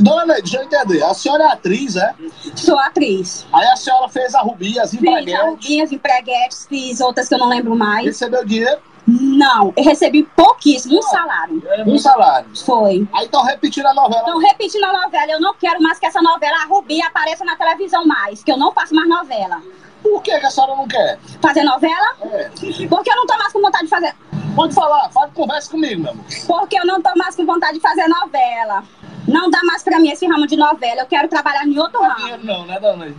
Dona Neide, deixa eu entender. A senhora é atriz, é? Sou atriz. Aí a senhora fez a Rubi, as Fiz empreguetes. a Rubinha, as empreguetes, fiz outras que eu não lembro mais. Recebeu dinheiro? Não, eu recebi pouquíssimo, um salário. Um salário. Foi. Aí estão repetindo a novela. Estão repetindo a novela. Eu não quero mais que essa novela, a Rubi, apareça na televisão mais, que eu não faço mais novela. Por que, que a senhora não quer? Fazer novela? É. Porque eu não tô mais com vontade de fazer. Pode falar, fala, conversa comigo, meu amor. Porque eu não tô mais com vontade de fazer novela. Não dá mais pra mim esse ramo de novela. Eu quero trabalhar em outro ramo. Não, né, dona?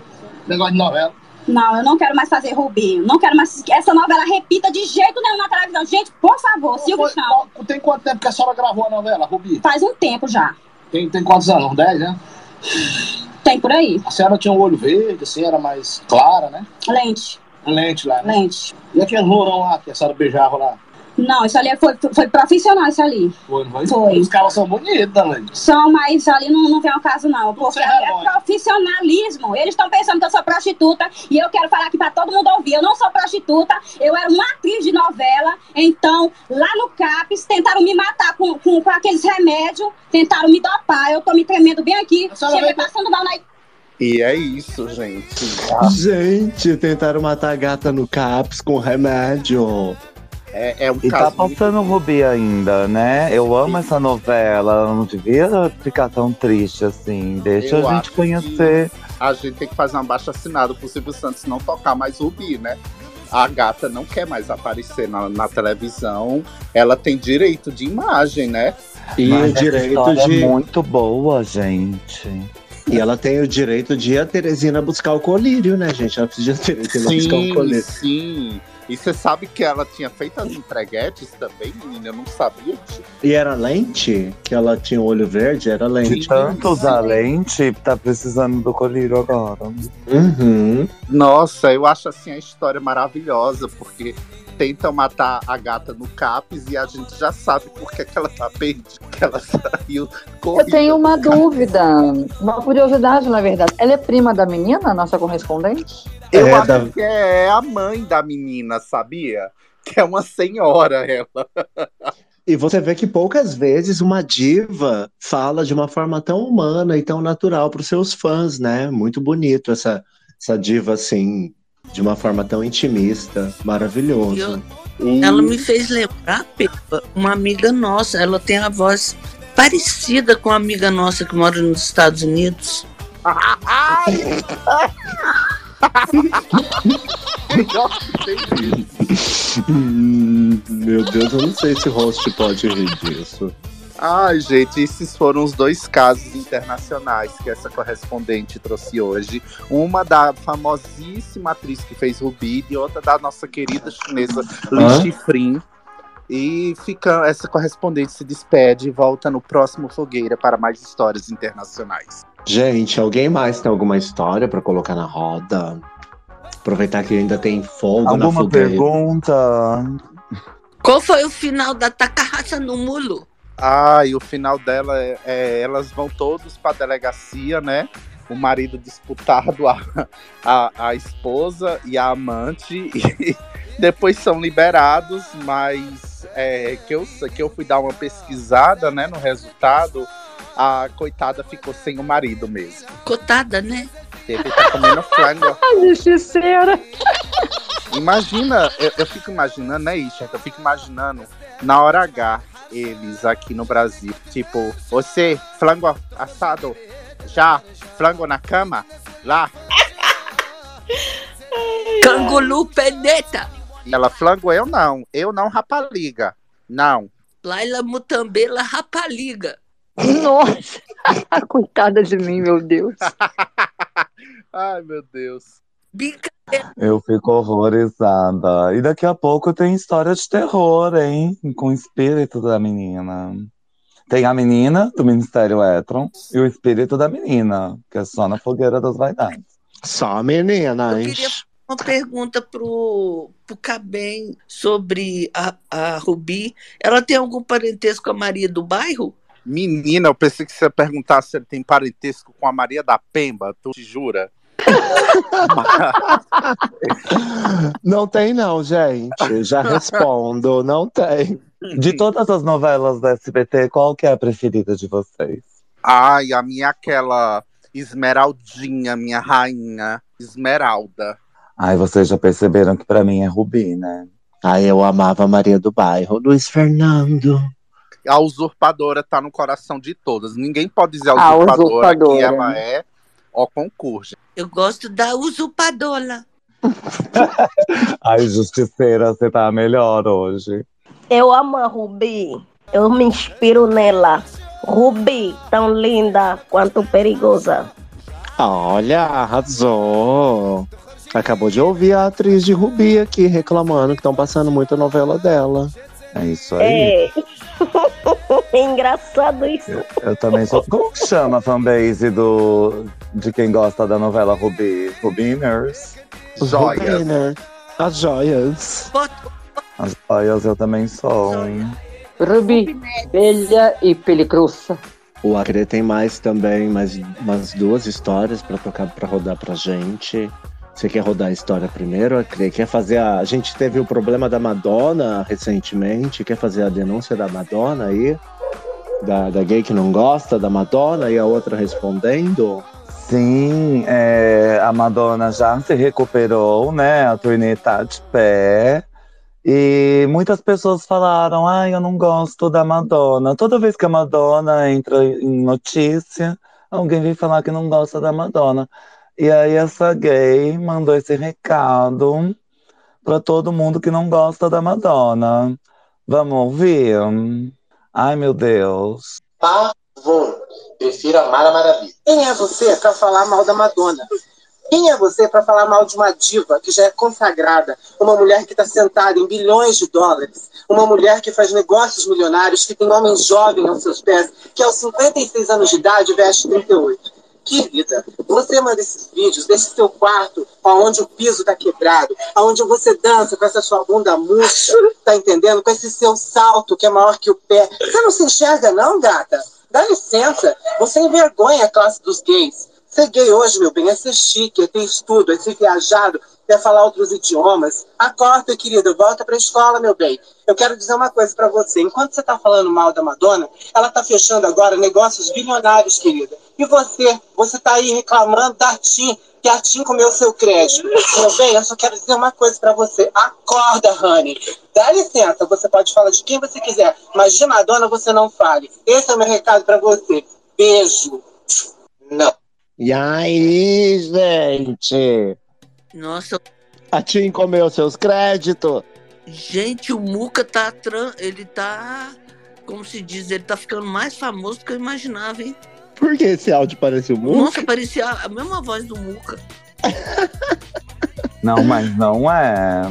Negócio de novela. Não, eu não quero mais fazer Rubi. Eu Não quero mais que essa novela repita de jeito nenhum na televisão. Gente, por favor, Silvio Foi- Chão. Tem quanto tempo que a senhora gravou a novela, Rubi? Faz um tempo já. Tem, tem quantos anos? Uns 10, né? Tem por aí. A senhora tinha um olho verde, assim, era mais clara, né? Lente. Lente lá, né? Lente. E aquele lourão lá que a senhora beijava lá? Não, isso ali foi, foi profissional, isso ali. Foi, não foi? Foi. Os caras são bonitos também. São, mas ali não, não vem ao caso, não. Porque é ali é profissionalismo. Eles estão pensando que eu sou prostituta e eu quero falar aqui pra todo mundo ouvir. Eu não sou prostituta, eu era uma atriz de novela. Então, lá no CAPES, tentaram me matar com, com, com aqueles remédios, tentaram me dopar. Eu tô me tremendo bem aqui. Cheguei passando mal na. E é isso, gente. Gente, tentaram matar a gata no CAPS com remédio. É, é um E tá passando Rubi ainda, né? Eu amo essa novela, ela não devia ficar tão triste assim. Deixa Eu a gente conhecer. A gente tem que fazer uma baixa assinada pro Silvio Santos não tocar mais Rubi, né? A gata não quer mais aparecer na, na televisão. Ela tem direito de imagem, né? E Mas o direito história de. é muito boa, gente. E ela tem o direito de ir a Teresina buscar o colírio, né, gente? Ela precisa de Teresina buscar o Sim, colírio. sim. E você sabe que ela tinha feito as entreguetes também, menina? Eu não sabia disso. E era lente? Que ela tinha o olho verde? Era lente. De tanto usar lente, tá precisando do colírio agora. Uhum. Nossa, eu acho assim a história maravilhosa, porque tentam matar a gata no CAPES e a gente já sabe por que, ela tá perdida, que ela saiu Eu tenho uma dúvida, uma curiosidade, na verdade. Ela é prima da menina, nossa correspondente? Eu É, acho da- que é a mãe da menina, sabia? Que é uma senhora ela. E você vê que poucas vezes uma diva fala de uma forma tão humana e tão natural para os seus fãs, né? Muito bonito essa, essa diva assim, de uma forma tão intimista, maravilhoso. Ela me fez lembrar, Pepa, uma amiga nossa. Ela tem a voz parecida com a amiga nossa que mora nos Estados Unidos. Hum, Meu Deus, eu não sei se o host pode rir disso. Ai, gente, esses foram os dois casos internacionais que essa correspondente trouxe hoje. Uma da famosíssima atriz que fez Rubi e outra da nossa querida chinesa Li? Shifrin. E fica, essa correspondente se despede e volta no próximo Fogueira para mais histórias internacionais. Gente, alguém mais tem alguma história para colocar na roda? Aproveitar que ainda tem fogo na Alguma fogueira. pergunta? Qual foi o final da Takahata no mulo? Ah, e o final dela é, é, elas vão todos para delegacia, né? O marido disputado a, a, a esposa e a amante e depois são liberados, mas é, que, eu, que eu fui dar uma pesquisada, né, no resultado, a coitada ficou sem o marido mesmo. Cotada, né? Teve que tá comendo frango. Justiceira. Imagina, eu, eu fico imaginando, né, Isha? Eu fico imaginando na hora H, eles aqui no Brasil. Tipo, você, flango assado, já, flango na cama, lá. Canguru pedeta. E ela, flango, eu não, eu não, rapaliga. Não. Laila Mutambela Rapaliga. Nossa, coitada de mim, meu Deus. Ai, meu Deus. Eu fico horrorizada. E daqui a pouco tem história de terror, hein? Com o espírito da menina. Tem a menina do Ministério Etron e o espírito da menina, que é só na fogueira das vaidades. Só meninas. Eu queria uma pergunta pro, pro Cabem sobre a, a Rubi. Ela tem algum parentesco com a Maria do Bairro? Menina, eu pensei que você ia perguntar se ele tem parentesco com a Maria da Pemba, tu te jura? Não tem, não, gente. Já respondo, não tem. De todas as novelas da SBT, qual que é a preferida de vocês? Ai, a minha é aquela Esmeraldinha, minha rainha, Esmeralda. Ai, vocês já perceberam que pra mim é Rubi, né? Ai, eu amava a Maria do Bairro. Luiz Fernando. A usurpadora tá no coração de todas. Ninguém pode dizer a A usurpadora, que usurpadora. ela é ó concurso. Eu gosto da usurpadora. Ai, Justiceira, você tá melhor hoje. Eu amo a Rubi. Eu me inspiro nela. Rubi, tão linda quanto perigosa. Olha, arrasou. Acabou de ouvir a atriz de Rubi aqui reclamando que estão passando muita novela dela. É isso É. Engraçado isso. Eu também sou. Como que chama a fanbase do... de quem gosta da novela Rubi? Rubiners? Rubiner. As joias. As Joias eu também sou. Rubi, Belha e Pelicruça. O Acre tem mais também, mais umas duas histórias pra tocar, para rodar pra gente. Você quer rodar a história primeiro? Quer fazer a. A gente teve o problema da Madonna recentemente. Quer fazer a denúncia da Madonna aí? Da, da gay que não gosta da Madonna e a outra respondendo? Sim, é, a Madonna já se recuperou, né? A turnê tá de pé. E muitas pessoas falaram: ai, eu não gosto da Madonna. Toda vez que a Madonna entra em notícia, alguém vem falar que não gosta da Madonna. E aí essa gay mandou esse recado para todo mundo que não gosta da Madonna. Vamos ouvir? Ai, meu Deus. Pavor. Prefiro amar a maravilha. Quem é você pra falar mal da Madonna? Quem é você pra falar mal de uma diva que já é consagrada? Uma mulher que está sentada em bilhões de dólares. Uma mulher que faz negócios milionários, que tem homens jovens aos seus pés, que aos 56 anos de idade veste 38. Querida, você manda esses vídeos desse seu quarto, onde o piso tá quebrado, onde você dança com essa sua bunda murcha, tá entendendo? Com esse seu salto que é maior que o pé. Você não se enxerga, não, gata? Dá licença, você envergonha a classe dos gays. Ser gay hoje, meu bem, é ser chique, é ter estudo, é ser viajado, é falar outros idiomas. Acorda, querida, volta pra escola, meu bem. Eu quero dizer uma coisa pra você. Enquanto você tá falando mal da Madonna, ela tá fechando agora negócios bilionários, querida. E você? Você tá aí reclamando da TIM, que a TIM comeu seu crédito. Meu bem, eu só quero dizer uma coisa pra você. Acorda, honey. Dá licença, você pode falar de quem você quiser, mas de Madonna você não fale. Esse é o meu recado pra você. Beijo. Não. E aí, gente? Nossa, A Tim comeu seus créditos. gente, o Muca tá. tran- Ele tá. Como se diz? Ele tá ficando mais famoso do que eu imaginava, hein? Por que esse áudio parece o Muca? Nossa, parecia a mesma voz do Muca. Não, mas não é.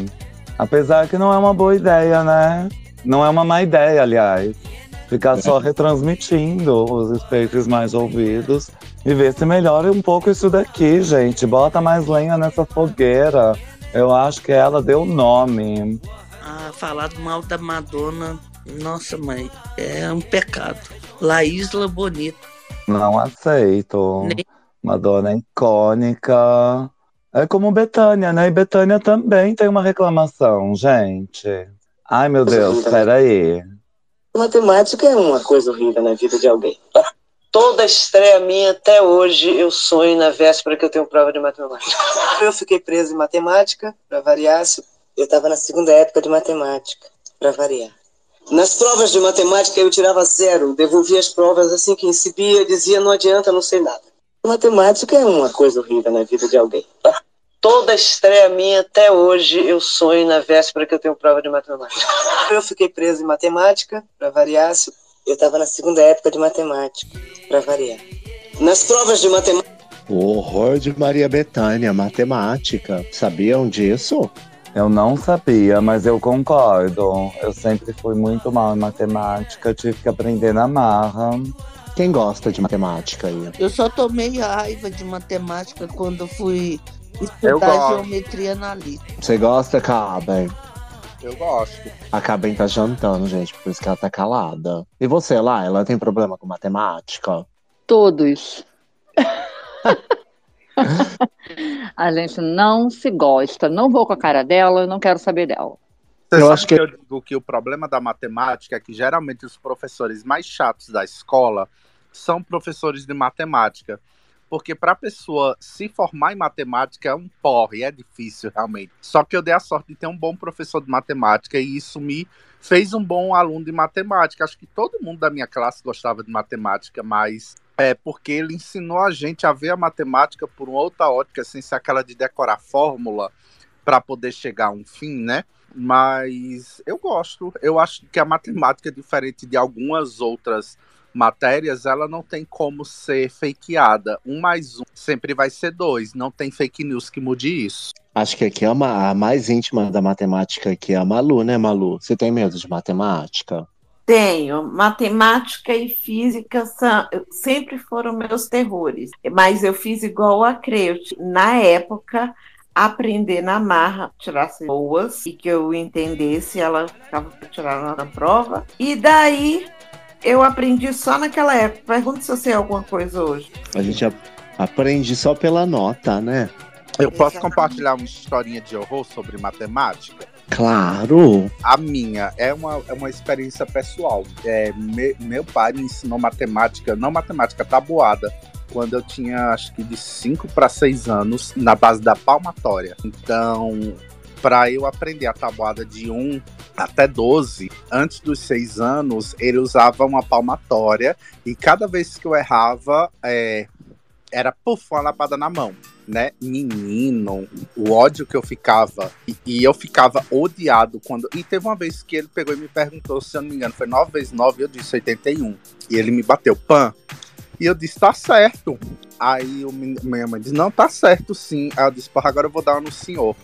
Apesar que não é uma boa ideia, né? Não é uma má ideia, aliás. Ficar só retransmitindo os spaces mais ouvidos e ver se melhora um pouco isso daqui, gente. Bota mais lenha nessa fogueira. Eu acho que ela deu nome. Ah, falar mal da Madonna, nossa mãe, é um pecado. La Isla Bonita. Não aceito. Madonna é icônica. É como Betânia, né? E Betânia também tem uma reclamação, gente. Ai, meu Deus, peraí. Matemática é uma coisa horrível na vida de alguém. Toda estreia minha até hoje eu sonho na véspera que eu tenho prova de matemática. Eu fiquei preso em matemática, pra variar. Eu tava na segunda época de matemática, pra variar. Nas provas de matemática eu tirava zero, devolvia as provas assim que recebia, dizia não adianta, não sei nada. Matemática é uma coisa horrível na vida de alguém. Toda estreia minha até hoje eu sonho na véspera que eu tenho prova de matemática. Eu fiquei preso em matemática, pra variar. Eu tava na segunda época de matemática, pra variar. Nas provas de matemática. O horror de Maria Bethânia, matemática. Sabiam disso? Eu não sabia, mas eu concordo. Eu sempre fui muito mal em matemática, tive que aprender na marra. Quem gosta de matemática aí? Eu só tomei raiva de matemática quando fui estudar geometria analítica. Você gosta, Caben? Eu gosto. A Caben tá jantando, gente, por isso que ela tá calada. E você lá, ela tem problema com matemática? Todos. A gente não se gosta. Não vou com a cara dela, não quero saber dela. Você sabe que... eu digo que o problema da matemática é que geralmente os professores mais chatos da escola são professores de matemática. Porque para a pessoa se formar em matemática é um porre, é difícil realmente. Só que eu dei a sorte de ter um bom professor de matemática e isso me fez um bom aluno de matemática. Acho que todo mundo da minha classe gostava de matemática, mas é porque ele ensinou a gente a ver a matemática por uma outra ótica, sem ser aquela de decorar fórmula para poder chegar a um fim, né? Mas eu gosto. Eu acho que a matemática, diferente de algumas outras matérias, ela não tem como ser fakeada. Um mais um sempre vai ser dois. Não tem fake news que mude isso. Acho que aqui é uma, a mais íntima da matemática aqui é a Malu, né, Malu? Você tem medo de matemática? Tenho. Matemática e física são, sempre foram meus terrores. Mas eu fiz igual a Creut. Na época, aprender na marra, tirasse boas e que eu entendesse, ela ficava para tirar na prova. E daí eu aprendi só naquela época. Pergunta se eu sei alguma coisa hoje. A gente a- aprende só pela nota, né? Eu posso compartilhar uma historinha de horror sobre matemática? Claro. A minha é uma, é uma experiência pessoal. É, me- meu pai me ensinou matemática, não matemática tabuada, quando eu tinha acho que de 5 para 6 anos, na base da palmatória. Então, para eu aprender a tabuada de 1 até 12, antes dos 6 anos, ele usava uma palmatória e cada vez que eu errava, é, era puf, uma lapada na mão, né? Menino, o ódio que eu ficava. E, e eu ficava odiado quando. E teve uma vez que ele pegou e me perguntou, se eu não me engano, foi 9 vezes 9, eu disse 81. E ele me bateu, pan. E eu disse, tá certo. Aí o minha mãe disse, não, tá certo sim. Aí eu disse, porra, agora eu vou dar uma no senhor.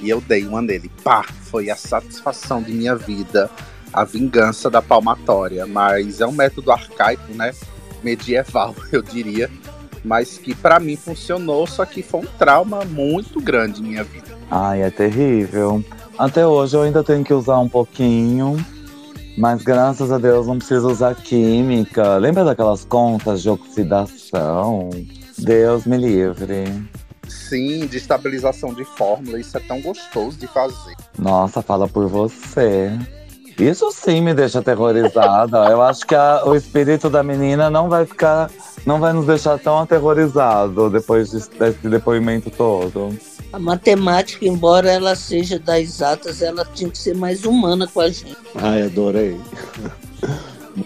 E eu dei uma nele. Pá, foi a satisfação de minha vida. A vingança da palmatória. Mas é um método arcaico, né? Medieval, eu diria mas que pra mim funcionou, só que foi um trauma muito grande em minha vida. Ai, é terrível. Até hoje eu ainda tenho que usar um pouquinho, mas graças a Deus não preciso usar química. Lembra daquelas contas de oxidação? Deus me livre. Sim, de estabilização de fórmula, isso é tão gostoso de fazer. Nossa, fala por você. Isso sim me deixa aterrorizada. Eu acho que a- o espírito da menina não vai ficar, não vai nos deixar tão aterrorizado depois desse, desse depoimento todo. A matemática, embora ela seja das exatas, ela tinha que ser mais humana com a gente. Ai, adorei.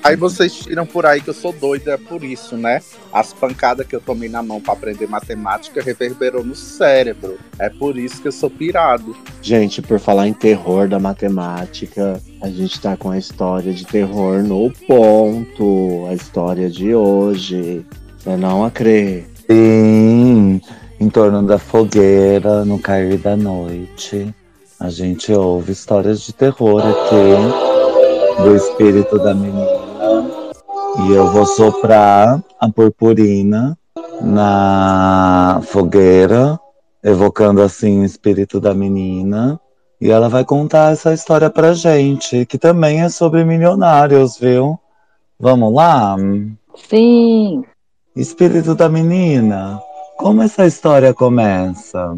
Aí vocês tiram por aí que eu sou doido, é por isso, né? As pancadas que eu tomei na mão pra aprender matemática reverberou no cérebro. É por isso que eu sou pirado. Gente, por falar em terror da matemática, a gente tá com a história de terror no ponto. A história de hoje. Você não acredita. Sim, em torno da fogueira, no cair da noite, a gente ouve histórias de terror aqui do espírito da menina. E eu vou soprar a purpurina na fogueira, evocando assim o espírito da menina. E ela vai contar essa história pra gente, que também é sobre milionários, viu? Vamos lá? Sim. Espírito da menina, como essa história começa?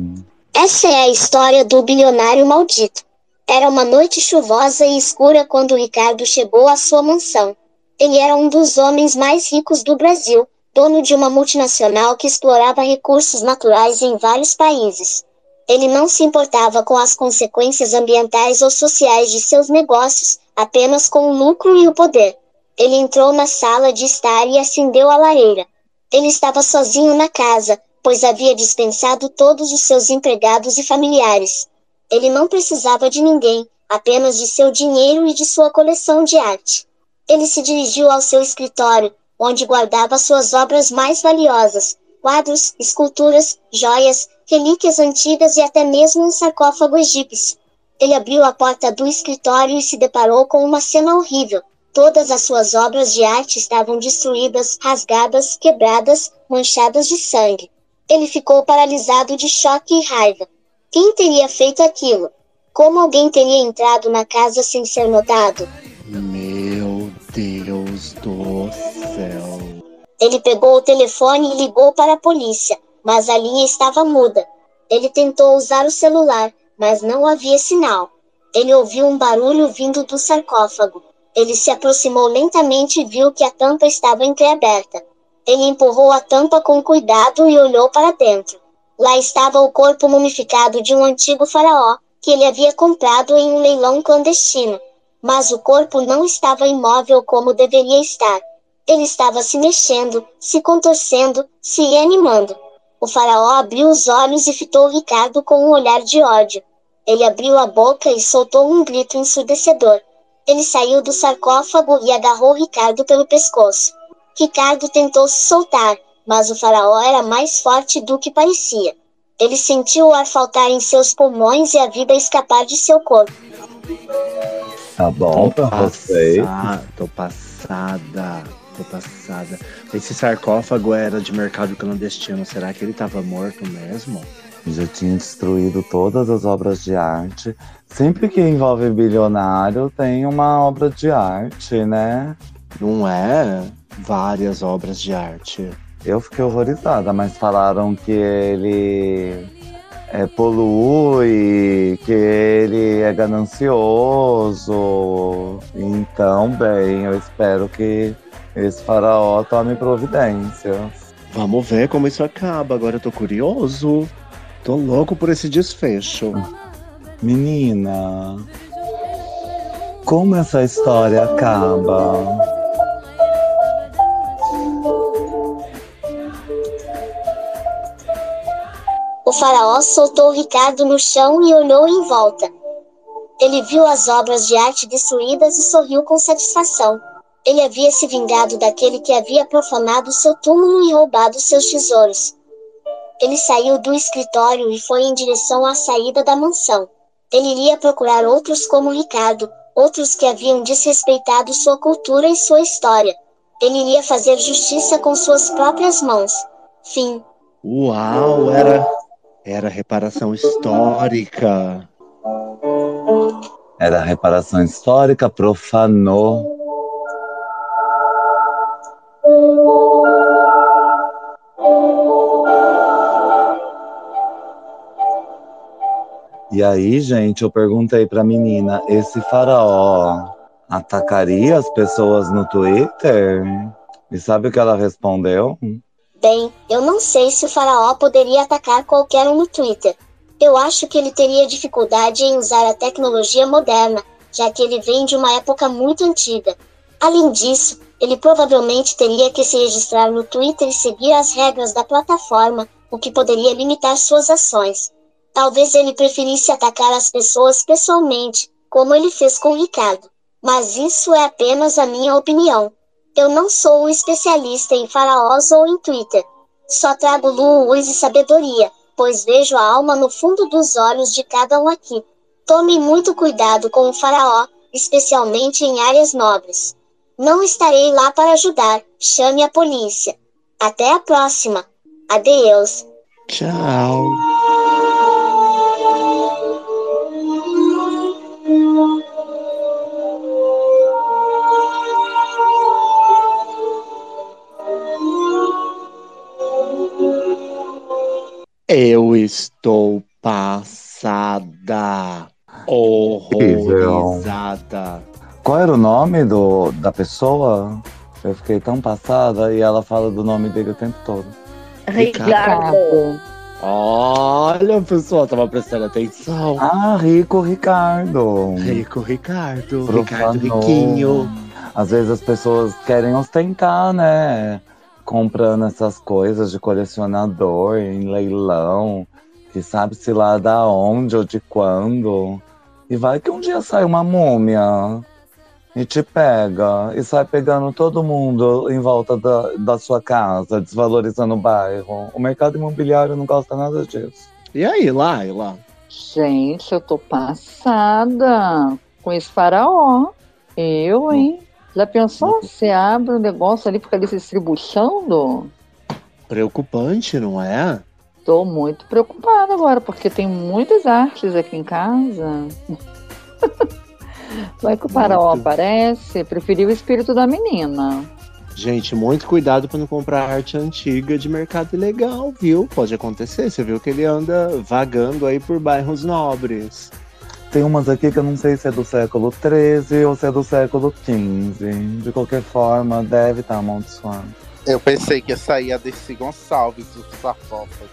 Essa é a história do bilionário maldito. Era uma noite chuvosa e escura quando Ricardo chegou à sua mansão. Ele era um dos homens mais ricos do Brasil, dono de uma multinacional que explorava recursos naturais em vários países. Ele não se importava com as consequências ambientais ou sociais de seus negócios, apenas com o lucro e o poder. Ele entrou na sala de estar e acendeu a lareira. Ele estava sozinho na casa, pois havia dispensado todos os seus empregados e familiares. Ele não precisava de ninguém, apenas de seu dinheiro e de sua coleção de arte. Ele se dirigiu ao seu escritório, onde guardava suas obras mais valiosas: quadros, esculturas, joias, relíquias antigas e até mesmo um sarcófago egípcio. Ele abriu a porta do escritório e se deparou com uma cena horrível. Todas as suas obras de arte estavam destruídas, rasgadas, quebradas, manchadas de sangue. Ele ficou paralisado de choque e raiva. Quem teria feito aquilo? Como alguém teria entrado na casa sem ser notado? Deus do céu. Ele pegou o telefone e ligou para a polícia, mas a linha estava muda. Ele tentou usar o celular, mas não havia sinal. Ele ouviu um barulho vindo do sarcófago. Ele se aproximou lentamente e viu que a tampa estava entreaberta. Ele empurrou a tampa com cuidado e olhou para dentro. Lá estava o corpo mumificado de um antigo faraó, que ele havia comprado em um leilão clandestino. Mas o corpo não estava imóvel como deveria estar. Ele estava se mexendo, se contorcendo, se reanimando. O faraó abriu os olhos e fitou Ricardo com um olhar de ódio. Ele abriu a boca e soltou um grito ensurdecedor. Ele saiu do sarcófago e agarrou Ricardo pelo pescoço. Ricardo tentou se soltar, mas o faraó era mais forte do que parecia. Ele sentiu o ar faltar em seus pulmões e a vida escapar de seu corpo. Tá bom pra vocês? Passa- Tô passada. Tô passada. Esse sarcófago era de mercado clandestino. Será que ele tava morto mesmo? Já tinha destruído todas as obras de arte. Sempre que envolve bilionário, tem uma obra de arte, né? Não é? Várias obras de arte. Eu fiquei horrorizada, mas falaram que ele é, polui, que ele é ganancioso. Então, bem, eu espero que esse faraó tome providências. Vamos ver como isso acaba. Agora eu tô curioso. Tô louco por esse desfecho. Menina, como essa história acaba? O faraó soltou Ricardo no chão e olhou em volta. Ele viu as obras de arte destruídas e sorriu com satisfação. Ele havia se vingado daquele que havia profanado seu túmulo e roubado seus tesouros. Ele saiu do escritório e foi em direção à saída da mansão. Ele iria procurar outros como Ricardo, outros que haviam desrespeitado sua cultura e sua história. Ele iria fazer justiça com suas próprias mãos. Fim. Uau, era, era reparação histórica. Era reparação histórica, profanou. E aí, gente, eu perguntei pra menina, esse faraó atacaria as pessoas no Twitter? E sabe o que ela respondeu? Bem, eu não sei se o faraó poderia atacar qualquer um no Twitter. Eu acho que ele teria dificuldade em usar a tecnologia moderna, já que ele vem de uma época muito antiga. Além disso, ele provavelmente teria que se registrar no Twitter e seguir as regras da plataforma, o que poderia limitar suas ações. Talvez ele preferisse atacar as pessoas pessoalmente, como ele fez com Ricardo. Mas isso é apenas a minha opinião. Eu não sou um especialista em faraós ou em Twitter. Só trago luz e sabedoria, pois vejo a alma no fundo dos olhos de cada um aqui. Tome muito cuidado com o faraó, especialmente em áreas nobres. Não estarei lá para ajudar, chame a polícia. Até a próxima. Adeus. Tchau. Eu estou passada. Horrorizada. Qual era o nome do, da pessoa? Eu fiquei tão passada e ela fala do nome dele o tempo todo. Ricardo. Olha, pessoal, tava prestando atenção. Ah, Rico Ricardo. Rico Ricardo. Profanou. Ricardo Riquinho. Às vezes as pessoas querem ostentar, né? Comprando essas coisas de colecionador em leilão, que sabe-se lá da onde ou de quando. E vai que um dia sai uma múmia e te pega e sai pegando todo mundo em volta da, da sua casa, desvalorizando o bairro. O mercado imobiliário não gosta nada disso. E aí, Laila? Gente, eu tô passada com esse faraó. Eu, hein? Já pensou? Você abre um negócio ali, fica ali se distribuindo? Preocupante, não é? Tô muito preocupada agora, porque tem muitas artes aqui em casa. Vai que o faraó aparece, preferi o espírito da menina. Gente, muito cuidado para não comprar arte antiga de mercado ilegal, viu? Pode acontecer. Você viu que ele anda vagando aí por bairros nobres. Tem umas aqui que eu não sei se é do século XIII ou se é do século XV. De qualquer forma, deve estar amaldiçoado. Eu pensei que ia sair a Desi Gonçalves, o Safofa.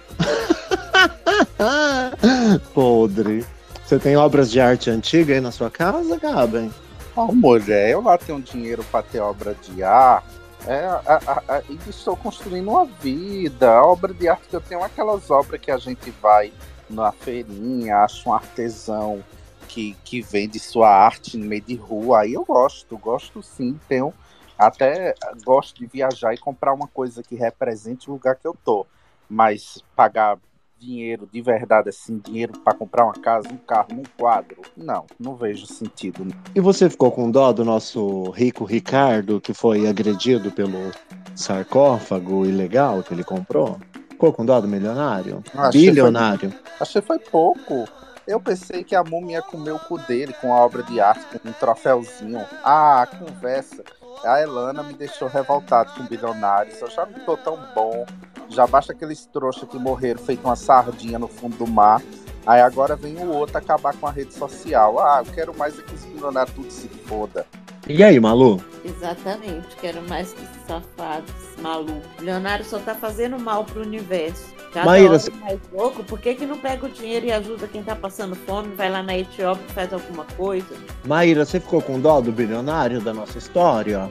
Podre. Você tem obras de arte antiga aí na sua casa, Gaben? Oh, mulher, eu lá tenho dinheiro para ter obra de arte. É, a, a, a, e estou construindo uma vida. A obra de arte que eu tenho é aquelas obras que a gente vai na feirinha, acha um artesão que, que vende sua arte no meio de rua. Aí eu gosto, gosto sim. Tenho até gosto de viajar e comprar uma coisa que represente o lugar que eu tô. Mas pagar dinheiro de verdade, assim, dinheiro para comprar uma casa, um carro, um quadro, não, não vejo sentido. E você ficou com dó do nosso rico Ricardo, que foi agredido pelo sarcófago ilegal que ele comprou? ficou com dó do milionário? Ah, achei Bilionário. Foi, achei foi pouco. Eu pensei que a múmia ia comer o cu dele com a obra de arte, com um troféuzinho. Ah, conversa. A Elana me deixou revoltado com bilionários. Eu já não tô tão bom. Já basta aqueles trouxas que morreram feito uma sardinha no fundo do mar. Aí agora vem o outro acabar com a rede social. Ah, eu quero mais é que os bilionários tudo se foda. E aí, Malu? Exatamente, quero mais que esses safados, maluco. Leonardo só tá fazendo mal pro universo. Já Maíra, tá mais louco, por que, que não pega o dinheiro e ajuda quem tá passando fome, vai lá na Etiópia e faz alguma coisa? Maíra, você ficou com dó do bilionário da nossa história?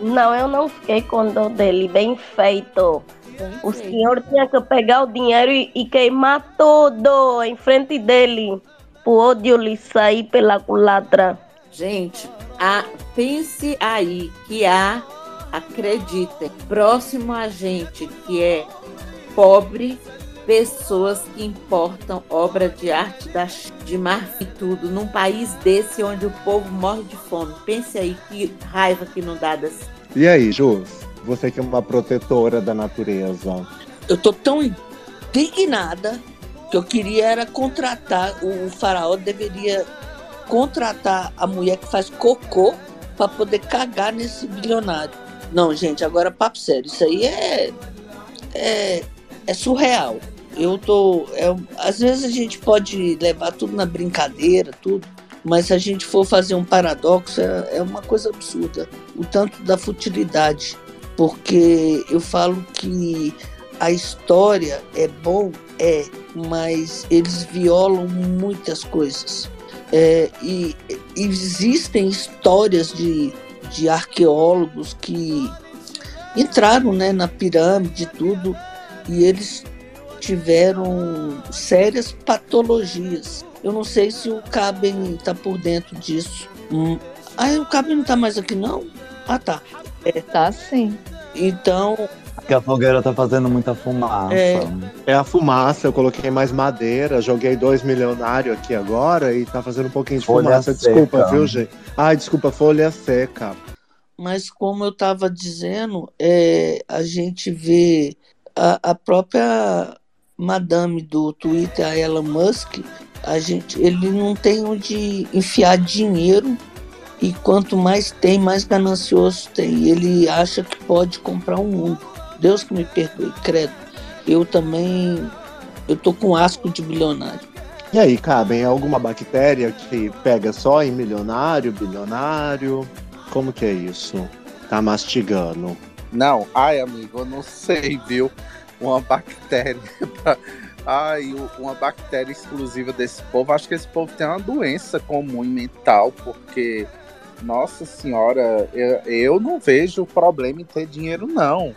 Não, eu não fiquei com dó dele. Bem feito. O senhor tinha que pegar o dinheiro e, e queimar tudo em frente dele. Pro ódio lhe sair pela culatra. Gente, a, pense aí que há, acreditem, próximo a gente que é pobre, pessoas que importam obra de arte da, de marfim e tudo, num país desse onde o povo morre de fome. Pense aí que raiva que não dá das. E aí, Jus? Você que é uma protetora da natureza. Eu tô tão indignada que eu queria era contratar, o, faraó deveria contratar a mulher que faz cocô para poder cagar nesse bilionário. Não, gente, agora papo sério, isso aí é é, é surreal. Eu tô, é, às vezes a gente pode levar tudo na brincadeira, tudo, mas se a gente for fazer um paradoxo, é, é uma coisa absurda. O tanto da futilidade, porque eu falo que a história é bom, é, mas eles violam muitas coisas. É, e, existem histórias de, de arqueólogos que entraram né, na pirâmide e tudo, e eles tiveram sérias patologias. Eu não sei se o Caben está por dentro disso. Hum. Ah, o Caben não está mais aqui, não? Ah, tá. É. Tá sim. Então, Porque a fogueira tá fazendo muita fumaça. É. É a fumaça, eu coloquei mais madeira, joguei dois milionários aqui agora e tá fazendo um pouquinho de Folha fumaça. Desculpa, seca. viu, gente? Ai, desculpa, folha seca. mas como eu estava dizendo, é, a gente vê a, a própria madame do Twitter, a Elon Musk, a gente, ele não tem onde enfiar dinheiro e quanto mais tem, mais ganancioso tem. Ele acha que pode comprar o mundo. Deus que me perdoe, credo. Eu também, eu tô com asco de bilionário. E aí, cabem alguma bactéria que pega só em milionário, bilionário? Como que é isso? Tá mastigando. Não, ai, amigo, eu não sei, viu? Uma bactéria. pra- Ai, uma bactéria exclusiva desse povo. Acho que esse povo tem uma doença comum mental, porque, nossa senhora, eu, eu não vejo problema em ter dinheiro, não.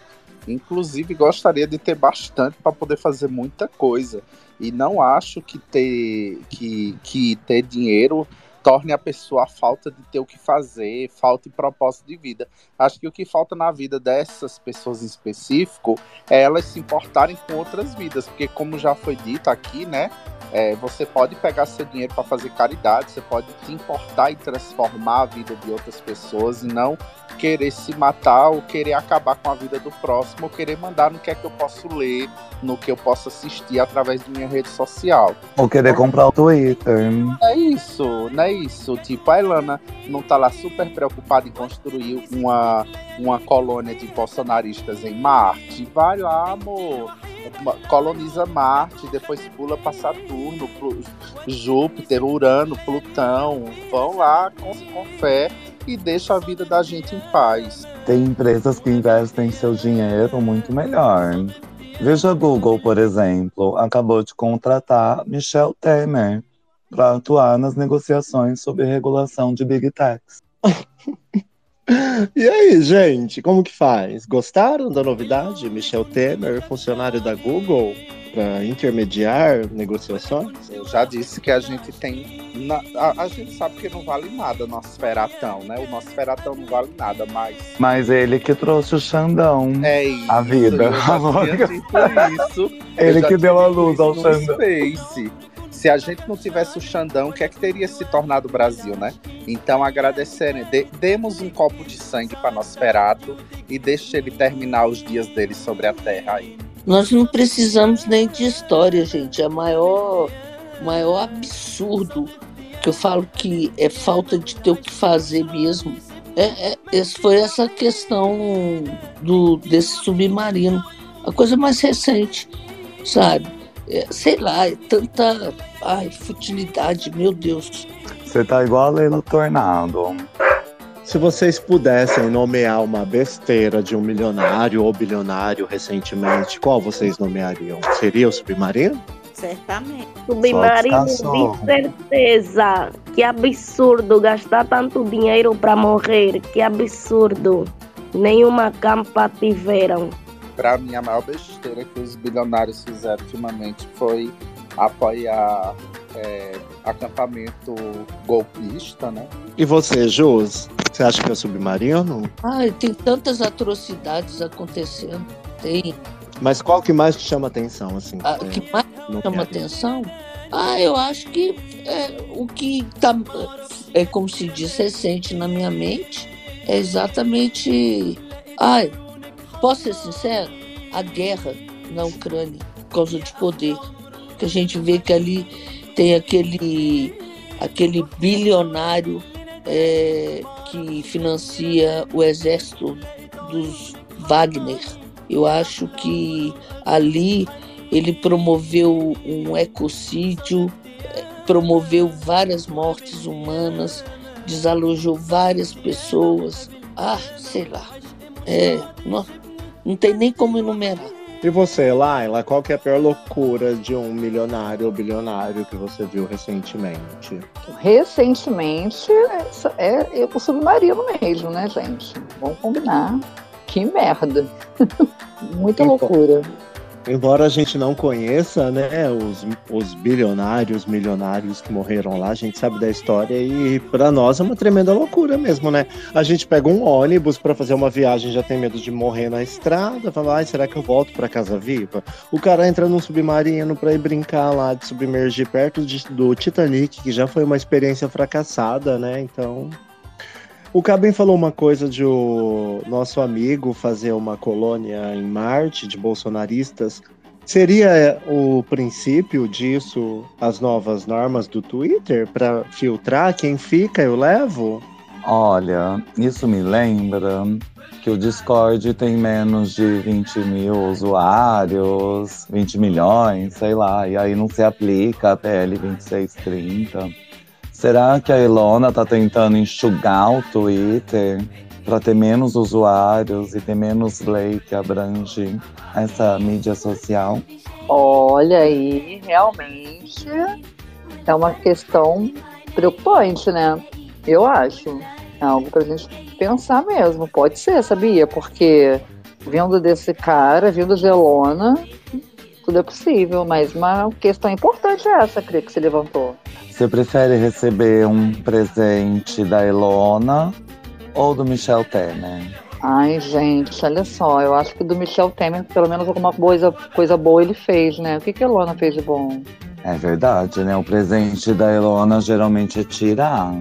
Inclusive, gostaria de ter bastante para poder fazer muita coisa. E não acho que ter, que, que ter dinheiro torne a pessoa a falta de ter o que fazer, falta de propósito de vida. Acho que o que falta na vida dessas pessoas em específico é elas se importarem com outras vidas, porque como já foi dito aqui, né, é, você pode pegar seu dinheiro para fazer caridade, você pode te importar e transformar a vida de outras pessoas e não querer se matar ou querer acabar com a vida do próximo ou querer mandar no que é que eu posso ler, no que eu posso assistir através de minha rede social. Ou querer comprar o Twitter. É isso, não é isso. Tipo, a Elana não tá lá super preocupada em construir uma, uma colônia de bolsonaristas em Marte. Vai lá, amor. Coloniza Marte, depois pula para Saturno, Júpiter, Urano, Plutão. Vão lá com, com fé e deixa a vida da gente em paz. Tem empresas que investem seu dinheiro muito melhor. Veja a Google, por exemplo, acabou de contratar Michel Temer para atuar nas negociações sobre regulação de Big Techs. E aí, gente, como que faz? Gostaram da novidade? Michel Temer, funcionário da Google, para intermediar negociações? Eu já disse que a gente tem. na- a, a gente sabe que não vale nada o nosso feratão, né? O nosso feratão não vale nada, mas. Mas ele que trouxe o Xandão É isso. à vida. Isso. Ele que deu a luz ao Xandão. Space. Se a gente não tivesse o Xandão, o que é que teria se tornado o Brasil, né? Então, agradecerem. dê- demos um copo de sangue para Nosferato e deixe ele terminar os dias dele sobre a Terra aí. Nós não precisamos nem de história, gente. É maior, maior absurdo que eu falo que é falta de ter o que fazer mesmo. É, é, foi essa questão do desse submarino, a coisa mais recente, sabe? É, sei lá, é tanta ai, futilidade, meu Deus. Você tá igual a Leila Tornado. Se vocês pudessem nomear uma besteira de um milionário ou bilionário recentemente, qual vocês nomeariam? Seria o submarino? Certamente. Submarino, de certeza. Que absurdo gastar tanto dinheiro para morrer. Que absurdo. Nenhuma campa tiveram. Pra mim, a maior besteira que os bilionários fizeram ultimamente foi apoiar é, acampamento golpista, né? E você, Jus? Você acha que é submarino? Ai, tem tantas atrocidades acontecendo. Tem. Mas qual que mais te chama atenção, assim? Ah, o que mais Não chama atenção? Ah, eu acho que é, o que tá, é como se diz, recente na minha mente é exatamente. Ai, posso ser sincero? A guerra na Ucrânia, por causa de poder. Que a gente vê que ali tem aquele, aquele bilionário é, que financia o exército dos Wagner. Eu acho que ali ele promoveu um ecocídio, eh, promoveu várias mortes humanas, desalojou várias pessoas. Ah, sei lá. É, não, não tem nem como enumerar. E você, Laila, qual que é a pior loucura de um milionário ou bilionário que você viu recentemente? Recentemente, é, é o submarino mesmo, né, gente? Vamos combinar. Que merda. Muita loucura. Embora a gente não conheça, né, os, os bilionários, milionários que morreram lá, a gente sabe da história e pra nós é uma tremenda loucura mesmo, né? A gente pega um ônibus pra fazer uma viagem, já tem medo de morrer na estrada, fala, ai, será que eu volto pra casa viva? O cara entra num submarino pra ir brincar lá, de submergir perto de- do Titanic, que já foi uma experiência fracassada, né? Então, o Cabem falou uma coisa de o nosso amigo fazer uma colônia em Marte de bolsonaristas. Seria o princípio disso as novas normas do Twitter para filtrar quem fica eu levo? Olha, isso me lembra que o Discord tem menos de 20 mil usuários, 20 milhões, sei lá, e aí não se aplica a PL 2630. Será que a Ilona tá tentando enxugar o Twitter para ter menos usuários e ter menos lei que abrange essa mídia social? Olha aí, realmente é uma questão preocupante, né? Eu acho. É algo pra gente pensar mesmo. Pode ser, sabia? Porque vindo desse cara, vindo de Elona, tudo é possível. Mas uma questão importante é essa, Cri, que você levantou. Você prefere receber um presente da Ilona ou do Michel Temer? Ai, gente, olha só, eu acho que do Michel Temer, pelo menos alguma coisa, coisa boa ele fez, né? O que, que a Elona fez de bom? É verdade, né? O presente da Ilona geralmente é tirar.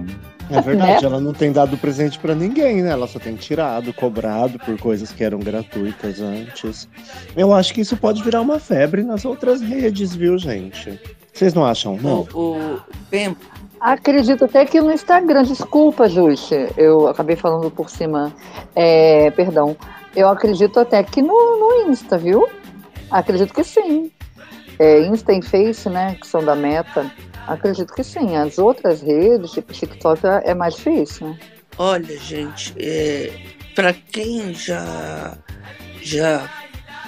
É verdade, Né? ela não tem dado presente para ninguém, né? Ela só tem tirado, cobrado por coisas que eram gratuitas antes. Eu acho que isso pode virar uma febre nas outras redes, viu, gente? Vocês não acham, não? O, o Bem, Acredito até que no Instagram, desculpa, Justi, eu acabei falando por cima, é, perdão. Eu acredito até que no, no Insta, viu? Acredito que sim. É, Insta e Face, né, que são da Meta, acredito que sim. As outras redes, tipo TikTok, é mais difícil. né? Olha, gente, é, para quem já, já,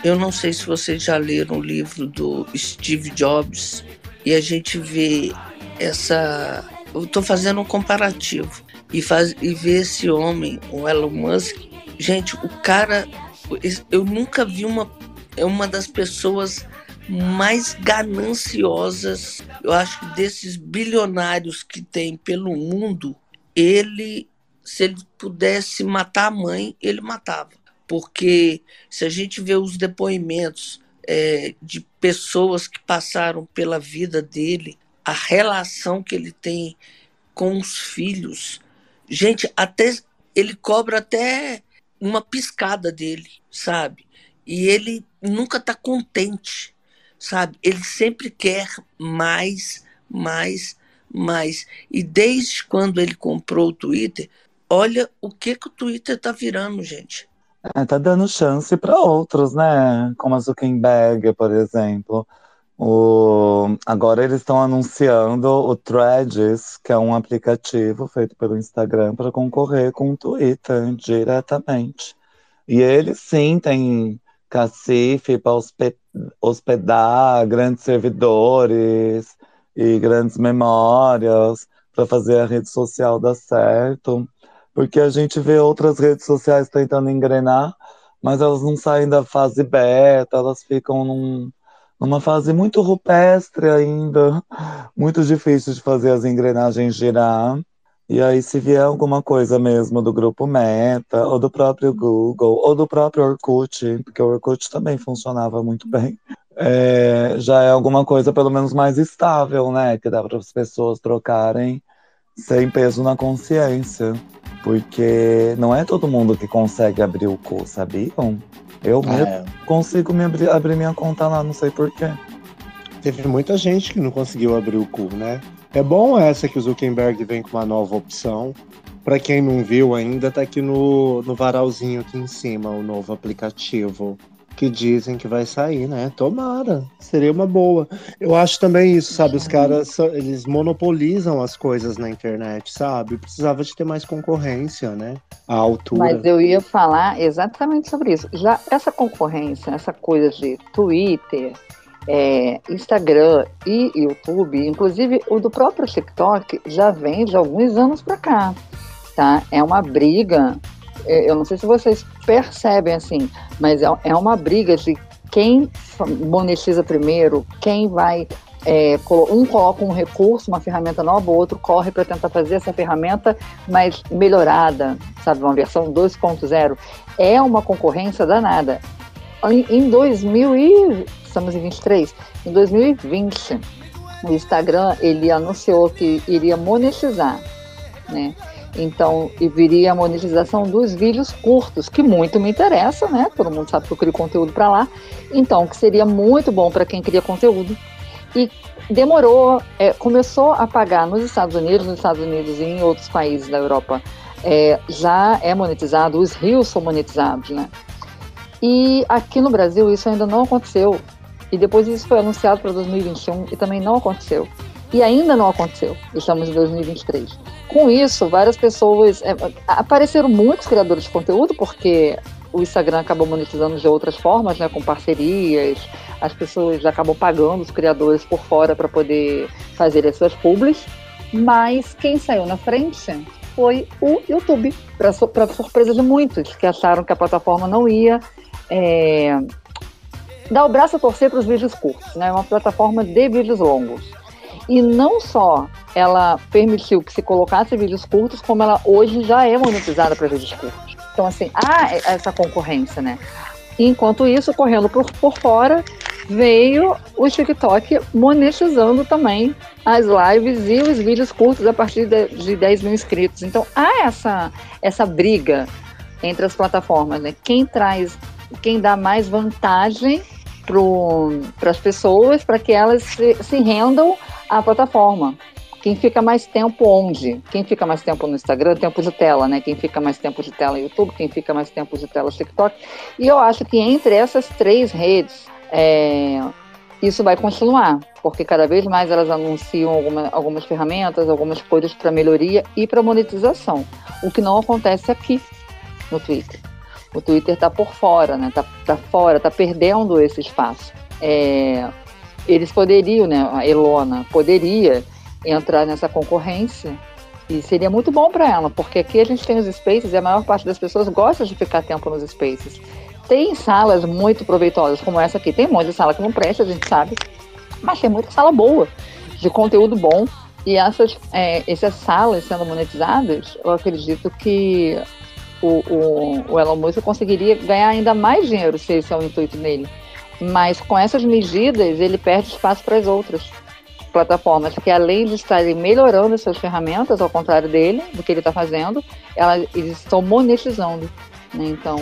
eu não sei se vocês já leram o livro do Steve Jobs e a gente vê essa, eu estou fazendo um comparativo e faz e ver esse homem, o Elon Musk, gente, o cara, eu nunca vi uma, é uma das pessoas mais gananciosas, eu acho que desses bilionários que tem pelo mundo, ele, se ele pudesse matar a mãe, ele matava. Porque se a gente vê os depoimentos é, de pessoas que passaram pela vida dele, a relação que ele tem com os filhos, gente, até ele cobra até uma piscada dele, sabe? E ele nunca está contente, sabe? Ele sempre quer mais, mais, mais. E desde quando ele comprou o Twitter, olha o que, que o Twitter está virando, gente. É, tá dando chance para outros, né? Como a Zuckerberg, por exemplo. O... Agora eles estão anunciando o Threads, que é um aplicativo feito pelo Instagram para concorrer com o Twitter diretamente. E eles sim têm cacife para hospedar grandes servidores e grandes memórias para fazer a rede social dar certo. Porque a gente vê outras redes sociais tentando engrenar, mas elas não saem da fase beta, elas ficam num, numa fase muito rupestre ainda, muito difícil de fazer as engrenagens girar. E aí, se vier alguma coisa mesmo do grupo Meta, ou do próprio Google, ou do próprio Orkut, porque o Orkut também funcionava muito bem, é, já é alguma coisa pelo menos mais estável, né? Que dá para as pessoas trocarem sem peso na consciência. Porque não é todo mundo que consegue abrir o cu, sabiam? Eu mesmo é. consigo me abrir, abrir minha conta lá, não sei porquê. Teve muita gente que não conseguiu abrir o cu, né? É bom essa que o Zuckerberg vem com uma nova opção. Pra quem não viu ainda, tá aqui no, no varalzinho aqui em cima, o novo aplicativo. Que dizem que vai sair, né? Tomara. Seria uma boa. Eu acho também isso, sabe? Os caras, eles monopolizam as coisas na internet, sabe? Precisava de ter mais concorrência, né? A altura. Mas eu ia falar exatamente sobre isso. Já essa concorrência, essa coisa de Twitter, é, Instagram e YouTube, inclusive o do próprio TikTok, já vem de alguns anos para cá. Tá? É uma briga. é, Eu não sei se vocês percebem assim, mas é, é uma briga de quem monetiza primeiro, quem vai. é, um coloca um recurso, uma ferramenta nova, o outro corre para tentar fazer essa ferramenta mais melhorada, sabe, uma versão 2.0. É uma concorrência danada. Em, em 2000 e estamos em 23, em 2020, o Instagram ele anunciou que iria monetizar, né? Então, e viria a monetização dos vídeos curtos, que muito me interessa, né? Todo mundo sabe que eu crio conteúdo para lá. Então, que seria muito bom para quem cria conteúdo. E demorou, é, começou a pagar nos Estados Unidos, nos Estados Unidos e em outros países da Europa, é, já é monetizado, os rios são monetizados, né? E aqui no Brasil isso ainda não aconteceu. E depois isso foi anunciado para 2021 e também não aconteceu. E ainda não aconteceu. Estamos em 2023. Com isso, várias pessoas. é, apareceram muitos criadores de conteúdo, porque o Instagram acabou monetizando de outras formas, né, com parcerias. As pessoas acabam pagando os criadores por fora para poder fazer as suas publis. Mas quem saiu na frente foi o YouTube, para surpresa de muitos que acharam que a plataforma não ia é, dar o braço a torcer para os vídeos curtos, né? Uma plataforma de vídeos longos. E não só ela permitiu que se colocasse vídeos curtos, como ela hoje já é monetizada para vídeos curtos. Então, assim, há essa concorrência, né? Enquanto isso, correndo por, por fora, veio o TikTok monetizando também as lives e os vídeos curtos a partir de, de 10 mil inscritos. Então, há essa, essa briga entre as plataformas, né? Quem traz, quem dá mais vantagem para as pessoas para que elas se, se rendam à plataforma. Quem fica mais tempo onde? Quem fica mais tempo no Instagram, tempo de tela, né? Quem fica mais tempo de tela no YouTube, quem fica mais tempo de tela no TikTok. E eu acho que entre essas três redes, é, isso vai continuar, porque cada vez mais elas anunciam alguma, algumas ferramentas, algumas coisas para melhoria e para monetização. O que não acontece aqui no Twitter. O Twitter está por fora, né? Tá, tá fora, tá perdendo esse espaço. É, eles poderiam, né? A Elona poderia entrar nessa concorrência e seria muito bom para ela, porque aqui a gente tem os spaces e a maior parte das pessoas gosta de ficar tempo nos spaces. Tem salas muito proveitosas, como essa aqui. Tem um monte de sala que não presta, a gente sabe, mas tem muita sala boa, de conteúdo bom. E essas, é, essas salas sendo monetizadas, eu acredito que o, o, o Elon Musk conseguiria ganhar ainda mais dinheiro se esse é o intuito dele. Mas com essas medidas, ele perde espaço para as outras plataformas que, além de estarem melhorando as suas ferramentas, ao contrário dele, do que ele está fazendo, elas, eles estão monetizando. Né? Então,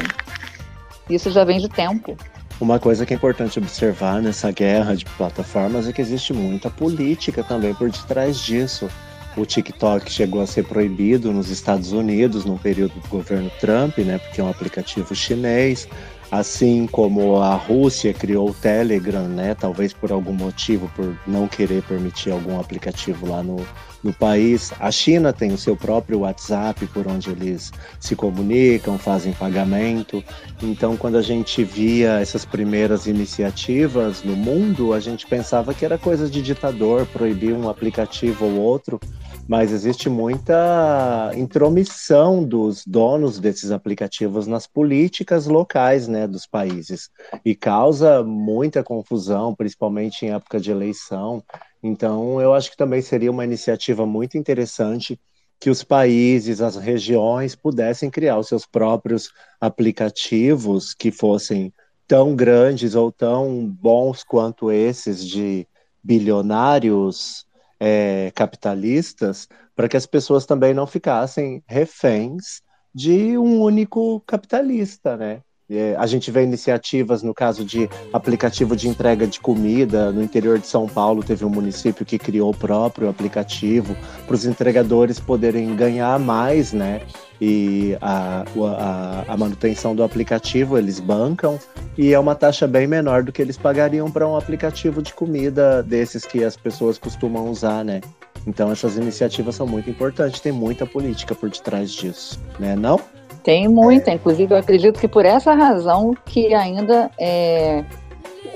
isso já vem de tempo. Uma coisa que é importante observar nessa guerra de plataformas é que existe muita política também por detrás disso. O TikTok chegou a ser proibido nos Estados Unidos no período do governo Trump, né, porque é um aplicativo chinês. Assim como a Rússia criou o Telegram, né, talvez por algum motivo, por não querer permitir algum aplicativo lá no, no país. A China tem o seu próprio WhatsApp, por onde eles se comunicam, fazem pagamento. Então, quando a gente via essas primeiras iniciativas no mundo, a gente pensava que era coisa de ditador, proibir um aplicativo ou outro mas existe muita intromissão dos donos desses aplicativos nas políticas locais né, dos países e causa muita confusão, principalmente em época de eleição. Então, eu acho que também seria uma iniciativa muito interessante que os países, as regiões pudessem criar os seus próprios aplicativos que fossem tão grandes ou tão bons quanto esses de bilionários é, capitalistas, para que as pessoas também não ficassem reféns de um único capitalista, né? É, a gente vê iniciativas no caso de aplicativo de entrega de comida. No interior de São Paulo, teve um município que criou o próprio aplicativo para os entregadores poderem ganhar mais, né? E a, a, a, manutenção do aplicativo eles bancam e é uma taxa bem menor do que eles pagariam para um aplicativo de comida desses que as pessoas costumam usar, né? Então essas iniciativas são muito importantes, tem muita política por detrás disso, né? Não? Tem muita, inclusive eu acredito que por essa razão que ainda é,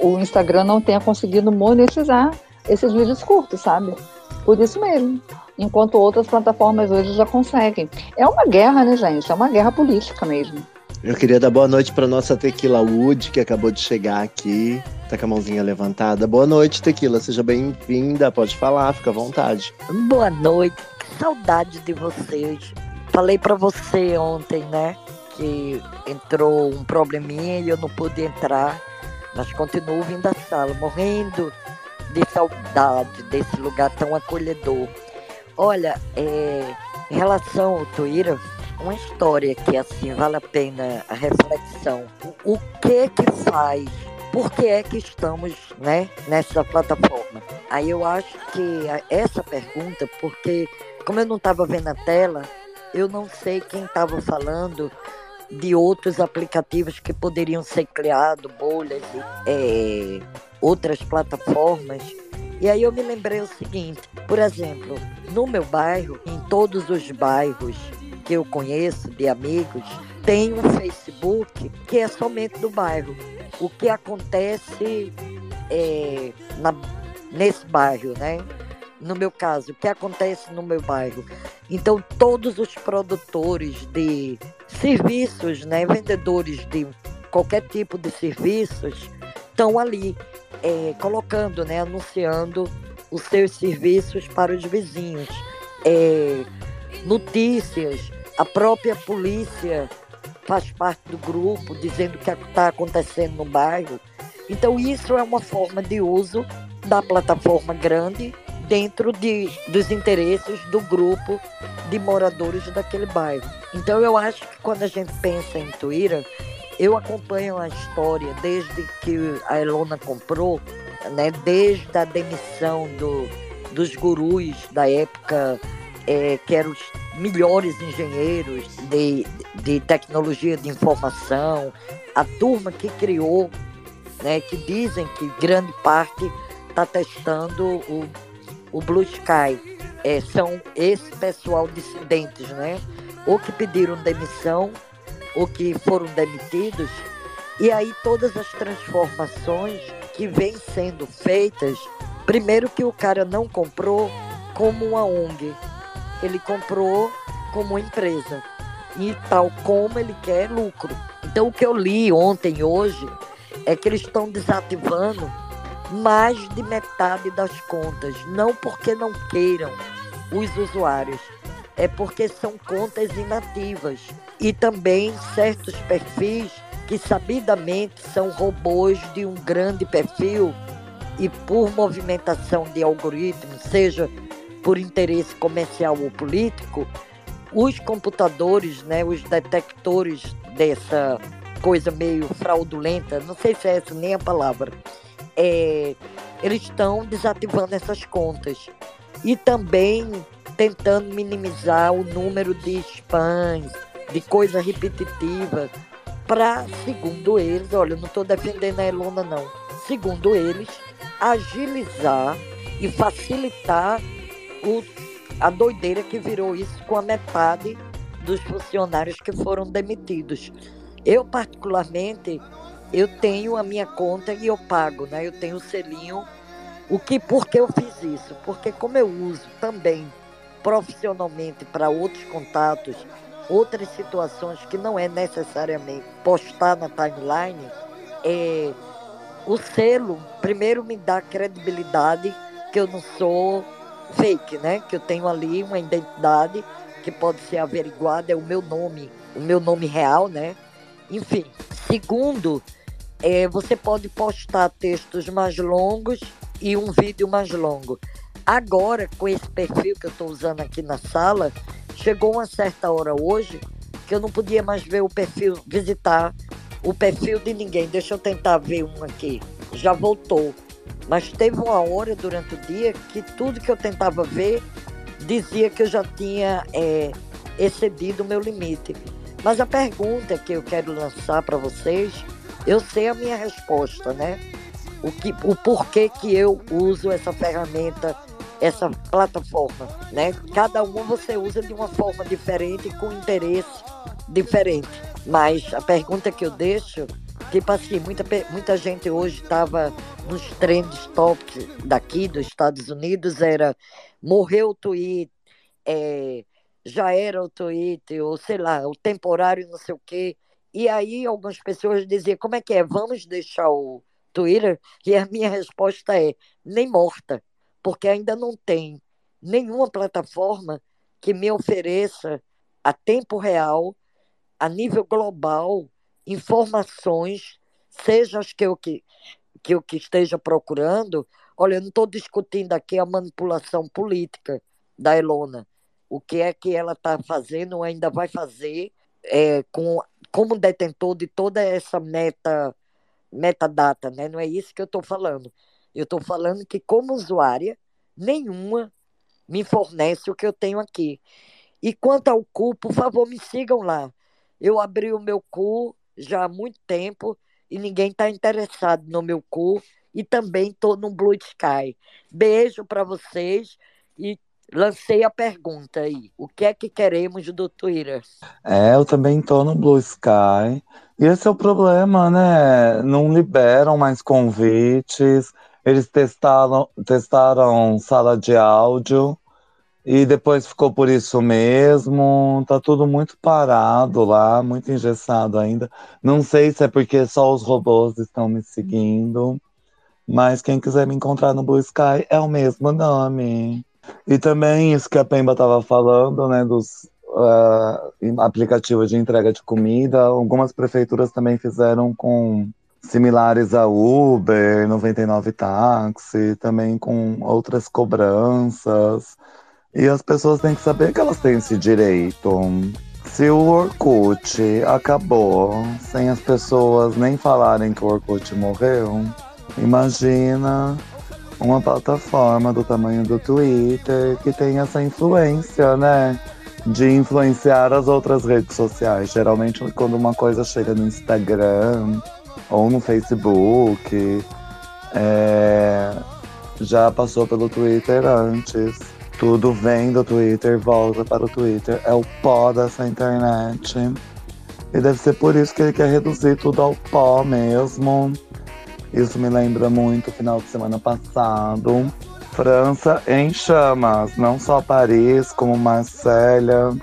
o Instagram não tenha conseguido monetizar esses vídeos curtos, sabe? Por isso mesmo. Enquanto outras plataformas hoje já conseguem. É uma guerra, né, gente? É uma guerra política mesmo. Eu queria dar boa noite para nossa Tequila Wood, que acabou de chegar aqui. Tá com a mãozinha levantada. Boa noite, Tequila. Seja bem-vinda. Pode falar, fica à vontade. Boa noite. Que saudade de vocês falei para você ontem, né? Que entrou um probleminha e eu não pude entrar, mas continuo vindo à sala, morrendo de saudade desse lugar tão acolhedor. Olha, é, em relação ao Twitter, uma história que assim vale a pena a reflexão. O que que faz? Por que é que estamos, né, nessa plataforma? Aí eu acho que essa pergunta, porque como eu não estava vendo a tela, eu não sei quem estava falando de outros aplicativos que poderiam ser criados, bolhas é, outras plataformas. E aí eu me lembrei o seguinte, por exemplo, no meu bairro, em todos os bairros que eu conheço de amigos, tem um Facebook que é somente do bairro. O que acontece é, na, nesse bairro, né? no meu caso, o que acontece no meu bairro. Então, todos os produtores de serviços, né, vendedores de qualquer tipo de serviços, estão ali é, colocando, né, anunciando os seus serviços para os vizinhos. É, notícias, a própria polícia faz parte do grupo, dizendo o que está acontecendo no bairro. Então, isso é uma forma de uso da plataforma grande dentro de, dos interesses do grupo de moradores daquele bairro. Então eu acho que quando a gente pensa em Twitter, eu acompanho a história desde que a Elona comprou, né, desde a demissão do, dos gurus da época, é, que eram os melhores engenheiros de, de tecnologia de informação, a turma que criou, né, que dizem que grande parte está testando o o Blue Sky, é, são esse pessoal dissidentes, né? Ou que pediram demissão, ou que foram demitidos. E aí todas as transformações que vêm sendo feitas, primeiro que o cara não comprou como uma ONG, ele comprou como uma empresa. E tal como ele quer lucro. Então o que eu li ontem hoje é que eles estão desativando mais de metade das contas, não porque não queiram os usuários, é porque são contas inativas e também certos perfis que sabidamente são robôs de um grande perfil e por movimentação de algoritmos, seja por interesse comercial ou político, os computadores, né, os detectores dessa coisa meio fraudulenta, não sei se é essa nem a palavra, é, eles estão desativando essas contas. E também tentando minimizar o número de spams, de coisa repetitiva, para, segundo eles, olha, eu não estou defendendo a Elona não, segundo eles, agilizar e facilitar o, a doideira que virou isso com a metade dos funcionários que foram demitidos. Eu, particularmente, eu tenho a minha conta e eu pago, né? Eu tenho o selinho. O que, por que eu fiz isso? Porque como eu uso também profissionalmente para outros contatos, outras situações que não é necessariamente postar na timeline, é, o selo primeiro me dá credibilidade que eu não sou fake, né? Que eu tenho ali uma identidade que pode ser averiguada, é o meu nome, o meu nome real, né? Enfim. Segundo, é, você pode postar textos mais longos e um vídeo mais longo. Agora, com esse perfil que eu estou usando aqui na sala, chegou uma certa hora hoje que eu não podia mais ver o perfil, visitar o perfil de ninguém. Deixa eu tentar ver um aqui. Já voltou. Mas teve uma hora durante o dia que tudo que eu tentava ver dizia que eu já tinha é, excedido o meu limite. Mas a pergunta que eu quero lançar para vocês, eu sei a minha resposta, né? O, que, o porquê que eu uso essa ferramenta, essa plataforma, né? Cada uma você usa de uma forma diferente, com interesse diferente. Mas a pergunta que eu deixo, tipo assim, muita, muita gente hoje estava nos trends tops daqui dos Estados Unidos, era morreu o tweet, é, já era o Twitter, ou sei lá, o temporário, não sei o quê. E aí algumas pessoas diziam, como é que é? Vamos deixar o Twitter? E a minha resposta é, nem morta, porque ainda não tem nenhuma plataforma que me ofereça a tempo real, a nível global, informações, seja as que eu que, que eu que esteja procurando. Olha, eu não estou discutindo aqui a manipulação política da Elona o que é que ela está fazendo ou ainda vai fazer é, com, como detentor de toda essa meta metadata, né? Não é isso que eu estou falando. Eu estou falando que como usuária, nenhuma me fornece o que eu tenho aqui. E quanto ao cu, por favor, me sigam lá. Eu abri o meu cu já há muito tempo e ninguém está interessado no meu cu e também estou no Blue Sky. Beijo para vocês e lancei a pergunta aí. O que é que queremos do Twitter? É, eu também tô no Blue Sky. E esse é o problema, né? Não liberam mais convites. Eles testaram, testaram sala de áudio e depois ficou por isso mesmo. Tá tudo muito parado lá, muito engessado ainda. Não sei se é porque só os robôs estão me seguindo. Mas quem quiser me encontrar no Blue Sky é o mesmo nome. E também isso que a Pemba estava falando, né, dos uh, aplicativos de entrega de comida, algumas prefeituras também fizeram com similares a Uber, 99 Táxi, também com outras cobranças. E as pessoas têm que saber que elas têm esse direito. Se o Orkut acabou sem as pessoas nem falarem que o Orkut morreu, imagina uma plataforma do tamanho do Twitter que tem essa influência, né? De influenciar as outras redes sociais. Geralmente, quando uma coisa chega no Instagram ou no Facebook, é, já passou pelo Twitter antes. Tudo vem do Twitter, volta para o Twitter. É o pó dessa internet. E deve ser por isso que ele quer reduzir tudo ao pó mesmo isso me lembra muito o final de semana passado. França em chamas, não só Paris, como Marsella,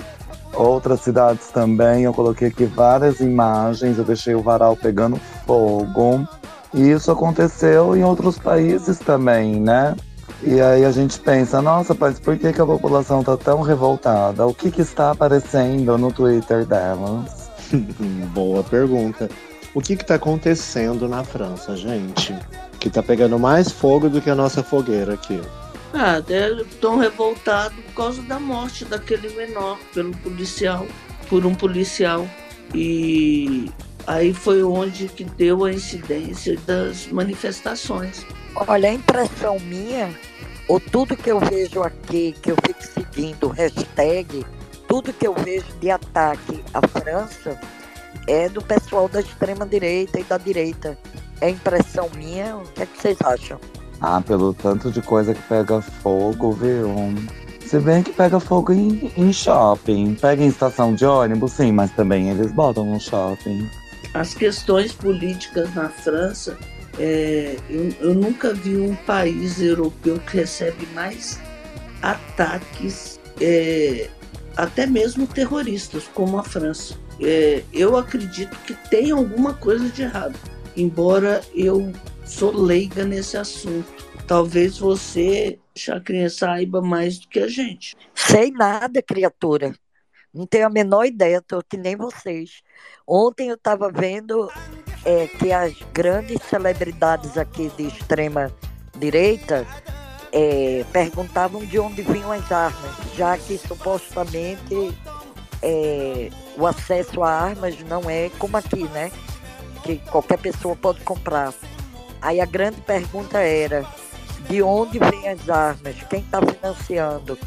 outras cidades também. Eu coloquei aqui várias imagens, eu deixei o varal pegando fogo. E isso aconteceu em outros países também, né? E aí a gente pensa, nossa, mas por que, que a população está tão revoltada? O que, que está aparecendo no Twitter delas? Boa pergunta. O que está acontecendo na França, gente? Que tá pegando mais fogo do que a nossa fogueira aqui. Ah, estão revoltados por causa da morte daquele menor pelo policial, por um policial. E aí foi onde que deu a incidência das manifestações. Olha, a impressão minha, ou tudo que eu vejo aqui, que eu fico seguindo, hashtag, tudo que eu vejo de ataque à França é do pessoal da extrema-direita e da direita. É impressão minha? O que, é que vocês acham? Ah, pelo tanto de coisa que pega fogo, viu? Se bem que pega fogo em, em shopping. Pega em estação de ônibus, sim, mas também eles botam no shopping. As questões políticas na França, é, eu, eu nunca vi um país europeu que recebe mais ataques, é, até mesmo terroristas, como a França. É, eu acredito que tem alguma coisa de errado, embora eu sou leiga nesse assunto. Talvez você, Chacrinha, saiba mais do que a gente. Sei nada, criatura. Não tenho a menor ideia, tô que nem vocês. Ontem eu estava vendo é, que as grandes celebridades aqui de extrema direita é, perguntavam de onde vinham as armas, já que supostamente é, o acesso a armas não é como aqui, né? Que qualquer pessoa pode comprar. Aí a grande pergunta era de onde vêm as armas, quem está financiando.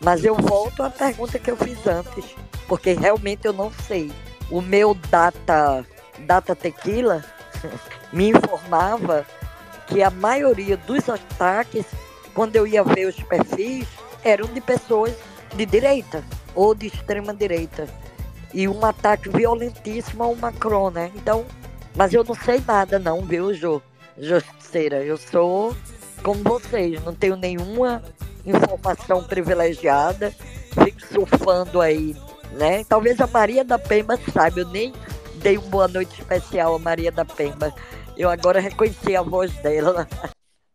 Mas eu volto à pergunta que eu fiz antes, porque realmente eu não sei. O meu data, data tequila me informava que a maioria dos ataques, quando eu ia ver os perfis, eram de pessoas de direita ou de extrema direita. E um ataque violentíssimo ao Macron, né? Então, mas eu não sei nada não, viu, Jô? Justiceira, eu sou como vocês, não tenho nenhuma informação privilegiada, fico surfando aí, né? Talvez a Maria da Pemba saiba, eu nem dei uma boa noite especial a Maria da Pemba. Eu agora reconheci a voz dela.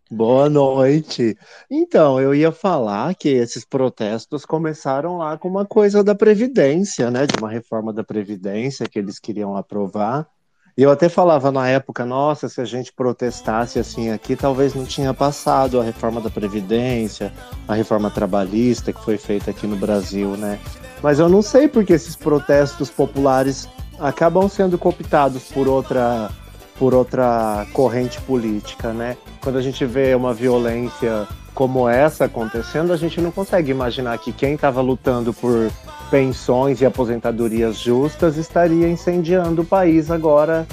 Boa noite. Então, eu ia falar que esses protestos começaram lá com uma coisa da Previdência, né? De uma reforma da Previdência que eles queriam aprovar. E eu até falava na época, nossa, se a gente protestasse assim aqui, talvez não tinha passado a reforma da Previdência, a reforma trabalhista que foi feita aqui no Brasil, né? Mas eu não sei porque esses protestos populares acabam sendo cooptados por outra por outra corrente política, né? Quando a gente vê uma violência como essa acontecendo, a gente não consegue imaginar que quem estava lutando por pensões e aposentadorias justas estaria incendiando o país agora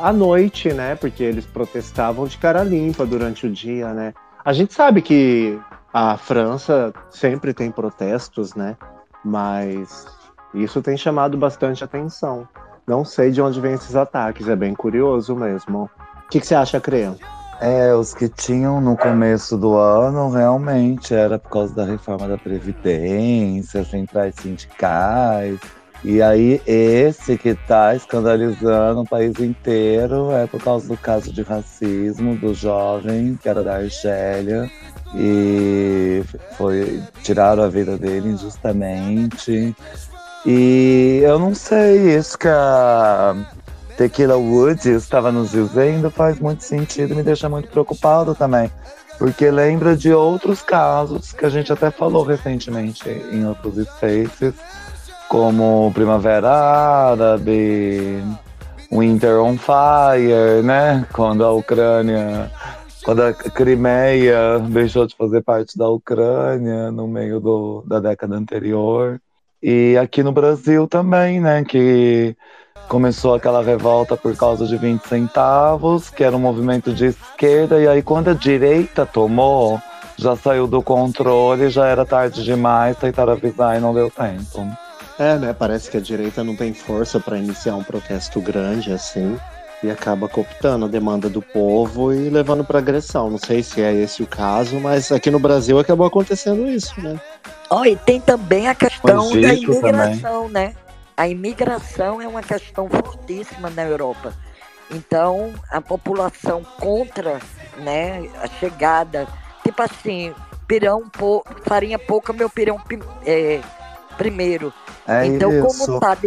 à noite, né? Porque eles protestavam de cara limpa durante o dia, né? A gente sabe que a França sempre tem protestos, né? Mas isso tem chamado bastante atenção. Não sei de onde vem esses ataques, é bem curioso mesmo. O que, que você acha, Creia? É, os que tinham no começo do ano realmente era por causa da reforma da Previdência, centrais sindicais. E aí, esse que está escandalizando o país inteiro é por causa do caso de racismo do jovem, que era da Argélia, e foi tiraram a vida dele injustamente. E eu não sei, isso que a Tequila Woods estava nos dizendo faz muito sentido, me deixa muito preocupado também. Porque lembra de outros casos que a gente até falou recentemente em outros spaces, como Primavera Árabe, Winter on Fire, né? Quando a Ucrânia, quando a Crimeia deixou de fazer parte da Ucrânia no meio do, da década anterior. E aqui no Brasil também, né? Que começou aquela revolta por causa de 20 centavos, que era um movimento de esquerda, e aí quando a direita tomou, já saiu do controle, já era tarde demais, tentaram avisar e não deu tempo. É, né? Parece que a direita não tem força para iniciar um protesto grande assim e acaba cooptando a demanda do povo e levando para agressão. Não sei se é esse o caso, mas aqui no Brasil acabou acontecendo isso, né? Oh, e tem também a questão da imigração, né? A imigração é uma questão fortíssima na Europa. Então, a população contra né, a chegada, tipo assim, pirão, pou, farinha pouca, meu pirão pi- é, primeiro. É então, isso. como tá,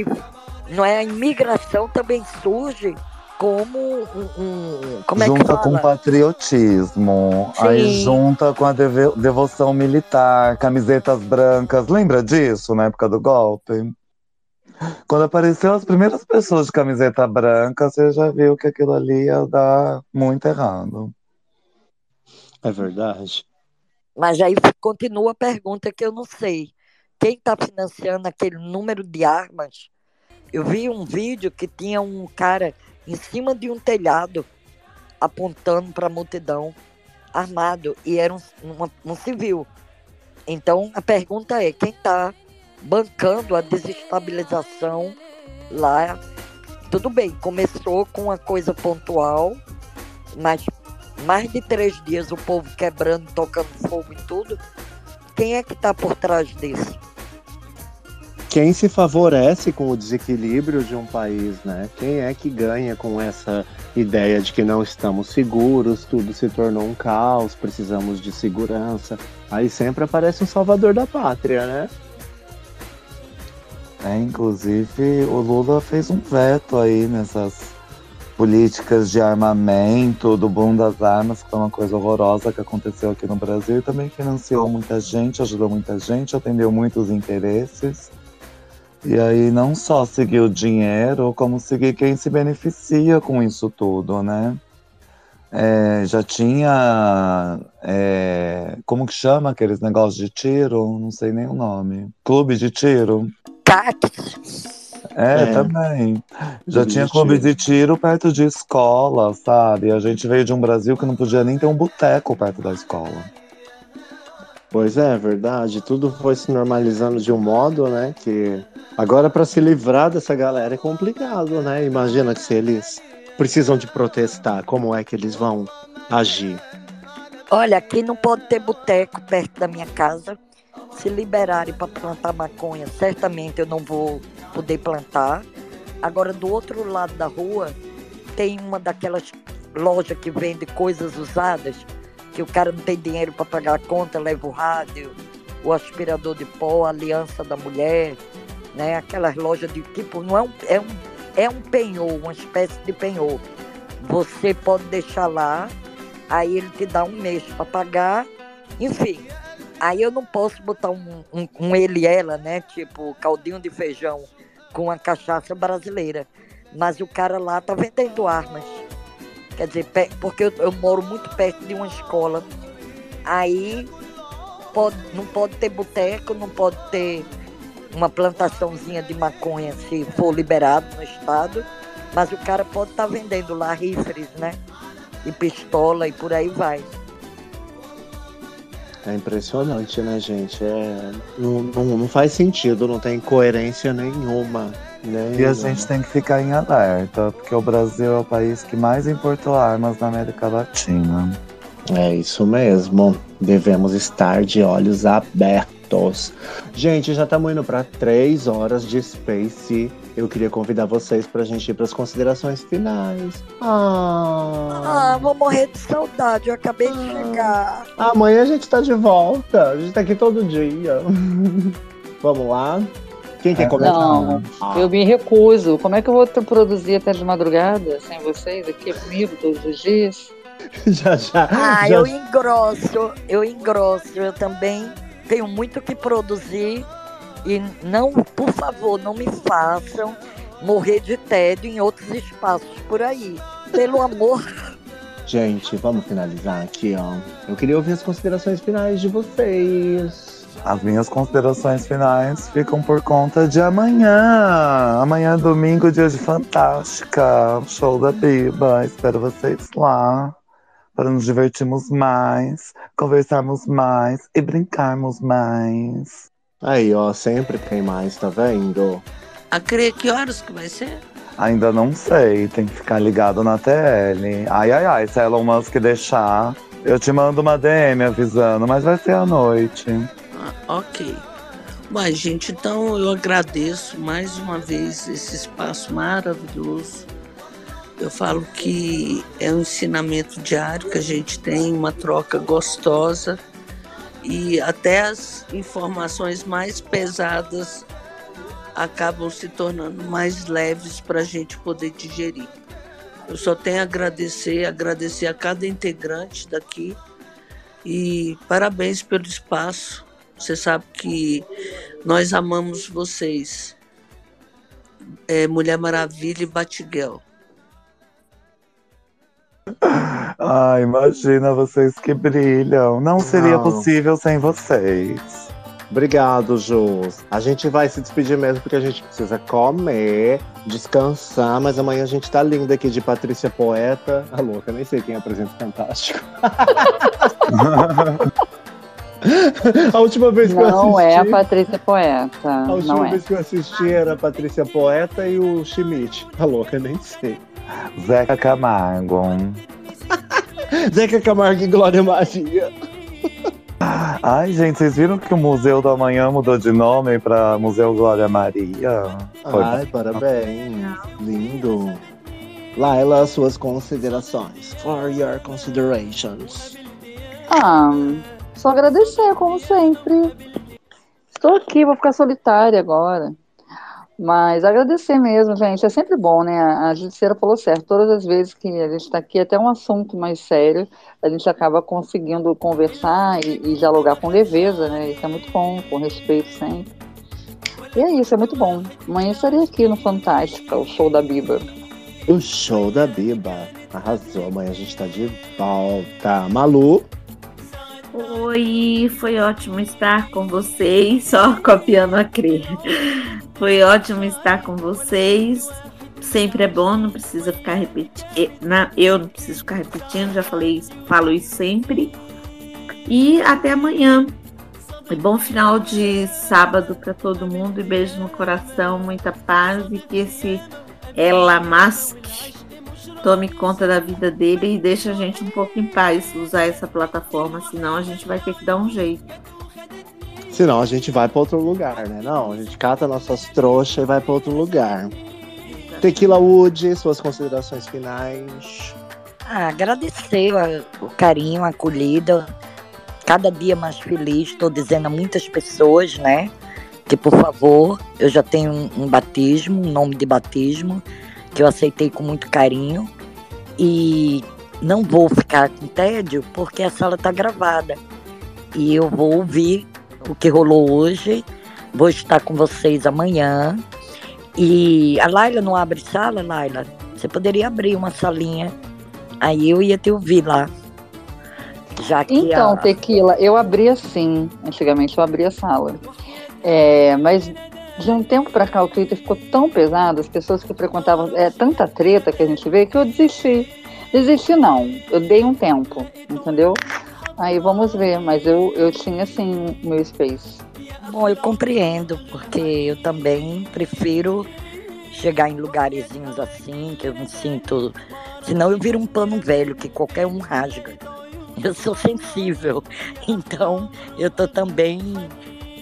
não é, a imigração também surge como um, um- como é que junta fala? com patriotismo, Sim. aí junta com a devoção militar, camisetas brancas. Lembra disso na época do golpe? Quando apareceu as primeiras pessoas de camiseta branca, você já viu que aquilo ali ia dar muito errado. É verdade. Mas aí continua a pergunta que eu não sei. Quem está financiando aquele número de armas? Eu vi um vídeo que tinha um cara em cima de um telhado apontando para a multidão, armado, e era um, uma- um civil. Então a pergunta é: quem está bancando a desestabilização lá? Tudo bem, começou com uma coisa pontual, mas mais de três dias o povo quebrando, tocando fogo em tudo. Quem é que está por trás disso? Quem se favorece com o desequilíbrio de um país, né? Quem é que ganha com essa ideia de que não estamos seguros, tudo se tornou um caos, precisamos de segurança. Aí sempre aparece um salvador da pátria, né? É, inclusive, o Lula fez um veto aí nessas políticas de armamento, do boom das armas, que foi uma coisa horrorosa que aconteceu aqui no Brasil, e também financiou muita gente, ajudou muita gente, atendeu muitos interesses. E aí não só seguir o dinheiro, como seguir quem se beneficia com isso tudo, né? É, já tinha. é, como que chama aqueles negócios de tiro? Não sei nem o nome. Clube de tiro? É, É. também. Já tinha clube tiro. de tiro perto de escola, sabe? A gente veio de um Brasil que não podia nem ter um boteco perto da escola. Pois é, é verdade. Tudo foi se normalizando de um modo, né? Que agora para se livrar dessa galera é complicado, né? Imagina que se eles precisam de protestar, como é que eles vão agir? Olha, aqui não pode ter boteco perto da minha casa. Se liberarem para plantar maconha, certamente eu não vou poder plantar. Agora, do outro lado da rua, tem uma daquelas lojas que vende coisas usadas, que o cara não tem dinheiro para pagar a conta, leva o rádio, o aspirador de pó, a aliança da mulher, né? Aquelas lojas de tipo, não é um, é um, é um penhor, uma espécie de penhor. Você pode deixar lá, aí ele te dá um mês para pagar, enfim. Aí eu não posso botar um, um, um ele e ela, né? Tipo, caldinho de feijão com a cachaça brasileira. Mas o cara lá tá vendendo armas. Quer dizer, porque eu, eu moro muito perto de uma escola. Aí pode, não pode ter boteco, não pode ter uma plantaçãozinha de maconha se for liberado no estado. Mas o cara pode estar vendendo lá rifles, né? E pistola e por aí vai. É impressionante, né, gente? É, não, não, não faz sentido, não tem coerência nenhuma. Nenhuma. E a gente tem que ficar em alerta, porque o Brasil é o país que mais importou armas na América Latina. É isso mesmo. Devemos estar de olhos abertos. Gente, já estamos indo para três horas de Space. Eu queria convidar vocês para a gente ir para as considerações finais. Ah, Ah, vou morrer de saudade, eu acabei de chegar. amanhã a gente tá de volta. A gente tá aqui todo dia. Vamos lá. Quem quer começar? Não, Ah. eu me recuso. Como é que eu vou produzir até de madrugada sem vocês aqui comigo todos os dias? já, já. Ah, já- eu engrosso, eu engrosso. Eu também tenho muito que produzir. E não, por favor, não me façam morrer de tédio em outros espaços por aí. Pelo amor. Gente, vamos finalizar aqui, ó. Eu queria ouvir as considerações finais de vocês. As minhas considerações finais ficam por conta de amanhã. Amanhã é domingo, dia de Fantástica. Show da Biba. Espero vocês lá. Para nos divertirmos mais, conversarmos mais e brincarmos mais. Aí, ó, sempre tem mais, tá vendo? A crer que horas que vai ser? Ainda não sei, tem que ficar ligado na TL. Ai, ai, ai, se a Elon Musk deixar, eu te mando uma DM avisando, mas vai ser à noite. Ah, ok. Bom, gente, então eu agradeço mais uma vez esse espaço maravilhoso. Eu falo que é um ensinamento diário que a gente tem, uma troca gostosa e até as informações mais pesadas acabam se tornando mais leves para a gente poder digerir. Eu só tenho a agradecer, agradecer a cada integrante daqui e parabéns pelo espaço. Você sabe que nós amamos vocês. é, Mulher Maravilha e Batgirl. Ai, imagina vocês que brilham. Não seria Não. possível sem vocês. Obrigado, Jus. A gente vai se despedir mesmo porque a gente precisa comer, descansar, mas amanhã a gente tá linda aqui de Patrícia Poeta. A louca, nem sei quem apresenta o Fantástico. a última vez que eu assisti. Não é a Patrícia Poeta. A última Não é. vez que eu assisti era a Patrícia Poeta e o Schmidt. A louca, nem sei. Zeca Camargo. Zeca Camargo e Glória Maria. Ai, gente, vocês viram que o Museu do Amanhã mudou de nome para Museu Glória Maria? Foi Ai, parabéns. Lindo. Laila, suas considerações. For your considerations. Ah, só agradecer, como sempre. Estou aqui, vou ficar solitária agora. Mas agradecer mesmo, gente. É sempre bom, né? A Judiceira falou certo. Todas as vezes que a gente está aqui, até um assunto mais sério, a gente acaba conseguindo conversar e, e dialogar com leveza, né? Isso é muito bom, com respeito sempre. E é isso, é muito bom. Amanhã estarei aqui no Fantástica, o show da Biba. O show da Biba. Arrasou. Amanhã a gente tá de volta. Malu. Oi, foi ótimo estar com vocês, só copiando a Cre. Foi ótimo estar com vocês. Sempre é bom, não precisa ficar repetindo. Eu não preciso ficar repetindo, já falei isso, falo isso sempre. E até amanhã. E bom final de sábado para todo mundo e beijo no coração, muita paz e que esse Ela tome conta da vida dele e deixe a gente um pouco em paz usar essa plataforma, senão a gente vai ter que dar um jeito. Senão a gente vai pra outro lugar, né? Não, a gente cata nossas trouxas e vai pra outro lugar. Tequila Wood, suas considerações finais. Ah, agradecer o carinho, a acolhida. Cada dia mais feliz. Estou dizendo a muitas pessoas, né? Que por favor, eu já tenho um, um batismo, um nome de batismo, que eu aceitei com muito carinho. E não vou ficar com tédio, porque a sala está gravada. E eu vou ouvir o que rolou hoje. Vou estar com vocês amanhã. E a Laila não abre sala, Laila? Você poderia abrir uma salinha. Aí eu ia te ouvir lá. Já que Então, a... Tequila, eu abria sim. Antigamente eu abria a sala. É, mas de um tempo pra cá o Twitter ficou tão pesado, as pessoas que frequentavam, é tanta treta que a gente vê, que eu desisti. Desisti não, eu dei um tempo, entendeu? Aí vamos ver, mas eu, eu tinha sim o meu space. Bom, eu compreendo, porque eu também prefiro chegar em lugarzinhos assim, que eu me sinto. Senão eu viro um pano velho que qualquer um rasga. Eu sou sensível. Então eu tô também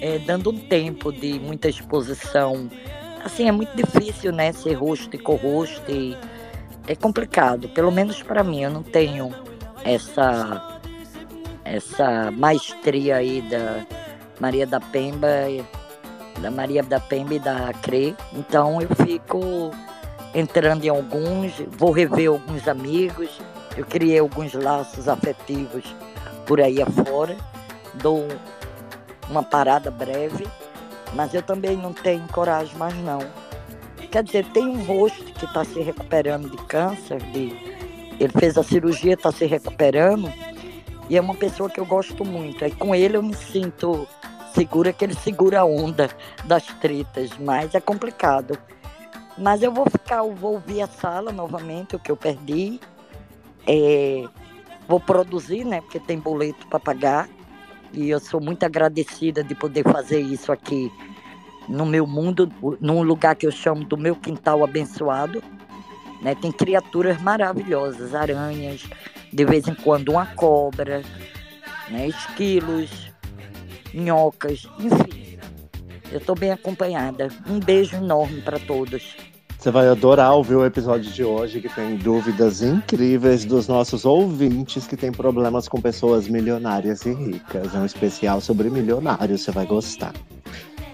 é, dando um tempo de muita exposição. Assim, é muito difícil, né? Ser rosto e co-host. e É complicado, pelo menos para mim. Eu não tenho essa essa maestria aí da Maria da Pemba, da Maria da Pemba e da CRE. Então eu fico entrando em alguns, vou rever alguns amigos, eu criei alguns laços afetivos por aí afora, dou uma parada breve, mas eu também não tenho coragem mais não. Quer dizer, tem um rosto que está se recuperando de câncer, de, ele fez a cirurgia, está se recuperando, e é uma pessoa que eu gosto muito. Aí com ele eu me sinto segura que ele segura a onda das tretas, mas é complicado. Mas eu vou ficar, eu vou ouvir a sala novamente, o que eu perdi. É, vou produzir, né? Porque tem boleto para pagar. E eu sou muito agradecida de poder fazer isso aqui no meu mundo, num lugar que eu chamo do meu quintal abençoado. Né? Tem criaturas maravilhosas, aranhas, de vez em quando uma cobra, né? esquilos, minhocas, enfim. Eu estou bem acompanhada. Um beijo enorme para todos. Você vai adorar ouvir o episódio de hoje, que tem dúvidas incríveis dos nossos ouvintes que têm problemas com pessoas milionárias e ricas. É um especial sobre milionários, você vai gostar.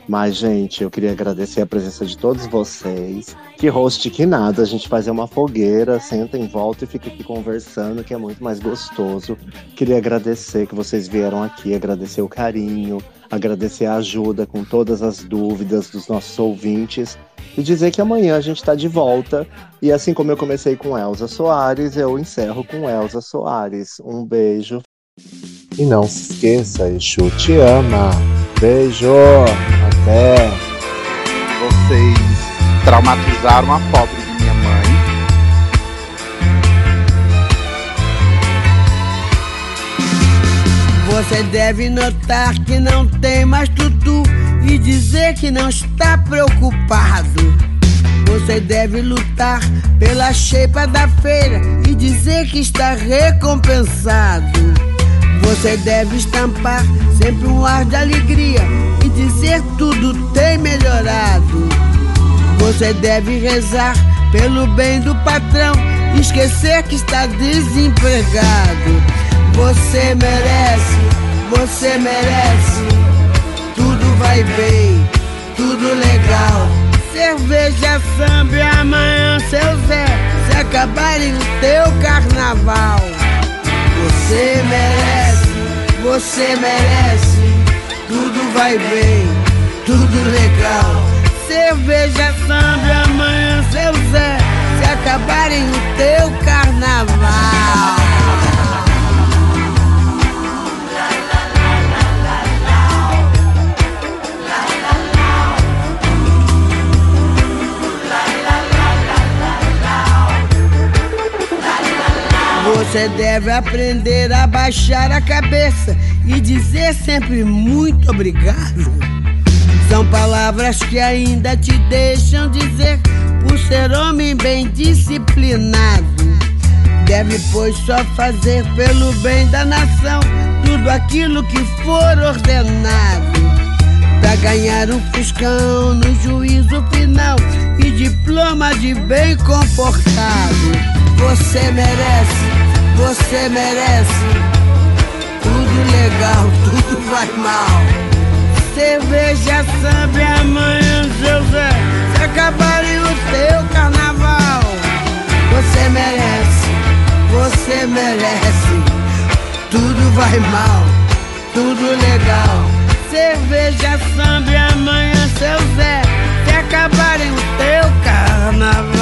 Mas, gente, eu queria agradecer a presença de todos vocês. Que host que nada, a gente fazer uma fogueira, senta em volta e fica aqui conversando, que é muito mais gostoso. Queria agradecer que vocês vieram aqui, agradecer o carinho, agradecer a ajuda com todas as dúvidas dos nossos ouvintes e dizer que amanhã a gente está de volta. E assim como eu comecei com Elza Soares, eu encerro com Elza Soares. Um beijo. E não se esqueça, Exu te ama. Beijo, até. Vocês traumatizaram a pobre de minha mãe. Você deve notar que não tem mais tutu e dizer que não está preocupado. Você deve lutar pela cheipa da feira e dizer que está recompensado. Você deve estampar sempre um ar de alegria dizer tudo tem melhorado. Você deve rezar pelo bem do patrão, esquecer que está desempregado. Você merece, você merece. Tudo vai bem, tudo legal. Cerveja, samba amanhã, seu Zé, se acabarem o teu carnaval. Você merece, você merece. Tudo vai bem, tudo legal. Cerveja, samba amanhã, seu Zé, se acabarem o teu carnaval. Você deve aprender a baixar a cabeça e dizer sempre muito obrigado. São palavras que ainda te deixam dizer por ser homem bem disciplinado. Deve, pois, só fazer pelo bem da nação tudo aquilo que for ordenado. Pra ganhar um fiscão no juízo final e diploma de bem comportado. Você merece, você merece. Legal, tudo vai mal. Cerveja, samba amanhã, José. Se acabarem o teu carnaval. Você merece, você merece. Tudo vai mal, tudo legal. Cerveja, samba amanhã, seu Zé. Se acabarem o teu carnaval.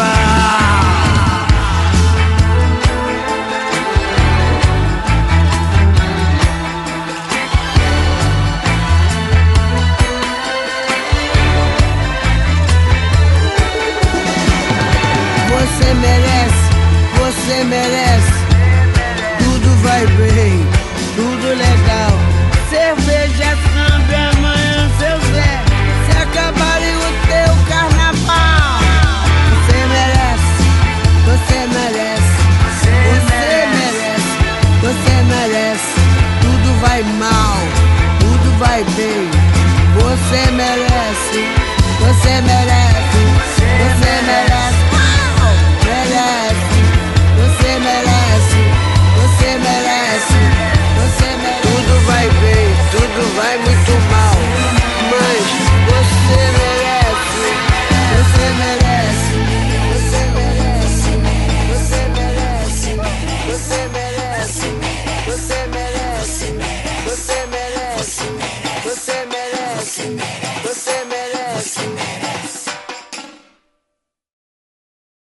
Você merece. Tudo vai bem, tudo legal. Cerveja, samba, e amanhã, seu Zé. Se acabarem o teu carnaval. Você merece, você merece. Você merece, você merece. Tudo vai mal,